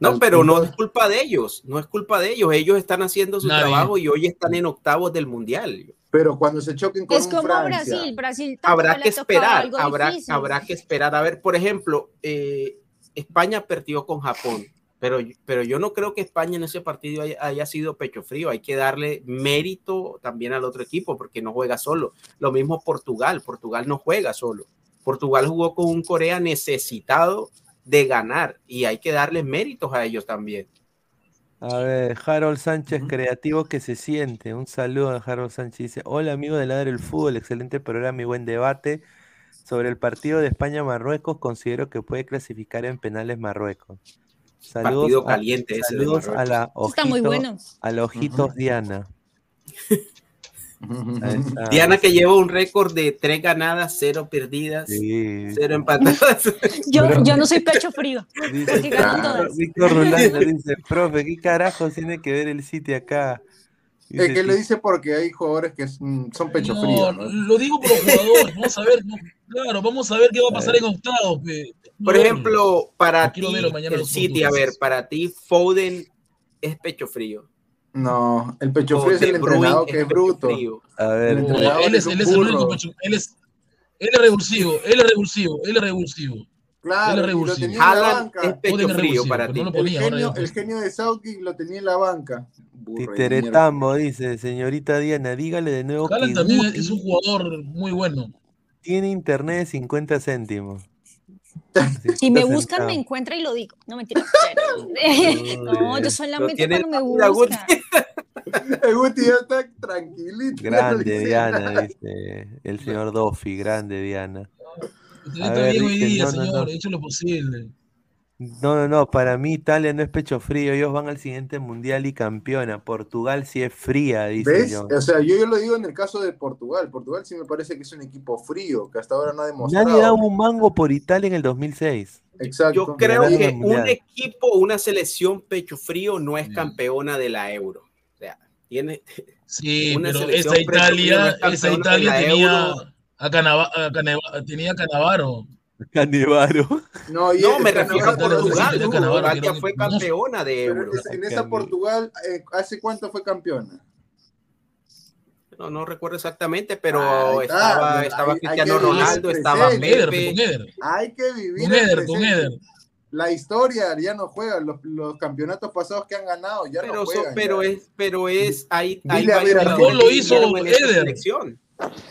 No, pero no es culpa de ellos, no es culpa de ellos. Ellos están haciendo su Nadie. trabajo y hoy están en octavos del mundial. Pero cuando se choquen con Es un como Francia, Brasil. Brasil Habrá que esperar, habrá, difícil. habrá que esperar. A ver, por ejemplo, eh, España perdió con Japón, pero, pero yo no creo que España en ese partido haya, haya sido pecho frío. Hay que darle mérito también al otro equipo porque no juega solo. Lo mismo Portugal, Portugal no juega solo. Portugal jugó con un Corea necesitado de ganar y hay que darles méritos a ellos también. A ver, Harold Sánchez, creativo que se siente. Un saludo a Harold Sánchez. Dice: Hola, amigo de Ladre el Fútbol, excelente programa y buen debate. Sobre el partido de España-Marruecos, considero que puede clasificar en penales Marruecos. Saludos, Partido a, de saludos a la Está muy ojito, bueno. a la ojitos Diana. [LAUGHS] Diana que lleva un récord de tres ganadas, cero perdidas, Sí. cero empatadas. [LAUGHS] Yo, Pero- yo no soy pecho frío. Dice, todas. Víctor Rolando [LAUGHS] dice, profe, ¿qué carajos tiene que ver el City acá? Dice, es que lo "Ti- dice porque hay jugadores que son pecho No, frío. ¿no? lo digo por los jugadores. Vamos a ver, claro, vamos a ver qué va a pasar en octavos. pe. Por ejemplo, para ti, el City, a ver, para ti, Foden es pecho frío. No, el pecho O frío es el Bruyne entrenador que es pecho bruto. frío. A ver, El no, él es él es el único pecho- él es, él es revulsivo, él es revulsivo, él es revulsivo. Claro, Él es revulsivo. tenía en la Haaland banca. es pecho frío para ti. no El genio, el genio de Southgate lo tenía en la banca. Titeretambo dice, señorita Diana, dígale de nuevo Haaland también es un jugador muy bueno. tiene internet de 50 céntimos. Si me 50 buscan, me centavos. encuentran y lo digo. No, mentira. no, yo solamente cuando me buscan. [LAUGHS] El Guti ya está tranquilito. Grande Diana, dice el señor Dofi, grande Diana. Usted está bien hoy día, señor, he hecho lo posible. No, no, no, para mí Italia no es pecho frío, ellos van al siguiente mundial y campeona. Portugal sí es fría, dice ¿Ves? John. O sea, yo, yo lo digo en el caso de Portugal. Portugal sí me parece que es un equipo frío, que hasta ahora no ha demostrado. Nadie daba un mango por Italia en el 2006. Exacto. Yo creo que un equipo, una selección pecho frío no es Sí. campeona de la Euro. O sea, tiene, Sí, [LAUGHS] Una pero esa Italia, no es esa Italia tenía a, Canava- a Caneva- tenía a Canavaro. [LAUGHS] Canevaro. No, y No, me refiero a Portugal. Portugal que fue campeona de Euro. en esa-. Portugal, eh, ¿hace cuánto fue campeona? no, no recuerdo exactamente, pero Ahí está, estaba, hay- estaba hay Cristiano el Ronaldo, estaba Pepe. Hay que vivir Con Eder, con. Eder. La historia ya no juega, los, los campeonatos pasados que han ganado ya Pero, no so- juegan. pero ya. es, pero es, hay, hay Dile a varios ver, jugadores Arturo lo hizo Eder.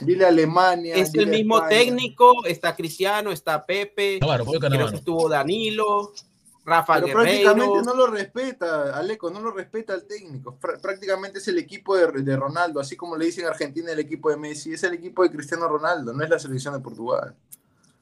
Dile a Alemania. Es dile el mismo España. técnico, está Cristiano, está Pepe, Navarro, creo que estuvo Danilo, Rafa Pero Guerreiro. prácticamente no lo respeta, Aleco, no lo respeta el técnico. Pr- prácticamente es el equipo de, de Ronaldo, así como le dicen a Argentina el equipo de Messi, es el equipo de Cristiano Ronaldo, no es la selección de Portugal.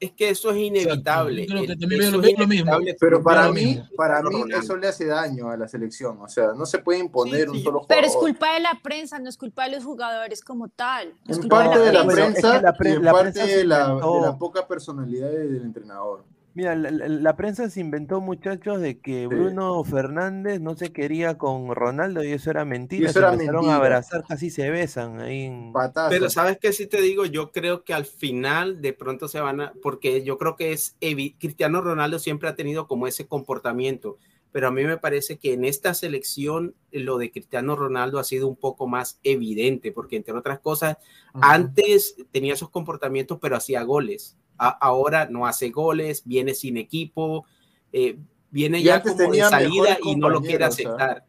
Es que eso es inevitable. Yo creo que El- también eso veo- es veo lo mismo. inevitable Pero para mí, para mí eso le hace daño a la selección, o sea, no se puede imponer Sí, un sí, solo jugador. Pero es culpa de la prensa, no es culpa de los jugadores como tal. Es En culpa parte de la Bueno, es que prensa la pre- y en la parte prensa de la, de la poca personalidad del entrenador. Mira, la, prensa se inventó, muchachos, de que Bruno Fernández no se quería con Ronaldo y eso era mentira. eso se era empezaron mentira. a abrazar, casi se besan ahí en... Pero sabes que si te digo, yo creo que al final de pronto se van a, porque yo creo que es evi- Cristiano Ronaldo siempre ha tenido como ese comportamiento, pero a mí me parece que en esta selección lo de Cristiano Ronaldo ha sido un poco más evidente, porque entre otras cosas, antes tenía esos comportamientos, pero hacía goles. A- ahora no hace goles, viene sin equipo, eh, viene Y ya antes como de salida y no lo quiere ¿ah? aceptar.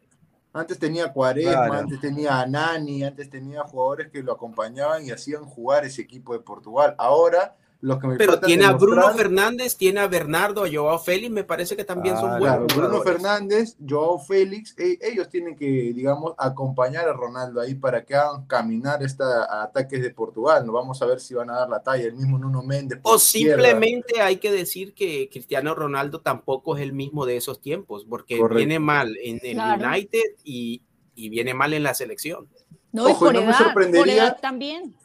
Antes tenía Cuaresma, Claro. antes tenía a Nani, antes tenía jugadores que lo acompañaban y hacían jugar ese equipo de Portugal. Ahora, los que me Pero tiene a Bruno Fernández, tiene a Bernardo, a Joao Félix, me parece que también son Ah, buenos Claro, Bruno jugadores. Fernández, Joao Félix, e- ellos tienen que, digamos, acompañar a Ronaldo ahí para que hagan caminar esta ataques de Portugal. No vamos a ver si van a dar la talla. El mismo Nuno Méndez. O izquierda. simplemente hay que decir que Cristiano Ronaldo tampoco es el mismo de esos tiempos, porque Correcto. viene mal en el Claro. United y, y viene mal en la selección. No, y Ojo, por no me por sorprendería- edad también.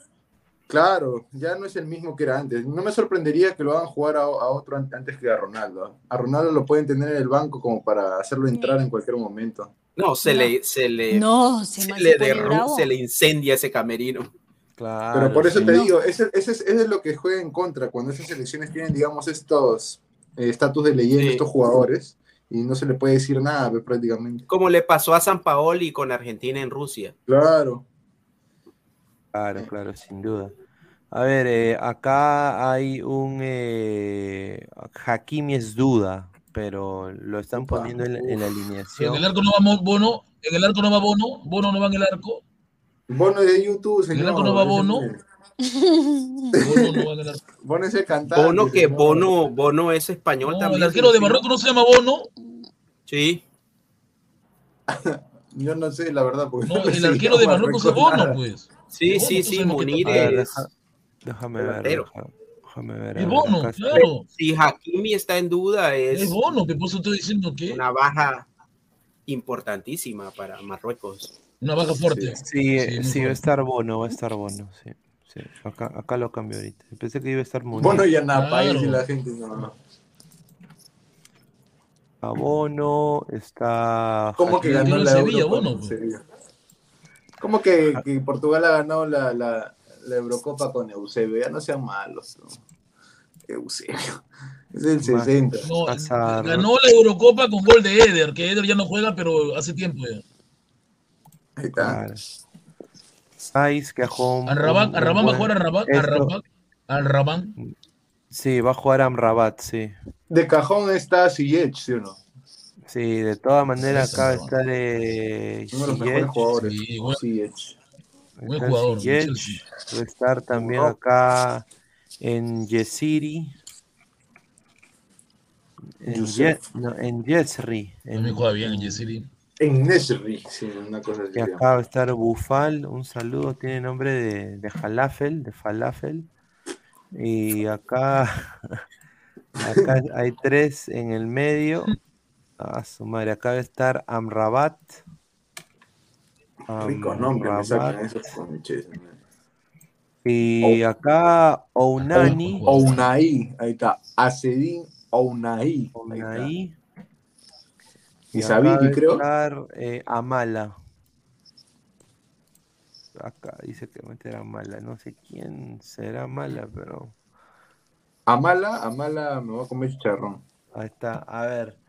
Claro, ya no es el mismo que era antes. No me sorprendería que lo hagan jugar a, a otro an- antes que a Ronaldo. A Ronaldo lo pueden tener en el banco como para hacerlo entrar en cualquier momento. No, se No. le, se le, No, se, le se pone derru- bravo. se le incendia ese camerino. Claro, Pero por eso sí. te digo, ese, ese es, ese es lo que juega en contra, cuando esas selecciones tienen, digamos, estos eh, estatus de leyenda, Sí. estos jugadores, y no se le puede decir nada prácticamente. Como le pasó a San Paoli con Argentina en Rusia. Claro. Claro, claro, sin duda. A ver, eh, acá hay un eh, Hakimi es duda, pero lo están poniendo en, la- en la En alineación. el arco no va Bono, en el arco no va Bono, Bono no va en el arco, Bono de YouTube, señor. arco no va Bono? Bono no va en el arco. [LAUGHS] Bono es el cantante. Bono, que señor. Bono, Bono es español No, también. el arquero de. Marruecos no se llama Bono, Sí, [LAUGHS] Yo no sé, la verdad. Porque no, le el arquero de Marruecos es Bono, nada. pues. Sí, Bono, sí, sí, Munir es... deja- déjame ver, déjame ver. ver, Bono, claro. Si Hakimi está en duda, es, Es Bono, que por eso estoy diciendo que una baja importantísima para Marruecos. una baja fuerte. Sí, Sí, va a estar Bono, va a estar Bono, sí. sí. Acá, acá lo cambio ahorita. Pensé que iba a estar Munir. Bono y Anapa, ahí Claro. la gente no. no. Está Bono, está ¿Cómo que ganó en la Sevilla, Bono, pues. Sevilla? ¿Cómo que, que Portugal ha ganado la, la, la Eurocopa con Eusebio? Ya no sean malos. ¿no? Eusebio. Es Más- 60. No, Hazard. ganó la Eurocopa con gol de Eder, que Eder ya no juega, pero hace tiempo ya. Ahí está. Saiz, que un- Arrabán, Arrabán va a jugar a Rabat, a Rabat, Rabán. Sí, va a jugar Amrabat, sí. De cajón está Ziyech, ¿sí o no? Sí, de todas maneras Sí, acá va a estar eh, Uno de los mejores jugadores. Sí. Buen jugador, Ziyech, va a estar también No. acá en Yesiri, en, Ye- no, en Yesri, en- juega bien en Yesiri. En Nesri, sí, una cosa así. y acá va a estar Bufal, un saludo, tiene nombre de, de Falafel, de Falafel. Y acá, [LAUGHS] acá hay tres en el medio. A su madre, acá va a estar Amrabat. Ricos nombres me sacan Amrabat. esos conches. Y acá Ounani. Ounaí, ahí está. Acedín está. Ounaí. Y va a creo. estar, eh, Amala. Acá dice que meter Amala. No sé quién será Amala, pero Amala, Amala me voy a comer chicharrón. ahí está. A ver.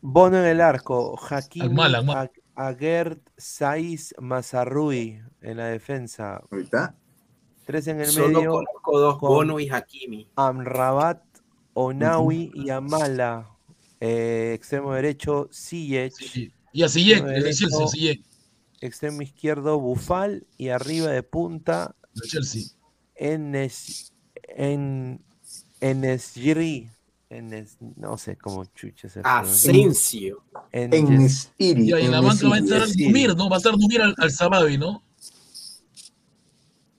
Bono en el arco. Hakimi, Almala, Almala. Ha- a Gerd Saiz Mazarrui en la defensa. Ahorita. Tres en el Solo medio. conozco dos, con Bono y Hakimi. Amrabat, Onawi y Amala. Eh, extremo derecho, Ziyech. Y a Extremo el Chelsea. Extremo izquierdo, Bufal. Y arriba de punta, De Chelsea. Enes, en, Enesgiri. Enes, no sé cómo chucha se. Asensio. Enes- Iri. Y ahí en la banca va a estar Enesiri. Numir, ¿no? Va a estar Numir al, al Sababi, ¿no?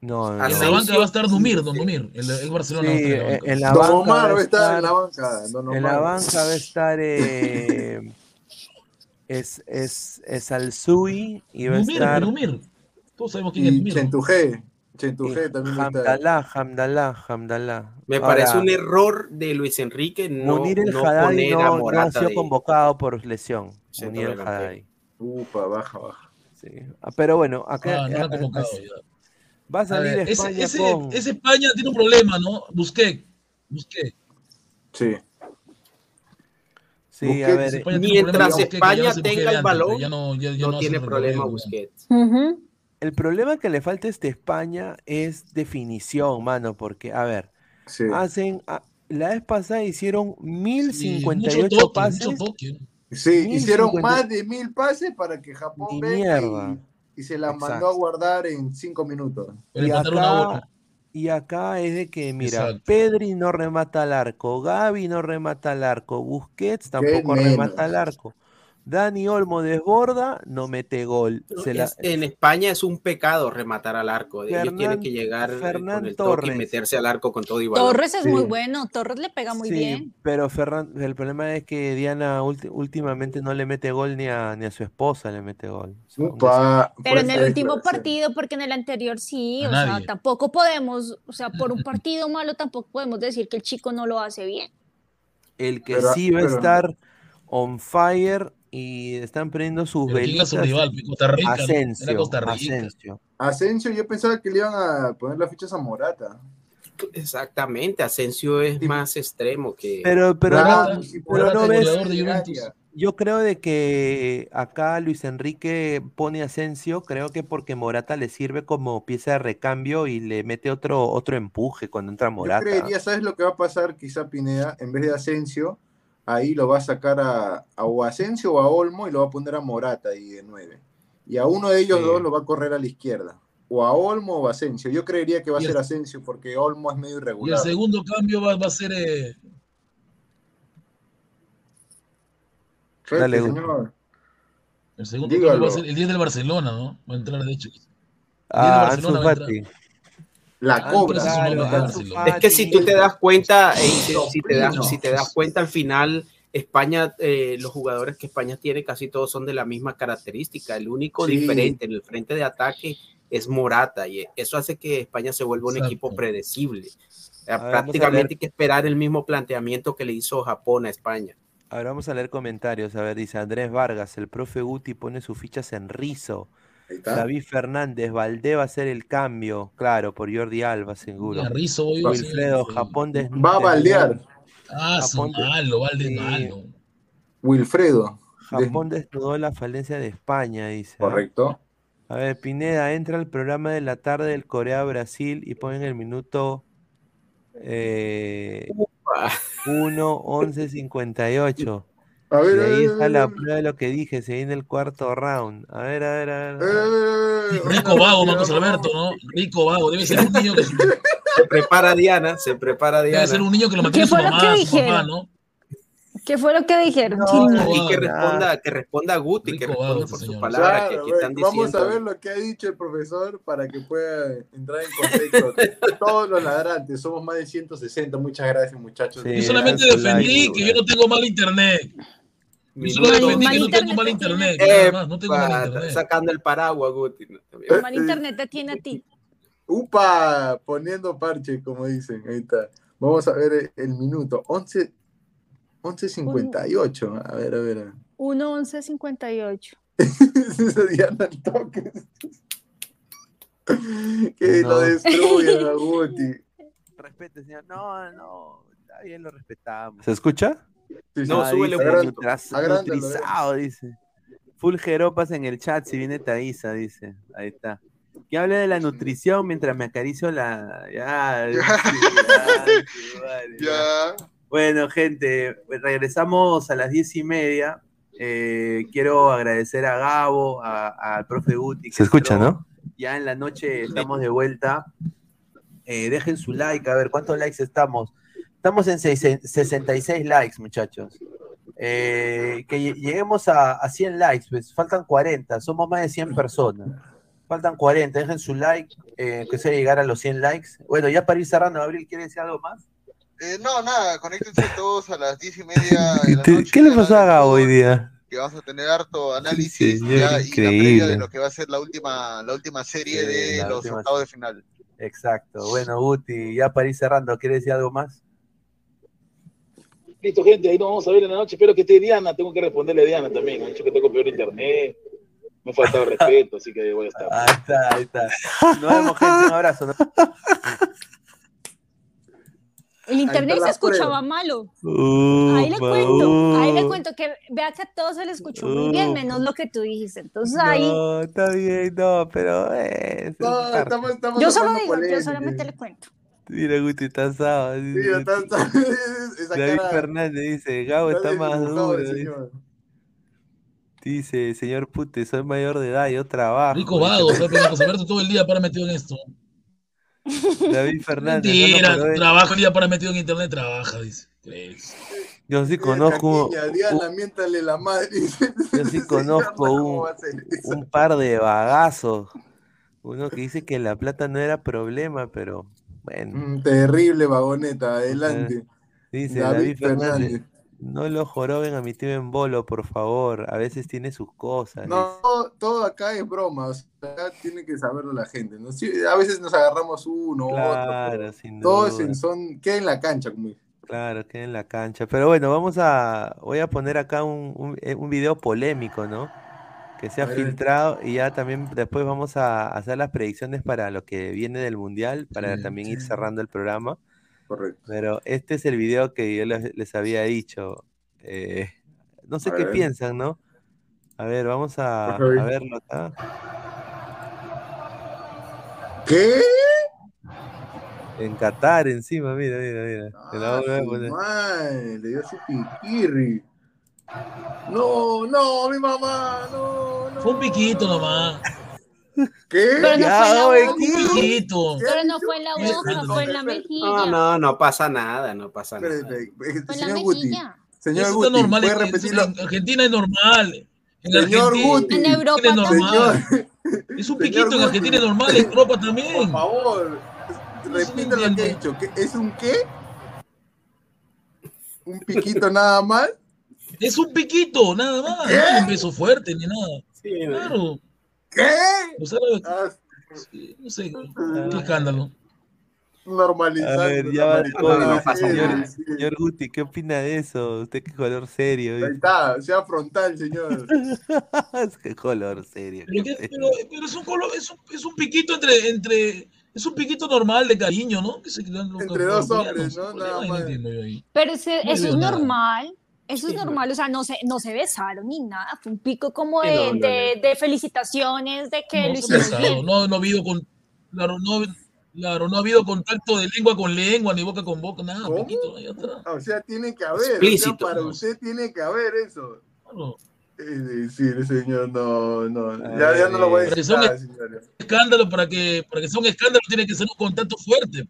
No, no, Y en la banca va a estar Numir, don Numir, el, el Barcelona. Sí, va a estar en la eh, banca. en la Don banca Omar va a a estar en la banca. En la banca va a estar eh, es, es, es Alzui y va a Numir, estar Numir. Todos sabemos quién es Y Numir. Chentujé. También va a estar. Hamdallah, Hamdallah, Hamdallah. Me Ahora, parece un error de Luis Enrique no, Munir el no Haddadi poner a no, no ha Morata sido de- convocado por lesión. Centro Munir el. Haddadi. Upa, baja, baja. Sí. Ah, Pero bueno, acá Ah, no eh, han convocado eh, va a A salir ver, ese, España ese, con. ese España tiene un problema, ¿no? Busqué. Busqué. Sí. Sí, Busquets, a ver, España Mientras España se tenga el antes, balón, ya no, ya- ya no tiene problema Busquets. Ujú. El problema que le falta a este España es definición, mano, porque, a ver, Sí. hacen. ah, La vez pasada hicieron Sí, 1058 mucho toque, pases. Sí, Mil hicieron más de mil pases para que Japón Ni venga mierda. y, y se las Exacto. mandó a guardar en cinco minutos. Y acá, y es de que, mira, Exacto. Pedri no remata al arco, Gaby no remata al arco, Busquets tampoco remata al arco. Dani Olmo desborda, no mete gol. Se la- Es- en España es un pecado rematar al arco. Ellos Fernán- tienen que llegar eh, Fernán con el toque Torres. y meterse al arco con todo y balón. Torres es Sí. muy bueno, Torres le pega muy Sí, bien. pero Ferran, el problema es que Diana últimamente no le mete gol ni a, ni a su esposa le mete gol. Upa, Pero en el último partido, porque en el anterior sí, A o sea, tampoco podemos, o sea, por un partido malo tampoco podemos decir que el chico no lo hace bien. El que Pero- sí va a estar on fire y están prendiendo sus Pero ¿quién era velitas. su rival? Costa Rica, Costa Rica. Asensio. Asensio, yo pensaba que le iban a poner las fichas a Morata. Exactamente, Asensio es más extremo que... Pero, pero Claro, no, si pero Morata no es ves, de yo creo de que acá Luis Enrique pone Asensio, creo que porque Morata le sirve como pieza de recambio y le mete otro, otro empuje cuando entra Yo Morata. creería, ¿sabes lo que va a pasar? Quizá Pineda, en vez de Asensio, ahí lo va a sacar a, a o a Asensio o a Olmo y lo va a poner a Morata ahí de nueve. Y a uno de ellos Sí. dos lo va a correr a la izquierda. O a Olmo o a Asensio. Yo creería que va a el- ser Asensio porque Olmo es medio Y el irregular. segundo cambio va, va a ser. eh, Dale, señor. el segundo Dígalo. cambio va a ser el 10 del Barcelona, ¿no? Va a entrar de hecho. Ah, Barcelona Ansu va a entrar. La Ah, cobra. entonces Claro, Barcelona. Es que si tú te das cuenta, eh, si, si te das, si te das cuenta al final, España, eh, los jugadores que España tiene casi todos son de la misma característica. El único Sí. diferente en el frente de ataque es Morata y eso hace que España se vuelva un Exacto. equipo predecible. Eh, Prácticamente hay que esperar el mismo planteamiento que le hizo Japón a España. A ver, vamos a leer comentarios. A ver, dice Andrés Vargas, el profe Guti pone sus fichas en rizo. Ahí está. David Fernández, Valdé va a hacer el cambio, claro, por Jordi Alba, seguro. Mira, Rizzo hoy. Wilfredo, sí. Japón Va a baldear. Ah, Japón de- malo, Valde Sí. malo. Wilfredo. Japón desnudó la falencia de España, dice. ¿ah? Correcto. A ver, Pineda, entra al programa de la tarde del Corea-Brasil y pone en el minuto eh, 1, 11, 58. A ver, Y a ahí ver, está a la prueba de lo que dije, se viene el cuarto round. A ver, a ver, a ver. Eh, [LAUGHS] Rico vago, Marcos Alberto, ¿no? Rico vago. Debe ser un niño que, [LAUGHS] Se prepara Diana, se prepara debe Diana. ser un niño que lo mantiene ¿Qué su mamá, que su papá? ¿no? ¿Qué fue lo que dijeron? No, Sí, no. Y que responda, que responda Guti, que Rico responda vago, por sus palabras, que aquí están vamos diciendo. a ver lo que ha dicho el profesor para que pueda entrar en contexto. [LAUGHS] Todos los ladrantes, somos más de 160. Muchas gracias, muchachos. Sí, Yo solamente defendí like, que yo no tengo mal internet. Que no tengo mal internet más, no tengo mal internet. sacando el paraguas, Guti. ¿no? Mal internet te tiene a ti. Upa, poniendo parche, como dicen. Ahí está. Vamos a ver el minuto. 11, 11.58. A ver, a ver. 1, 11, 58. Diana al toque. que No. lo destruyen a [LAUGHS] Guti. Respete, señor. No, no, está bien, lo respetamos. ¿Se escucha? Sí. No, Ah, súbele un Agrándalo, nutrizado, dice. Full jeropas en el chat si viene Thaisa, dice. Ahí está. Que hable de la nutrición mientras me acaricio la. Ya, [LAUGHS] sí, vale, ya. Bueno, gente, regresamos a las diez y media. Eh, quiero agradecer a Gabo, al profe Guti. que Se escucha, entró. ¿no? Ya en la noche estamos de vuelta. Eh, dejen su like, a ver cuántos likes estamos. Estamos en seis- 66 likes, muchachos. Eh, que lle- lleguemos a, a 100 likes, pues faltan 40, somos más de 100 personas. Faltan 40, dejen su like, eh, que sea llegar a los 100 likes. Bueno, ya para ir cerrando, Abril, ¿quiere decir algo más? Eh, no, nada, conéctense todos a las diez y media de la [LAUGHS] ¿Qué, noche. qué le pasó a Gabo hoy día? Que vamos a tener harto análisis ya, y la previa de lo que va a ser la última, la última serie Sí, de los última octavos de final. Exacto. Bueno, Guti, ya para ir cerrando, ¿quiere decir algo más? Listo, gente, ahí nos vamos a ver en la noche. Espero que esté Diana. Tengo que responderle a Diana también. Ha dicho que tengo peor internet. Me ha faltado respeto, así que voy a estar. Ahí está, ahí está. Nos vemos, gente. Un abrazo. ¿no? El internet se escuchaba prueba. malo. Upa, ahí le cuento, ahí le uh. cuento que vea que a todos se le escuchó muy bien, menos lo que tú dijiste. Entonces ahí, No, está bien, no, pero eh, No, es- estamos, estamos yo solo digo, yo solamente le cuento. Mira, Guti está asado. Sí, está- está- [LAUGHS] esa David cara- Fernández dice, Gabo está está más duro. Dice, señor. Dice, señor Pute, soy mayor de edad, yo trabajo. Rico vago, Alberto todo el día para metido en esto. David [LAUGHS] Fernández. no, no, Mentira, eh, trabaja el día para metido en internet, trabaja, dice. ¿Crees? yo sí conozco, Caquiña, Diana, miéntale la madre. yo sí [LAUGHS] conozco un par de bagazos. Uno que dice que la plata no era problema, pero bueno. Mm, Terrible vagoneta, adelante. Dice David David, Fernández. Fernández. No lo joroben a mi tío en bolo, por favor. A veces tiene sus cosas. No, todo acá es broma, o sea, tiene que saberlo la gente, ¿no? Sí, a veces nos agarramos uno, Claro, otro, sin todo duda. en son, queda en la cancha, como. Claro, queda en la cancha. Pero bueno, vamos a. Voy a poner acá un, un, eh, un video polémico, ¿no? Que se ha filtrado y ya también después vamos a hacer las predicciones para lo que viene del mundial, para Sí, también ir cerrando el programa. Correcto. Pero este es el video que yo les, les había dicho. Eh, no sé A qué ver. piensan, ¿no? A ver, vamos a, verlo acá. ¿Qué? En Qatar encima, mira, mira, mira. Te la Ah, voy a su poner. madre, le dio su piquirri. No, no, mi mamá, no, no. Fue un piquito nomás. ¿Qué? Pero no fue en la piquito. Pero no fue en la boca, fue en la mejilla. No, no, no pasa nada, no pasa nada. Fue Señor Guti, señor Eso Guti, normal. ¿puede En, repetirlo? en Argentina es normal. En Señor Argentina, Guti. En Europa es normal. Señor, Es un piquito en. Argentina es normal, en Europa por también. favor, repita lo que he dicho. ¿qué- ¿Es un qué? ¿Un piquito nada más? Es un piquito, nada más. No es un beso fuerte ni nada. Sí, Claro. ¿Qué? O sea, lo- Ah, sí, no sé, qué escándalo. normalizando. A ver, ya va sí. Señor Guti, ¿qué opina de eso? Usted qué color serio. Ahí está, sea frontal, señor. [LAUGHS] Es que color serio. Pero, qué que- feo. pero- pero es un color, es un, es un piquito entre, entre, es un piquito normal de cariño, ¿no? Que se, lo- Entre lo- dos hombres, ¿no? ¿cuál Nada más. Pero ese- No eso es nada. normal. Eso es no. normal, o sea, no se, no se besaron ni nada, fue un pico como de, no, no, de, de felicitaciones, de que No, lo bien. no, no ha habido con, claro, no, claro, no ha habido contacto de lengua con lengua, ni boca con boca, nada, ¿Cómo? piquito, ahí atrás. O sea, tiene que haber. O sea, Explícito. para usted tiene que haber eso. Claro. Es decir, señor, no, no. Ya, ya no lo voy a decir son- nada. Escándalo para que, para que sea un escándalo tiene que ser un contacto fuerte.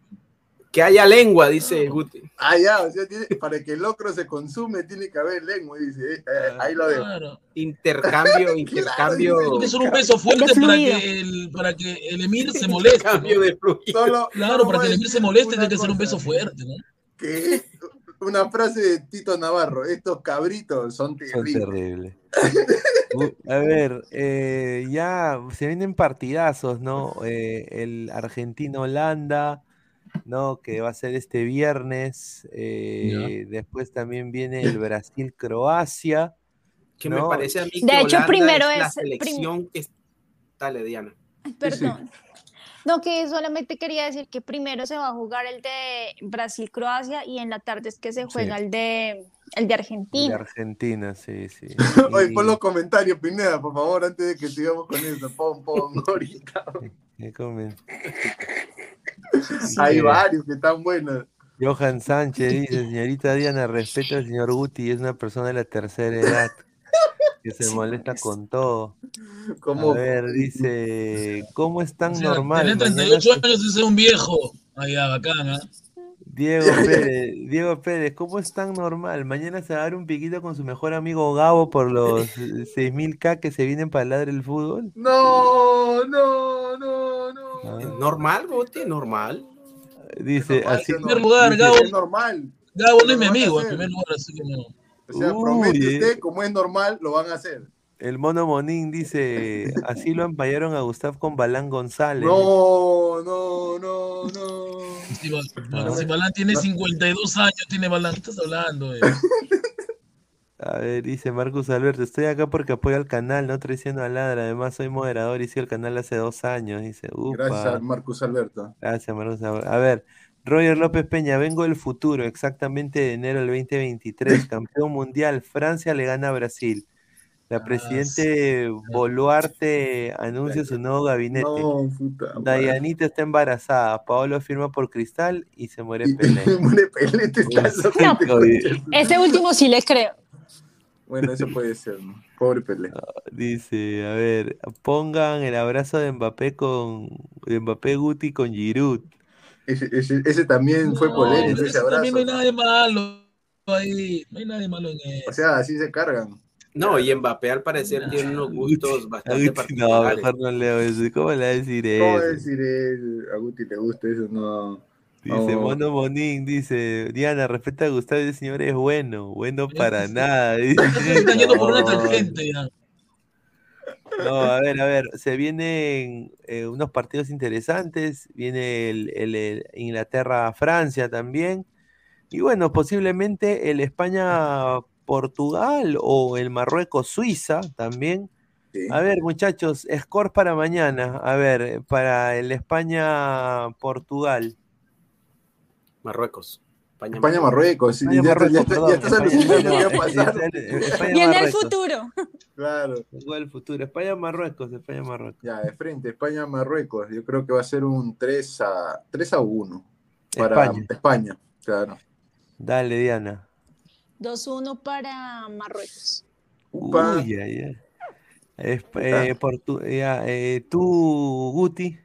Que haya lengua, dice Guti. Ah, ya, o sea, tiene- para que el locro se consume tiene que haber lengua, dice. eh, eh, ahí lo dejo. Claro. Intercambio, [LAUGHS] intercambio, Tiene que ser un beso fuerte para que, el, para que el emir se [LAUGHS] moleste. ¿no? intercambio de fluido. Solo, Claro, solo para que el emir se moleste tiene que ser un beso fuerte, ¿no? Que una frase de Tito Navarro, estos cabritos son Son terribles. terribles. [LAUGHS] U- A ver, eh, ya se vienen partidazos, ¿no? Eh, el Argentina-Holanda, ¿no? Que va a ser este viernes. eh, Después también viene el Brasil-Croacia. Que No. me parece a mí que De hecho, Holanda primero es la es- prim- selección que es... Dale, Diana. Perdón. No, que solamente quería decir que primero se va a jugar el de Brasil-Croacia y en la tarde es que se juega el de el de De Argentina. Argentina, sí, sí. [LAUGHS] Oye, Y- pon los comentarios, Pineda, por favor, antes de que sigamos con eso. Pon, pon, [LAUGHS] ahorita. [LAUGHS] ¿Qué comen? Hay Eh, varios que están buenos. Johan Sánchez dice, señorita Diana, respeta al señor Guti, es una persona de la tercera edad que se molesta con todo. ¿Cómo? A ver, dice, ¿cómo es tan O sea, normal? Tener Mañana 38 se- años y ser un viejo. Allá, bacán, ¿ah? Diego Pérez, Diego Pérez, ¿cómo es tan normal? Mañana se va a dar un piquito con su mejor amigo Gabo por los 6000K que se vienen para el ladre del fútbol. No, no, no, no. Ah, Normal, Guti, normal. Dice, normal, así, En primer lugar, Dice, Gabo, Es normal. Gabo no es mi amigo, en primer lugar, así que no. O sea, Uy, promete eh. usted, como es normal, lo van a hacer. el mono Monín dice, [LAUGHS] así lo empallaron a Gustav con Balán González. No, no, no, no. Si, Balán tiene 52 años, tiene Balán. ¿Qué estás hablando? eh? [LAUGHS] A ver, dice Marcus Alberto, estoy acá porque apoyo al canal, no traiciono a Ladra, además soy moderador y sigo el canal hace dos años, dice, Gracias, Marcus Alberto. gracias Marcus Alberto. A ver, Roger López Peña, vengo del futuro, exactamente de enero del 2023, [LAUGHS] campeón mundial, Francia le gana a Brasil. La Ah, presidente Boluarte anuncia su nuevo gabinete. No, puta. madre. Dayanita está embarazada, Paolo firma por Cristal y se muere [LAUGHS] Pelé. Muere Pelé, te estás. Ese último sí le creo. Bueno, eso puede ser, ¿no? Pobre Pelé. Dice, a ver, pongan el abrazo de Mbappé con de Mbappé Guti con Giroud. Ese, ese, ese también fue No, polémico, pero ese eso también no hay abrazo. nada de malo ahí. No hay nada de malo en eso. O sea, así se cargan. No, y Mbappé al parecer tiene unos gustos A bastante Guti, no, particulares. mejor no leo eso. ¿Cómo le va a decir ¿Cómo eso? decir él? A Guti le gusta eso? No. Dice no. Mono Monín, dice, Diana, respeta a Gustavo, ese señor es bueno, bueno para sí. nada. Se están yendo por una [LAUGHS] No, tangente ya. No, a ver, a ver, se vienen eh, unos partidos interesantes, viene el, el- el Inglaterra-Francia también, y bueno, posiblemente el España-Portugal o el Marruecos-Suiza también. Sí. A ver, muchachos, score para mañana, a ver, para el España-Portugal. Marruecos. España, España, Marruecos. España, ya, ya, ya estás Viene el futuro. Claro. El futuro. España, Marruecos, España, Marruecos. Ya, de frente, España, Marruecos. Yo creo que va a ser un 3 a, 3 a 1 para España. España. Claro. Dale, Diana. 2-1 para Marruecos. Upa. Uy, ay, ay. Es- eh, Portu- ya, eh, tú, Guti.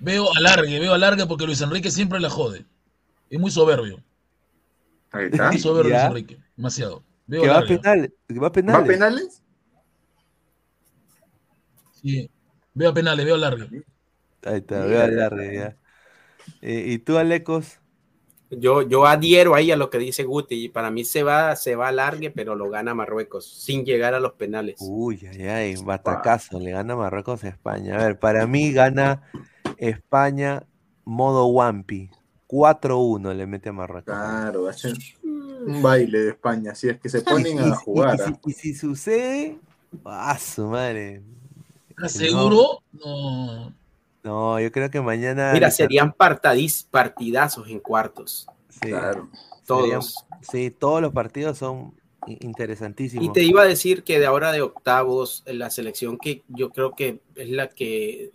Veo alargue, veo alargue porque Luis Enrique siempre la jode. Es muy soberbio. Ahí está. Muy soberbio Luis Ya. Enrique. Demasiado. Veo Que va a alargue. penales. Que va a ¿Va penales. a penales? Sí. Veo penales, veo alargue. Ahí está, Mira, veo al ya. Eh, ¿Y tú, Alecos? Yo, yo adhiero ahí a lo que dice Guti. Y para mí se va, se va a largue, pero lo gana Marruecos, sin llegar a los penales. Uy, ay, ay, batacazo. Le gana Marruecos a España. A ver, para mí gana España modo Wampi. 4-1 le mete a Marruecos. Claro, va a ser un baile de España. Si es que se ponen Y- a y- jugar. y, ¿ah? si, y si sucede, ¡ah, su madre! ¿Estás seguro? No. No, yo creo que mañana. Mira, serían partadiz- partidazos en cuartos. sí, Claro. serían- Todos. sí, todos los partidos son interesantísimos. Y te iba a decir que de ahora de octavos, la selección que yo creo que es la que,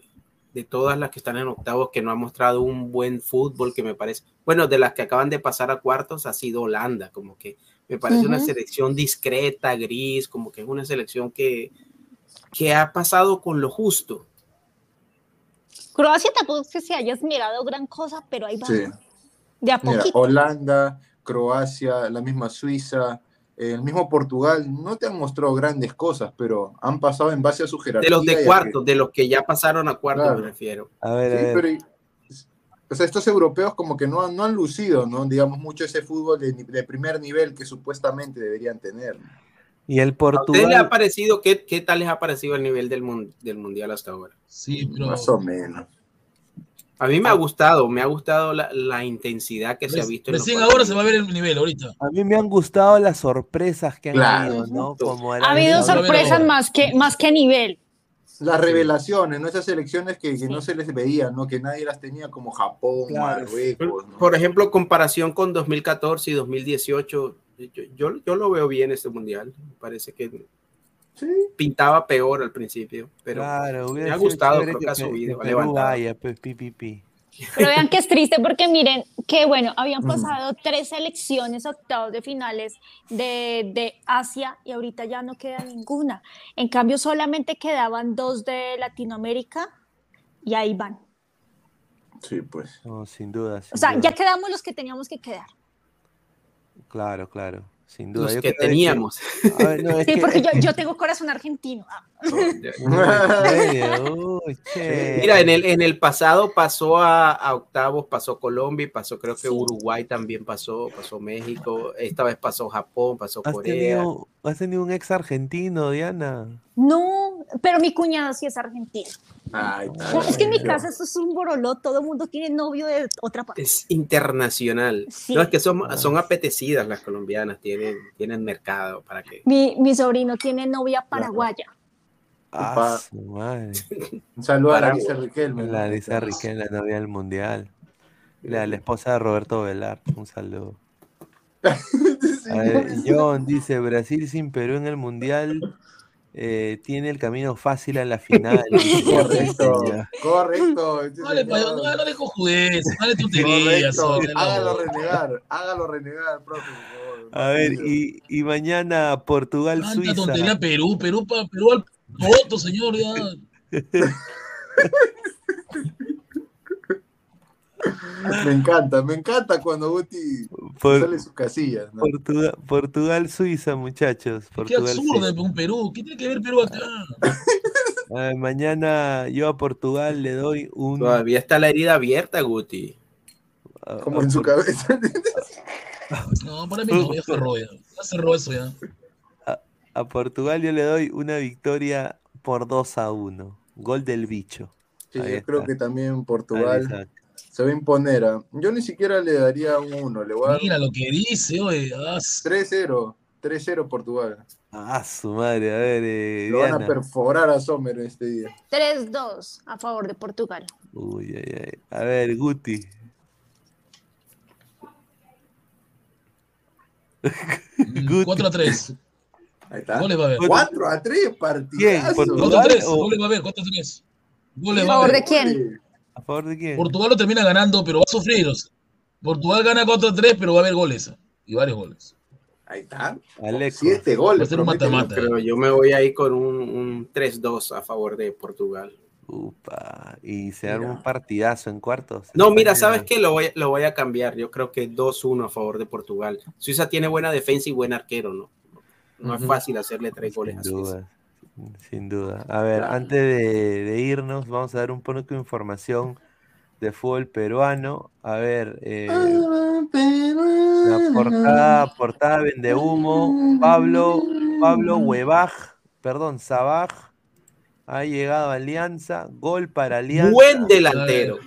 de todas las que están en octavos, que no ha mostrado un buen fútbol, que me parece, bueno, de las que acaban de pasar a cuartos, ha sido Holanda, como que me parece una selección discreta, gris, como que es una selección que, que ha pasado con lo justo. Croacia tampoco es que se haya esmerado gran cosa, pero ahí va. Sí. De a Mira, poquito. Holanda, Croacia, la misma Suiza, el mismo Portugal, no te han mostrado grandes cosas, pero han pasado en base a su jerarquía. De los de que- cuartos, de los que ya pasaron a cuartos, Claro. me refiero. A ver, a Sí, ver. pero o sea, estos europeos como que no han, no han lucido, ¿no? Digamos, mucho ese fútbol de, de primer nivel que supuestamente deberían tener. Y el ¿A ustedes les ha Portugal. parecido, qué, qué tal les ha parecido el nivel del, mun- del mundial hasta ahora? Sí, pero. Más o menos. A mí me ha gustado, me ha gustado la, la intensidad que se ha visto. Recién ahora se va a ver el nivel, ahorita. A mí me han gustado las sorpresas que han Claro. habido, ¿no? Como Ha habido sorpresas más que, más que nivel. Las revelaciones, ¿no? Esas selecciones que, que no se les veía, ¿no? Que nadie las tenía como Japón, Claro. Marruecos, ¿no? Por ejemplo, comparación con 2014 y 2018, yo, yo, yo lo veo bien este mundial. Me parece que pintaba peor al principio, pero Claro, me ha gustado, creo que ha subido, ha levantado. vaya, pues, pi, pi, pi. Pero vean que es triste porque miren que, bueno, habían Mm. pasado tres selecciones a octavos de finales de, de Asia y ahorita ya no queda ninguna. En cambio, solamente quedaban dos de Latinoamérica y ahí van. Sí, pues. No, sin duda. O sea, duda. ya quedamos los que teníamos que quedar. Claro, claro. Sin duda. Los Yo que teníamos. [LAUGHS] A ver, no, es Sí, que- porque yo, yo [LAUGHS] tengo corazón argentino. Ah. Mira, en el, en el pasado pasó a, a octavos, pasó Colombia, y pasó creo que Uruguay también pasó, pasó México, esta vez pasó Japón, pasó ¿Has Corea. tenido, has tenido un ex argentino, Diana? No, pero mi cuñado sí es argentino. Ay, No, es que en mi casa esto es un boroló, todo el mundo tiene novio de otra parte. Es internacional. Sí. No, es que son, son apetecidas las colombianas, tienen, tienen mercado para que. Mi, mi sobrino tiene novia paraguaya. Ah, su madre. [LAUGHS] Un saludo a. Larisa Riquelme. ¿no? La Lisa Riquelme, la novia del mundial. La, la esposa de Roberto Velar. Un saludo. [LAUGHS] A ver, John dice: Brasil sin Perú en el mundial eh, tiene el camino fácil a la [LAUGHS] final. Correcto, correcto. este Dale, señor. pa- no, no le dale tonterías. Hágalo renegar, hágalo renegar, profe, por favor. A ver, y, y mañana Portugal, Tanta Suiza. tontería Perú, Perú, pa- Perú al voto, señor, ya. [LAUGHS] [LAUGHS] Me encanta, me encanta cuando Guti Por- sale sus casillas. ¿no? Portugal, Portugal, Suiza, muchachos. Qué Portugal, absurdo Suiza. de un Perú. ¿Qué tiene que ver Perú acá? A [LAUGHS] ver, mañana yo a Portugal le doy un. Todavía está la herida abierta, Guti. a- Como en su Por- cabeza. No, para mí no, ya cerró ya. Ya cerró eso ya. A Portugal yo le doy una victoria por 2 a 1. Gol del bicho. Sí, Ahí yo creo que también Ahí Portugal está. Se va a imponer. ¿ah? Yo ni siquiera le daría un 1, le voy a dar Mira lo que dice, oye. ah, 3-0. 3-0 Portugal. Ah, su madre, a ver, eh, Lo van a Diana. perforar a Sommer este día. 3-2 a favor de Portugal. Uy, ay, ay. A ver, Guti. mm, 4 a 3. Ahí está. Goles va a haber. 4 a 3, partidazo. Portugal 4 a 3. o- Goles va a haber, 4 a 3. Goles ¿A favor de quién? ¿A favor de quién? Portugal lo termina ganando, pero va a sufrir. o sea. Portugal gana 4 a 3, pero va a haber goles. Y varios goles. Ahí está. 7 Va goles. a ser un promete mata-mata. Pero yo me voy ahí con un, un 3-2 a favor de Portugal. Upa. Y se arma un partidazo en cuartos. No, mira, ¿sabes qué? Lo voy, lo voy a cambiar. Yo creo que 2-1 a favor de Portugal. Suiza tiene buena defensa y buen arquero, ¿no? No es Ujú. fácil hacerle tres goles a Sin Suiza. duda, sin duda. A ver, Claro. antes de, de irnos, vamos a dar un poco de información de fútbol peruano. A ver, eh, la portada, portada vende humo. Pablo, Pablo Huebaj, perdón, Sabaj ha llegado a Alianza. Gol para Alianza. Buen delantero.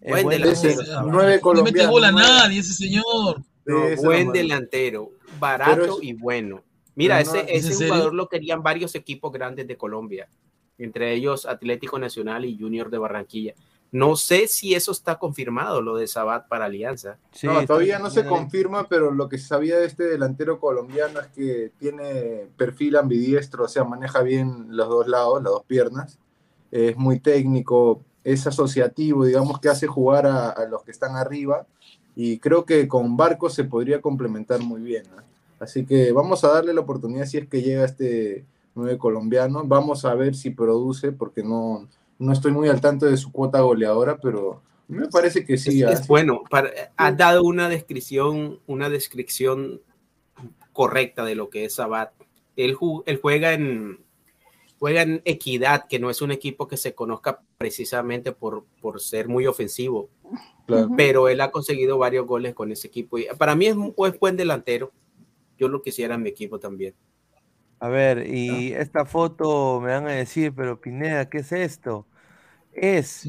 Buen buen delantero. No, nueve No le mete gol a nadie ese señor. No, buen delantero. Barato es- y bueno. Mira, no- ese, ¿Es ese serio? jugador lo querían varios equipos grandes de Colombia. Entre ellos Atlético Nacional y Junior de Barranquilla. No sé si eso está confirmado, lo de Sabat para Alianza. Sí, no, todavía no se confirma, pero lo que se sabía de este delantero colombiano es que tiene perfil ambidiestro, o sea, maneja bien los dos lados, las dos piernas. Es muy técnico, es asociativo, digamos que hace jugar a, a los que están arriba. Y creo que con Barco se podría complementar muy bien. ¿no? Así que vamos a darle la oportunidad si es que llega este nueve colombiano. Vamos a ver si produce, porque no, no estoy muy al tanto de su cuota goleadora, pero me parece que sí. es, es bueno. Para, ha dado una descripción, una descripción correcta de lo que es Sabat. Él, él juega en juega en Equidad, que no es un equipo que se conozca precisamente por, por ser muy ofensivo, Claro. pero él ha conseguido varios goles con ese equipo. Y para mí es un buen delantero. Yo lo quisiera en mi equipo también. A ver, y esta foto me van a decir, pero Pineda, ¿qué es esto? Es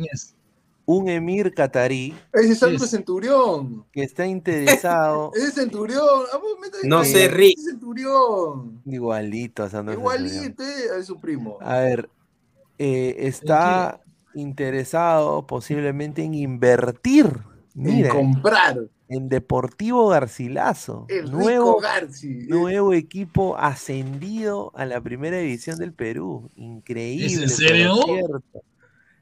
un emir catarí Ese es Santo Es- Centurión. que está interesado [LAUGHS] Ese es Centurión. Ah, métete No ahí. se Ese ríe. es Centurión. igualito a Centurión. Igualito, eh, a su primo. A ver, eh, está interesado posiblemente en invertir. En comprar en Deportivo Garcilaso. el rico nuevo, Garci. nuevo equipo ascendido a la primera división del Perú. Increíble. ¿Es en serio?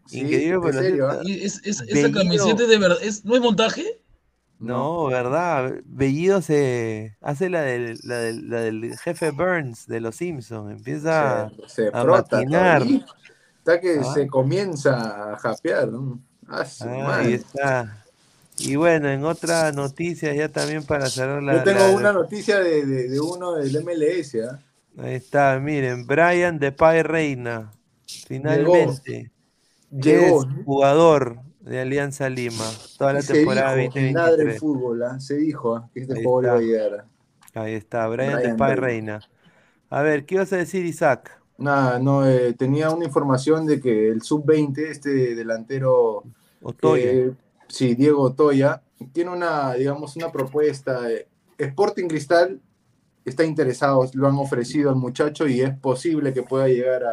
Sí, Increíble, en pero serio, cierto. ¿eh? ¿Y es- es- ¿Esa Bellido. camiseta es de verdad? ¿Es- ¿No es montaje? No, verdad. Bellido se hace la del, la del, la del jefe Burns de los Simpsons. Empieza Se, se a maquinar. Está que Ah. se comienza a japear, ¿no? Ah, Ah, ahí está. Y bueno, en otra noticia, ya también para cerrar la. Yo tengo la- una noticia de, de- de uno del MLS, ¿ah? Ahí está, miren, Brian Depay Reina, finalmente Llegó, jugador de Alianza Lima, toda la Se temporada dijo en Ladra el 2023. fútbol, ¿ah? Se dijo ¿ah? que este Ahí jugador iba a llegar. Ahí está, Brian, Brian Depay Reina. Reina. A ver, ¿qué ibas a decir, Isaac? Nada, no, eh, tenía una información de que el sub-20, este delantero, Otoya. Eh, sí, Diego Otoya, tiene una, digamos, una propuesta. eh, Sporting Cristal está interesado, lo han ofrecido al muchacho y es posible que pueda llegar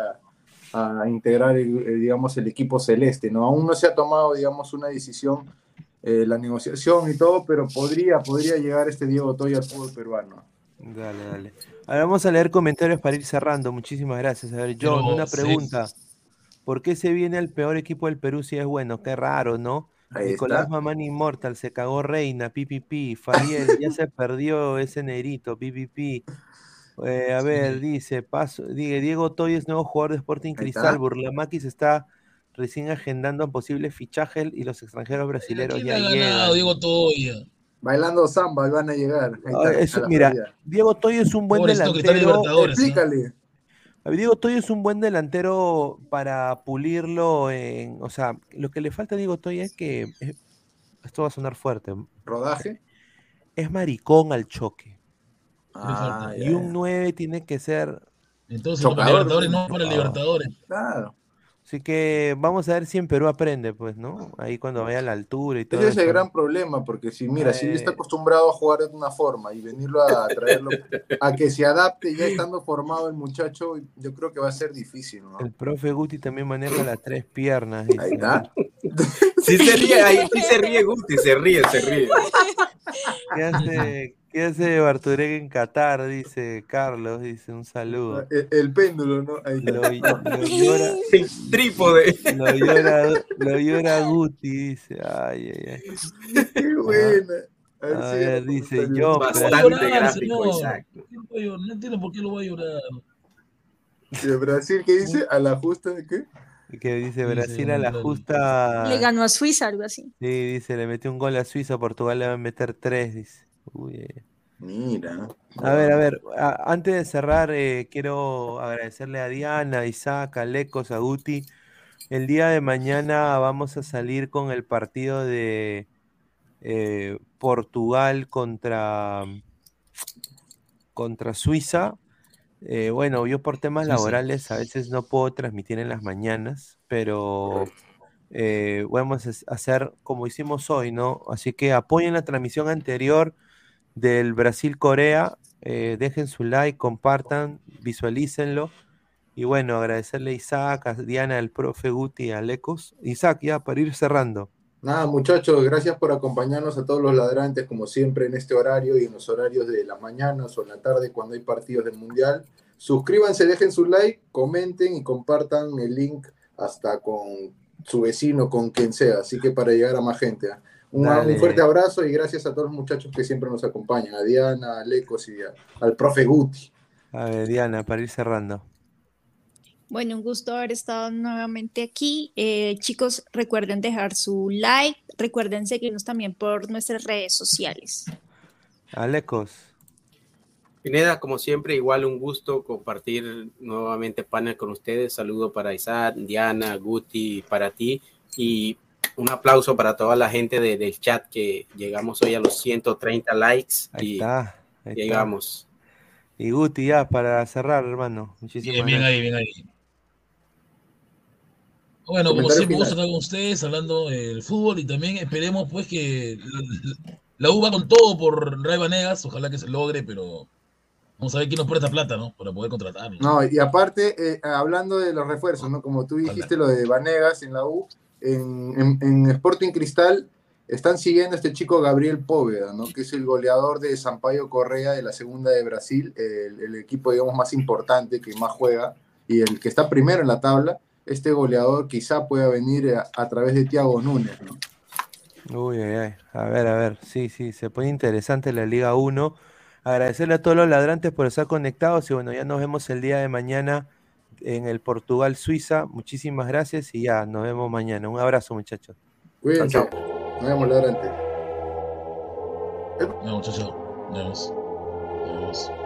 a, a integrar, el, el, digamos, el equipo celeste, ¿no? Aún no se ha tomado, digamos, una decisión, eh, la negociación y todo, pero podría, podría llegar este Diego Otoya al fútbol peruano. Dale, dale. Ahora vamos a leer comentarios para ir cerrando. Muchísimas gracias. A ver, John, Pero, una sí. pregunta. ¿Por qué se viene el peor equipo del Perú si es bueno? Qué raro, ¿no? Ahí Nicolás está. Mamán Inmortal, se cagó Reina, PPP, Fariel, ya se perdió ese negrito, PPP. Eh, a ver, dice, paso, diga, Diego Toy es nuevo jugador de Sporting. Cristal, Burlamaquis está recién agendando posibles fichajes y los extranjeros brasileños ¿Quién ya ganado, llegan. Diego Toya? Bailando samba, van a llegar. Ahí Ah, está, eso, a la mira, Florida. Diego Toy es un buen Pobrecito que está en delantero. Libertadores. ¿no? Explícale. A ver, Diego Toy es un buen delantero para pulirlo en, o sea, lo que le falta a Diego Toy es que, eh, esto va a sonar fuerte, Rodaje. es maricón al choque. Ah, Y un 9 tiene que ser, Entonces, no para Chocador, Libertadores, no para. Libertadores. Claro. Así que vamos a ver si en Perú aprende, pues, ¿no? Ahí cuando vaya a la altura y todo Ese es el eso. gran problema, porque si, mira, si él está Eh. acostumbrado a jugar de una forma y venirlo a traerlo [LAUGHS] a que se adapte ya estando formado el muchacho, yo creo que va a ser difícil, ¿no? El profe Guti también maneja las tres piernas. Ahí está. Sí se ríe, ahí sí se ríe Guti, se ríe, se ríe. ¿Qué hace, qué hace Barturek en Qatar? Dice Carlos, dice un saludo. El, el péndulo, ¿no? Ahí. Lo, lo [LAUGHS] llora, [LAUGHS] El trípode. lo llora, lo llora Guti, dice. Ay, ay, ay. Qué buena. A ver A si- ver, dice yo. No entiendo por qué lo va a llorar. De Brasil, ¿qué dice? ¿A la justa de qué? que dice Brasil a la justa. Le ganó a Suiza, algo así. Sí, dice, le metió un gol a Suiza, Portugal le va a meter tres, dice. Uy, eh. Mira. A ver, a ver, a- antes de cerrar, eh, quiero agradecerle a Diana, a Isaac, a Lecos, a Guti. El día de mañana vamos a salir con el partido de eh, Portugal contra, contra Suiza. Eh, bueno, yo por temas laborales a veces no puedo transmitir en las mañanas, pero vamos a hacer como hicimos hoy, ¿no? Así que apoyen la transmisión anterior del Brasil-Corea, eh, dejen su like, compartan, visualícenlo. Y bueno, agradecerle a Isaac, a Diana, al profe Guti, a Lecos. Isaac, ya para ir cerrando. Nada, muchachos, gracias por acompañarnos a todos los ladrantes, como siempre, en este horario y en los horarios de las mañanas o en la tarde cuando hay partidos del Mundial. Suscríbanse, dejen su like, comenten y compartan el link hasta con su vecino, con quien sea. Así que para llegar a más gente. ¿ah? Un, fuerte abrazo y gracias a todos los muchachos que siempre nos acompañan, a Diana, a Lecos y a- al profe Guti. A ver, Diana, para ir cerrando. Bueno, un gusto haber estado nuevamente aquí. Eh, chicos, recuerden dejar su like, recuerden seguirnos también por nuestras redes sociales. A Lecos. Pineda, como siempre, igual un gusto compartir nuevamente panel con ustedes. Saludo para Isaac, Diana, Guti, para ti. Y un aplauso para toda la gente de- del chat que llegamos hoy a los 130 likes. Ahí y está. ahí está. llegamos. Y Guti, ya, para cerrar, hermano. Muchísimas Bien, bien gracias. ahí, bien ahí. Bueno, como siempre, vamos a final. estar con ustedes hablando del fútbol y también esperemos pues que la, la U va con todo por Ray Vanegas, ojalá que se logre, pero Vamos a ver quién nos presta plata, ¿no? Para poder contratarlo. No, y aparte, eh, hablando de los refuerzos, ¿no? Como tú dijiste lo de Vanegas en la U, en, Sporting Cristal están siguiendo a este chico Gabriel Póveda, ¿no? Que es el goleador de Sampaio Correa de la segunda de Brasil, el, equipo, digamos, más importante, que más juega, y el que está primero en la tabla. Este goleador quizá pueda venir a, través de Thiago Núñez, ¿no? Uy, ay, ay. A ver, a ver. Sí, sí, se pone interesante la Liga 1. Agradecerle a todos los ladrantes por estar conectados y bueno, ya nos vemos el día de mañana en el Portugal-Suiza. Muchísimas gracias y ya nos vemos mañana. Un abrazo, muchachos. Cuídense. Nos vemos adelante. No, muchachos. Nos vemos. Nos vemos.